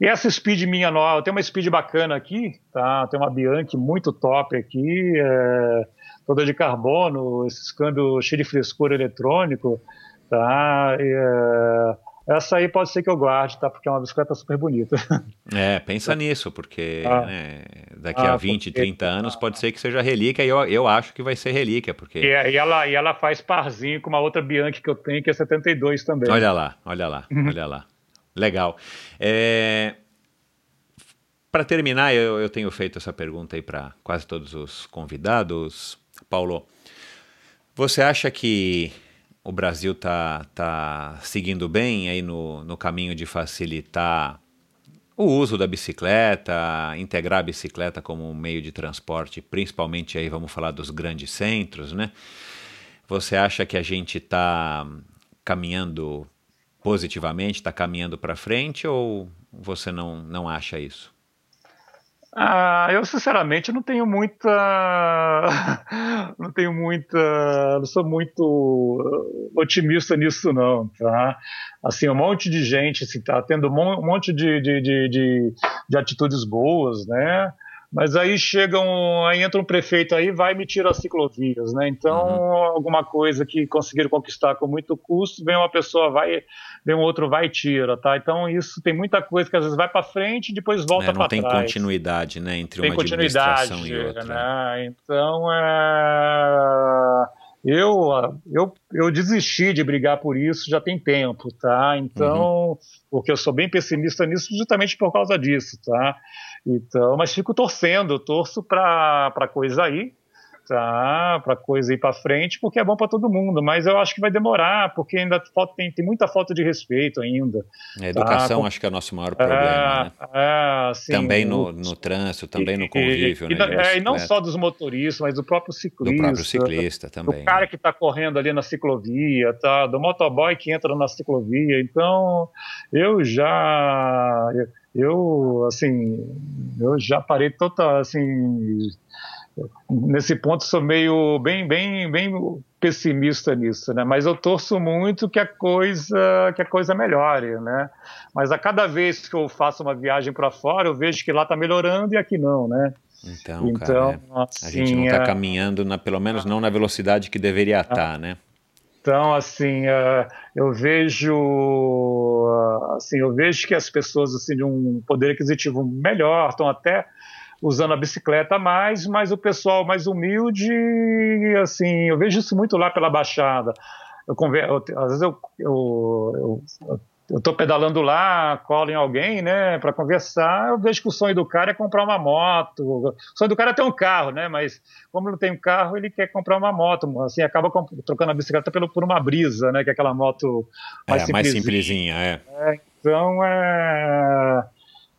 essa speed minha nova, tem uma speed bacana aqui, tá? Tem uma Bianchi muito top aqui, é, toda de carbono, esses câmbios cheio de frescor eletrônico, tá? E, é, essa aí pode ser que eu guarde, tá? Porque é uma bicicleta super bonita. É, pensa nisso, porque ah, né, daqui ah, a 20, porque, 30 anos pode ser que seja relíquia e eu, eu acho que vai ser relíquia, porque... E, e, ela, e ela faz parzinho com uma outra Bianchi que eu tenho, que é 72 também. Olha lá, olha lá, uhum. olha lá. Legal. É... Para terminar, eu, eu tenho feito essa pergunta aí para quase todos os convidados. Paulo, você acha que o Brasil está tá seguindo bem aí no, no caminho de facilitar o uso da bicicleta, integrar a bicicleta como um meio de transporte, principalmente aí vamos falar dos grandes centros, né? Você acha que a gente está caminhando positivamente, está caminhando para frente ou você não, não acha isso? Ah, eu sinceramente não tenho muita, [LAUGHS] não tenho muita, não sou muito otimista nisso não, tá? Assim, um monte de gente, assim, tá tendo um monte de, de, de, de, de atitudes boas, né? Mas aí chegam, aí entra um prefeito aí, vai e me tira as ciclovias, né? Então, uhum. alguma coisa que conseguiram conquistar com muito custo, vem uma pessoa, vai, vem um outro, vai e tira, tá? Então, isso tem muita coisa que às vezes vai para frente e depois volta é, para trás. Não tem continuidade, né, entre tem uma administração e outra. Né? Então, é eu, eu, eu desisti de brigar por isso já tem tempo, tá? Então, uhum. porque eu sou bem pessimista nisso justamente por causa disso, tá? Então, mas fico torcendo, torço para a coisa aí, tá? Para coisa ir para frente, porque é bom para todo mundo. Mas eu acho que vai demorar, porque ainda falta, tem, tem muita falta de respeito ainda. A educação tá? acho que é o nosso maior problema. É, né? é, assim, também no, no trânsito, também e, no convívio. E, né, é, e não só dos motoristas, mas do próprio ciclista. Do próprio ciclista também. Do cara né? que está correndo ali na ciclovia, tá? Do motoboy que entra na ciclovia. Então, eu já eu assim eu já parei total assim nesse ponto sou meio bem bem bem pessimista nisso né? Mas eu torço muito que a coisa que a coisa melhore né? Mas a cada vez que eu faço uma viagem para fora eu vejo que lá está melhorando e aqui não né? Então, então cara, é. assim, a gente não está é... caminhando, na, pelo menos não na velocidade que deveria estar, tá, né? Então, assim, uh, eu vejo, assim, eu vejo que as pessoas assim de um poder aquisitivo melhor estão até usando a bicicleta mais, mas o pessoal mais humilde, assim, eu vejo isso muito lá pela Baixada. Eu, eu às vezes eu, eu, eu eu estou pedalando lá, colo em alguém, né, para conversar, eu vejo que o sonho do cara é comprar uma moto. O sonho do cara é ter um carro, né, mas como não tem um carro, ele quer comprar uma moto. Assim, acaba trocando a bicicleta pelo, por uma brisa, né, que é aquela moto mais é, simplesinha. mais simplesinha, é. é então, é,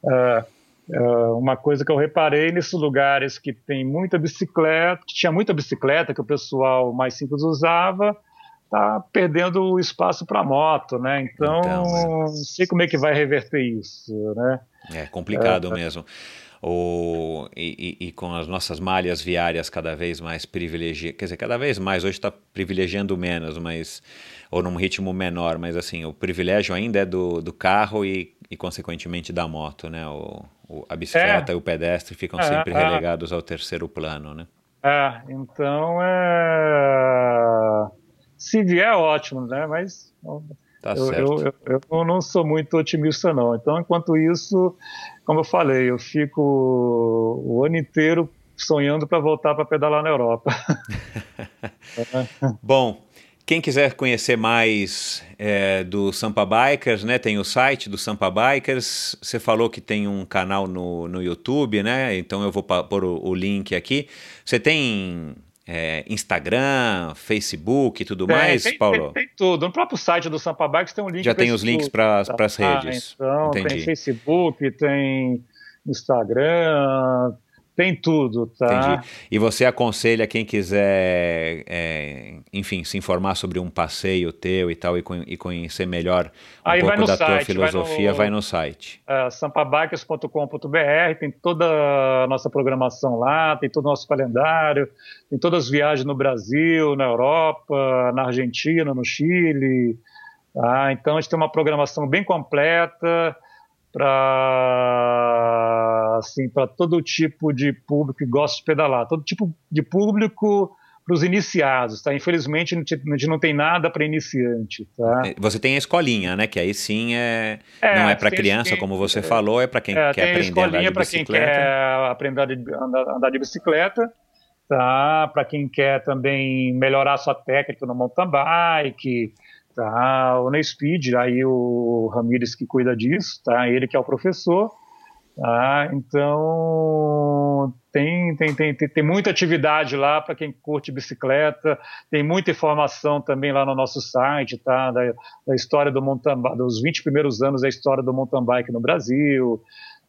é, é, uma coisa que eu reparei nesses lugares que tem muita bicicleta, que tinha muita bicicleta que o pessoal mais simples usava, está perdendo o espaço para moto, né? Então, então é. não sei como é que vai reverter isso, né? É complicado é, mesmo. O, e, e, e, com as nossas malhas viárias cada vez mais privilegiadas, quer dizer, cada vez mais, hoje está privilegiando menos, mas ou num ritmo menor, mas assim, o privilégio ainda é do, do carro e, e consequentemente da moto, né? O, o a bicicleta é. e o pedestre ficam é, sempre é. relegados ao terceiro plano, né? É, então é se vier, ótimo, né? Mas tá eu, eu, eu, eu, não sou muito otimista, não. Então, enquanto isso, como eu falei, eu fico o ano inteiro sonhando para voltar para pedalar na Europa. [LAUGHS] Bom, quem quiser conhecer mais é, do Sampa Bikers, né, tem o site do Sampa Bikers. Você falou que tem um canal no, no YouTube, né? Então eu vou pôr o, o link aqui. Você tem é, Instagram, Facebook e tudo tem, mais, tem, Paulo? Tem, tem, tudo. No próprio site do Sampa Bikes tem um link. Já tem os links para as tá? redes. Ah, então, Entendi. tem Facebook, tem Instagram, tem tudo, tá? Entendi. E você aconselha quem quiser, é, enfim, se informar sobre um passeio teu e tal, e, e conhecer melhor um Aí pouco da site, tua filosofia, vai no, vai no site. É, sampabikers.com.br, tem toda a nossa programação lá, tem todo o nosso calendário, tem todas as viagens no Brasil, na Europa, na Argentina, no Chile. Tá? Então a gente tem uma programação bem completa para assim, todo tipo de público que gosta de pedalar, todo tipo de público para os iniciados, tá? Infelizmente a gente não tem nada para iniciante, tá? É, você tem a escolinha, né? Que aí sim é, é não é para criança, tem, como você é, falou, é para quem é, quer aprender a andar de bicicleta. Para quem quer aprender a andar de bicicleta, tá? Para quem quer também melhorar sua técnica no mountain bike, tá? O Speed, aí o Ramires que cuida disso, tá? Ele que é o professor, tá? Então tem, tem, tem, tem, tem muita atividade lá para quem curte bicicleta, tem muita informação também lá no nosso site, tá? Da, da história do mountain dos 20 primeiros anos da história do mountain bike no Brasil,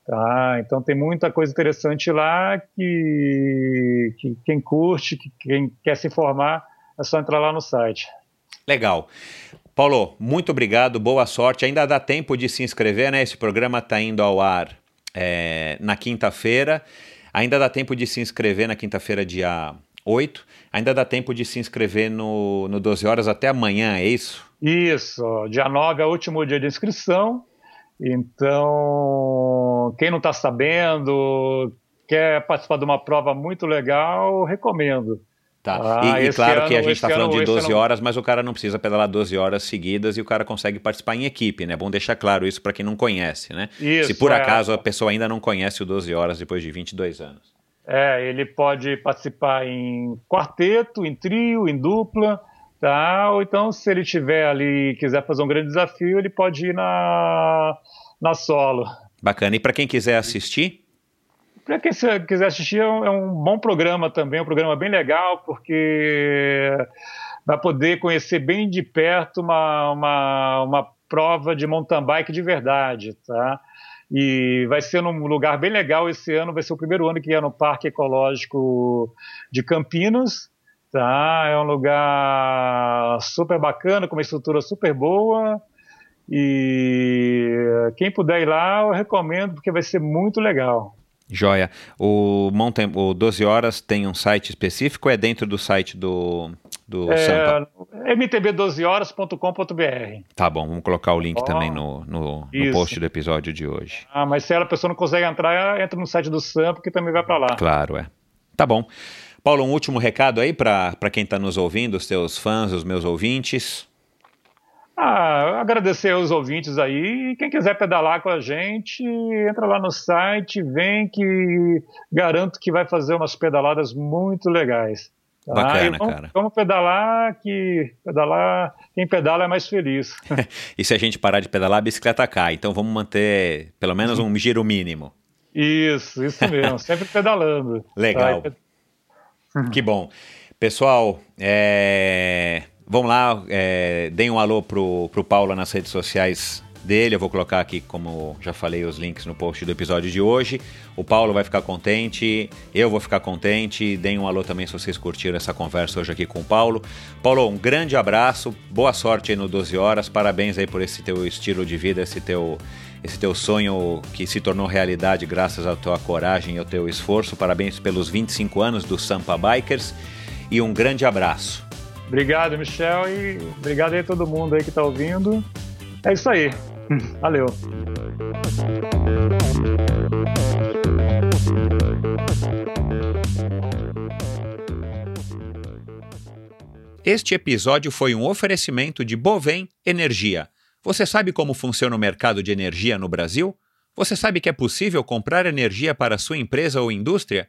Tá, então tem muita coisa interessante lá que, que quem curte, que quem quer se informar, é só entrar lá no site. Legal. Paulo, muito obrigado, boa sorte. Ainda dá tempo de se inscrever, né? Esse programa está indo ao ar é, na quinta-feira. Ainda dá tempo de se inscrever na quinta-feira, dia 8. Ainda dá tempo de se inscrever no, no 12 horas até amanhã, é isso? Isso, dia 9 é o último dia de inscrição. Então, quem não está sabendo, quer participar de uma prova muito legal, recomendo. Tá. Ah, e, e, claro ano, que a gente está falando de 12 ano... horas, mas o cara não precisa pedalar 12 horas seguidas e o cara consegue participar em equipe, né? É bom deixar claro isso para quem não conhece, né? Isso, Se por é... acaso a pessoa ainda não conhece o 12 horas depois de 22 anos. É, ele pode participar em quarteto, em trio, em dupla, tá? Ou então, se ele tiver ali quiser fazer um grande desafio, ele pode ir na, na solo. Bacana. E para quem quiser assistir? Para quem quiser assistir, é um, é um, bom programa também, um programa bem legal, porque vai poder conhecer bem de perto uma, uma, uma prova de mountain bike de verdade, tá? E vai ser num lugar bem legal esse ano, vai ser o primeiro ano que é no Parque Ecológico de Campinas, tá? É um lugar super bacana, com uma estrutura super boa, e quem puder ir lá, eu recomendo, porque vai ser muito legal. Joia. O, Mountain, o 12 Horas tem um site específico ou é dentro do site do, do é, Sampa? mtb12horas.com.br. Tá bom, vamos colocar o link oh, também no, no, no, post do episódio de hoje. Ah, mas se a pessoa não consegue entrar, entra no site do Sampa que também vai para lá. Claro, é. Tá bom. Paulo, um último recado aí para quem está nos ouvindo, os teus fãs, os meus ouvintes. Ah, agradecer aos ouvintes aí. Quem quiser pedalar com a gente, entra lá no site, vem que garanto que vai fazer umas pedaladas muito legais. Tá? Bacana, vamos, cara. Vamos pedalar, que pedalar, quem pedala é mais feliz. [LAUGHS] e se a gente parar de pedalar, a bicicleta cai. Então vamos manter pelo menos um giro mínimo. Isso, isso mesmo. [LAUGHS] sempre pedalando. Legal. Tá? Que bom. Pessoal, é... Vamos lá, é, deem um alô pro, pro Paulo nas redes sociais dele. Eu vou colocar aqui, como já falei, os links no post do episódio de hoje. O Paulo vai ficar contente, eu vou ficar contente. Deem um alô também se vocês curtiram essa conversa hoje aqui com o Paulo. Paulo, um grande abraço, boa sorte aí no 12 Horas. Parabéns aí por esse teu estilo de vida, esse teu, esse teu sonho que se tornou realidade graças à tua coragem e ao teu esforço. Parabéns pelos 25 anos do Sampa Bikers e um grande abraço. Obrigado, Michel, e obrigado aí a todo mundo aí que está ouvindo. É isso aí. [LAUGHS] Valeu. Este episódio foi um oferecimento de Bovem Energia. Você sabe como funciona o mercado de energia no Brasil? Você sabe que é possível comprar energia para sua empresa ou indústria?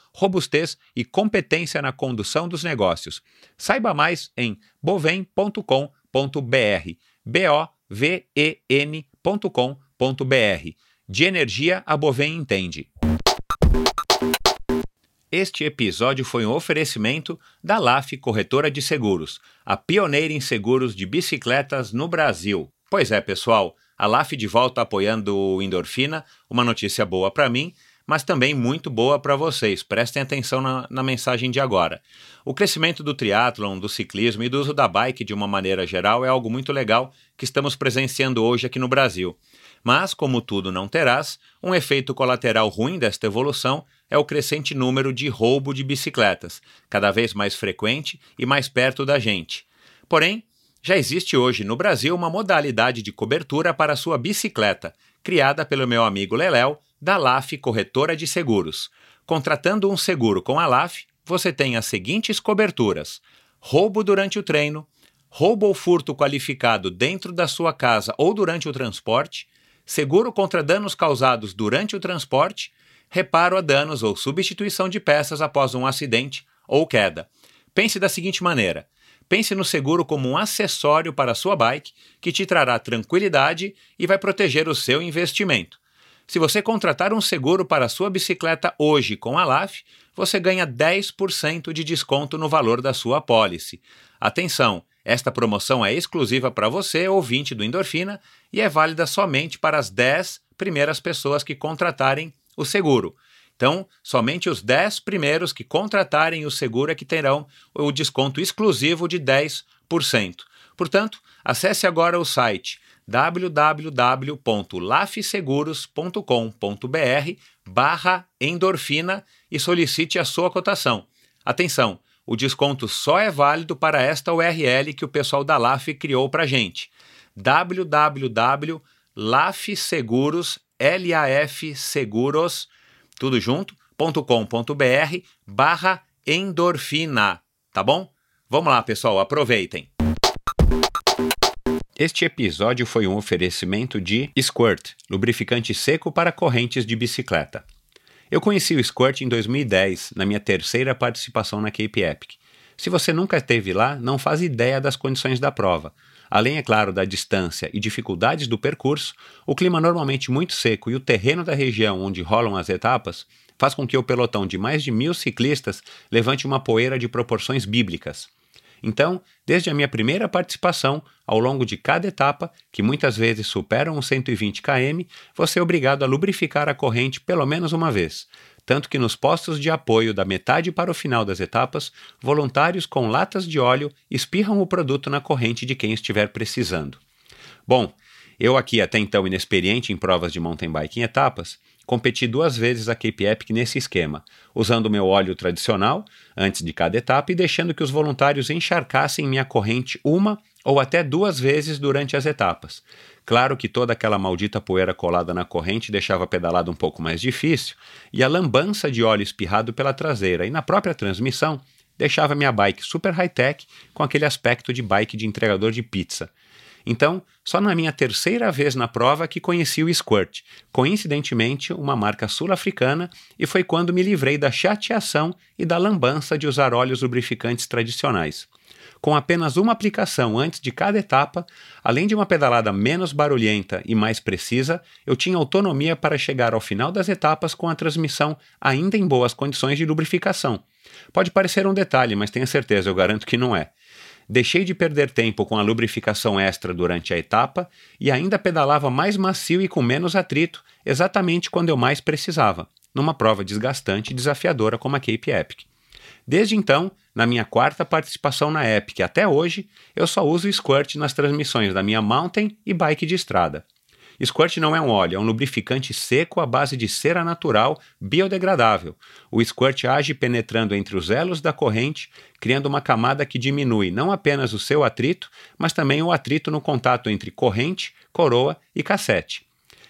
robustez e competência na condução dos negócios. Saiba mais em bovem.com.br. B-O-V-E-N.com.br. De energia, a Bovem entende. Este episódio foi um oferecimento da LAF Corretora de Seguros, a pioneira em seguros de bicicletas no Brasil. Pois é, pessoal, a LAF de volta apoiando o Endorfina, uma notícia boa para mim mas também muito boa para vocês. Prestem atenção na, na, mensagem de agora. O crescimento do triatlon, do ciclismo e do uso da bike de uma maneira geral é algo muito legal que estamos presenciando hoje aqui no Brasil. Mas, como tudo não terás, um efeito colateral ruim desta evolução é o crescente número de roubo de bicicletas, cada vez mais frequente e mais perto da gente. Porém, já existe hoje no Brasil uma modalidade de cobertura para sua bicicleta, criada pelo meu amigo Leléo da LAF Corretora de Seguros. Contratando um seguro com a LAF, você tem as seguintes coberturas: roubo durante o treino, roubo ou furto qualificado dentro da sua casa ou durante o transporte, seguro contra danos causados durante o transporte, reparo a danos ou substituição de peças após um acidente ou queda. Pense da seguinte maneira: pense no seguro como um acessório para a sua bike que te trará tranquilidade e vai proteger o seu investimento. Se você contratar um seguro para sua bicicleta hoje com a LAF, você ganha 10% de desconto no valor da sua apólice. Atenção! Esta promoção é exclusiva para você, ouvinte do Endorfina, e é válida somente para as 10 primeiras pessoas que contratarem o seguro. Então, somente os 10 primeiros que contratarem o seguro é que terão o desconto exclusivo de 10%. Portanto, acesse agora o site www.lafseguros.com.br barra endorfina e solicite a sua cotação. Atenção, o desconto só é válido para esta URL que o pessoal da LAF criou para gente. www.lafseguros, L-A-F seguros, tudo junto, .com.br barra endorfina, tá bom? Vamos lá, pessoal, aproveitem. Este episódio foi um oferecimento de Squirt, lubrificante seco para correntes de bicicleta. Eu conheci o Squirt em 2010, na minha terceira participação na Cape Epic. Se você nunca esteve lá, não faz ideia das condições da prova. Além, é claro, da distância e dificuldades do percurso, o clima normalmente muito seco e o terreno da região onde rolam as etapas faz com que o pelotão de mais de mil ciclistas levante uma poeira de proporções bíblicas. Então, desde a minha primeira participação, ao longo de cada etapa, que muitas vezes superam os 120 km, você é obrigado a lubrificar a corrente pelo menos uma vez. Tanto que nos postos de apoio da metade para o final das etapas, voluntários com latas de óleo espirram o produto na corrente de quem estiver precisando. Bom, eu aqui até então inexperiente em provas de mountain bike em etapas, competi duas vezes a Cape Epic nesse esquema, usando meu óleo tradicional antes de cada etapa e deixando que os voluntários encharcassem minha corrente uma ou até duas vezes durante as etapas. Claro que toda aquela maldita poeira colada na corrente deixava a pedalada um pouco mais difícil, e a lambança de óleo espirrado pela traseira e na própria transmissão deixava minha bike super high-tech com aquele aspecto de bike de entregador de pizza. Então, só na minha terceira vez na prova que conheci o Squirt, coincidentemente uma marca sul-africana, e foi quando me livrei da chateação e da lambança de usar óleos lubrificantes tradicionais. Com apenas uma aplicação antes de cada etapa, além de uma pedalada menos barulhenta e mais precisa, eu tinha autonomia para chegar ao final das etapas com a transmissão ainda em boas condições de lubrificação. Pode parecer um detalhe, mas tenha certeza, eu garanto que não é. Deixei de perder tempo com a lubrificação extra durante a etapa e ainda pedalava mais macio e com menos atrito, exatamente quando eu mais precisava, numa prova desgastante e desafiadora como a Cape Epic. Desde então, na minha quarta participação na Epic até hoje, eu só uso Squirt nas transmissões da minha mountain e bike de estrada. Squirt não é um óleo, é um lubrificante seco à base de cera natural biodegradável. O squirt age penetrando entre os elos da corrente, criando uma camada que diminui não apenas o seu atrito, mas também o atrito no contato entre corrente, coroa e cassete.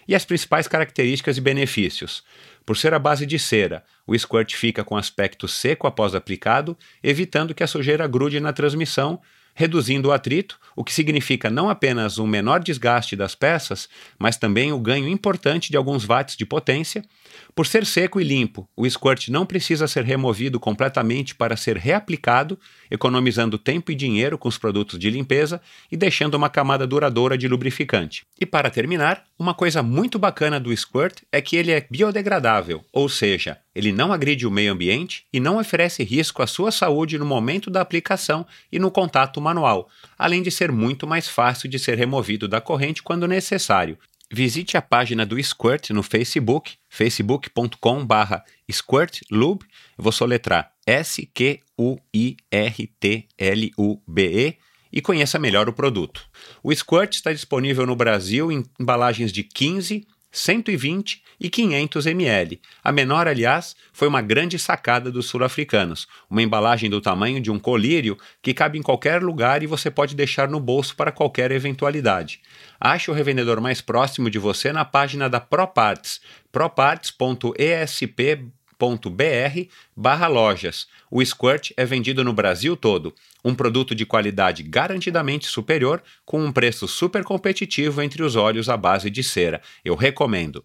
E as principais características e benefícios. Por ser a base de cera, o squirt fica com aspecto seco após aplicado, evitando que a sujeira grude na transmissão, reduzindo o atrito, o que significa não apenas um menor desgaste das peças, mas também o ganho importante de alguns watts de potência. Por ser seco e limpo, o squirt não precisa ser removido completamente para ser reaplicado, economizando tempo e dinheiro com os produtos de limpeza e deixando uma camada duradoura de lubrificante. E para terminar, uma coisa muito bacana do squirt é que ele é biodegradável, ou seja, ele não agride o meio ambiente e não oferece risco à sua saúde no momento da aplicação e no contato manual, além de ser muito mais fácil de ser removido da corrente quando necessário. Visite a página do Squirt no Facebook, facebook.com.br squirtlube, vou soletrar S-Q-U-I-R-T-L-U-B-E e conheça melhor o produto. O Squirt está disponível no Brasil em embalagens de 15, 120 e 500 ml. A menor, aliás, foi uma grande sacada dos sul-africanos, uma embalagem do tamanho de um colírio que cabe em qualquer lugar e você pode deixar no bolso para qualquer eventualidade. Ache o revendedor mais próximo de você na página da ProParts, proparts.esp barra lojas. O Squirt é vendido no Brasil todo. Um produto de qualidade garantidamente superior, com um preço super competitivo entre os óleos à base de cera. Eu recomendo.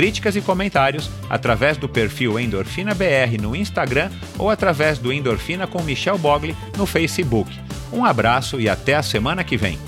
críticas e comentários através do perfil Endorfina BR no Instagram ou através do Endorfina com Michel Bogli no Facebook. Um abraço e até a semana que vem.